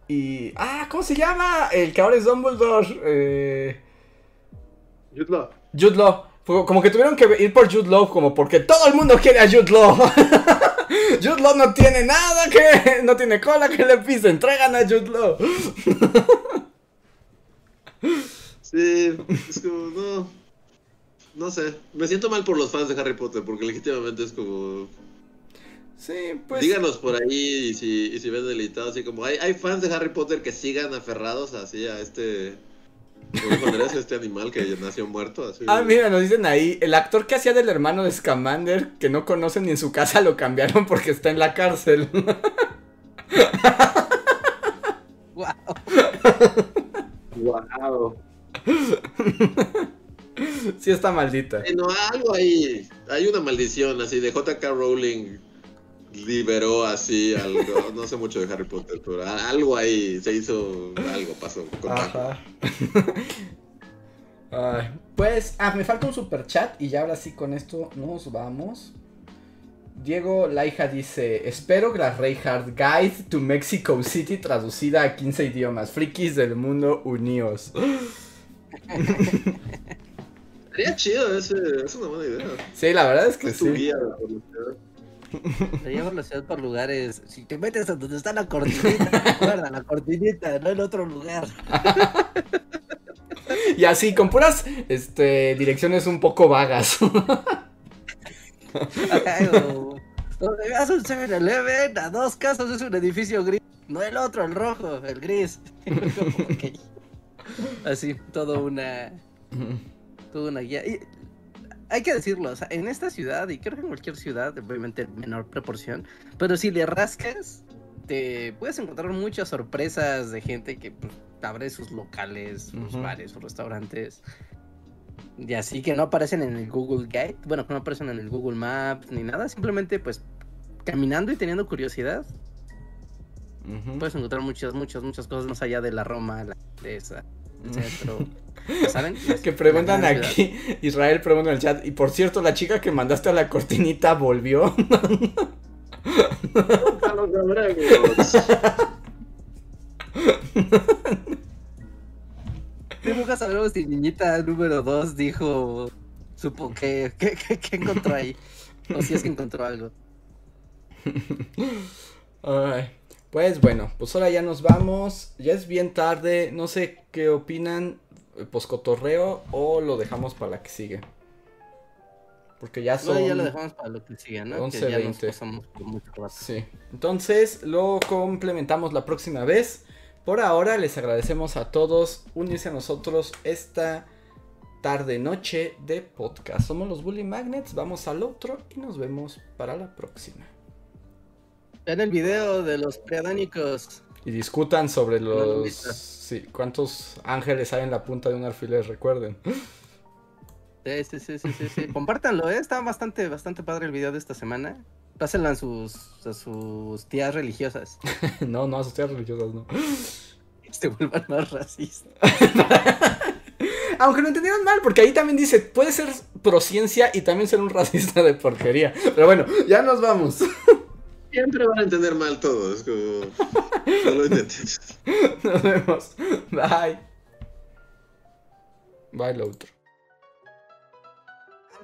y, ah, ¿cómo se llama? El que ahora es Dumbledore. Eh, Jude Law. Jude Law. Como que tuvieron que ir por Jude Law, como porque todo el mundo quiere a Jude Law. Jude Law no tiene nada que. No tiene cola que le pisen. Traigan a Jude Law. Sí, es como, no. No sé. Me siento mal por los fans de Harry Potter, porque legítimamente es como. Sí, pues. díganos por ahí y si, y si ven delitado, así como. Hay, hay fans de Harry Potter que sigan aferrados así a este. ¿Cómo? Este animal que nació muerto. Así. Ah, mira, nos dicen ahí, el actor que hacía del hermano de Scamander, que no conocen ni en su casa, lo cambiaron porque está en la cárcel. Wow. Wow. Sí está maldita. no, algo ahí. Hay una maldición así de JK Rowling liberó así algo. No sé mucho de Harry Potter, pero algo ahí se hizo. Algo pasó. con Paco. Ajá. Ay, pues, ah, me falta un super chat y ya ahora sí con esto nos vamos. Diego Laija dice, espero que la Reinhardt Guide to Mexico City traducida a 15 idiomas. Frikis del mundo unidos. Sería chido, ese, es una buena idea. Sí, la verdad es que Es tu sí. guía de publicidad. Te llevo la ciudad por lugares. Si te metes a donde está la cortinita, recuerda, la cortinita, no en otro lugar. Y así, con puras este, direcciones un poco vagas. Donde veas un 7-Eleven, a dos casas es un edificio gris. No el otro, el rojo, el gris. Ok. Así, todo una. Toda una guía. Y hay que decirlo, o sea, en esta ciudad, y creo que en cualquier ciudad, obviamente en menor proporción, pero si le rascas, te puedes encontrar muchas sorpresas de gente que pues, abre sus locales, sus Ujú. bares, sus restaurantes. Y así que no aparecen en el Google Guide, bueno, que no aparecen en el Google Maps ni nada, simplemente pues caminando y teniendo curiosidad, Ujú. puedes encontrar muchas, muchas, muchas cosas más allá de la Roma, la Condesa, ¿Saben? Que preguntan aquí, Israel pregunta en el chat, y por cierto, la chica que mandaste a la cortinita volvió. Nunca sabremos si niñita número 2 dijo, supo que, que, que- que encontró ahí. O si es que encontró algo. Ay, pues bueno, pues ahora ya nos vamos. Ya es bien tarde. No sé qué opinan. eh, Poscotorreo o lo dejamos para la que sigue. Porque ya son. No, ya lo dejamos para lo que sigue, ¿no? que ya nos 11:20. pasamos por mucho rato. Sí. Entonces lo complementamos la próxima vez. Por ahora les agradecemos a todos unirse a nosotros esta tarde noche de podcast. Somos los Bully Magnets. Vamos al otro y nos vemos para la próxima. Vean el video de los preadánicos. Y discutan sobre los. Sí, cuántos ángeles hay en la punta de un alfiler, recuerden. Sí, sí, sí, sí, sí, sí. Compártanlo, ¿eh? Está bastante, bastante padre el video de esta semana. Pásenlo a sus, a sus tías religiosas. no, no, sus tías religiosas no. Se vuelvan más racistas. Aunque lo entendieron mal, porque ahí también dice, puede ser prociencia y también ser un racista de porquería. Pero bueno, ya nos vamos. Siempre van a entender mal todo. Es como. No lo intentes. Nos vemos. Bye. Bye, lo otro.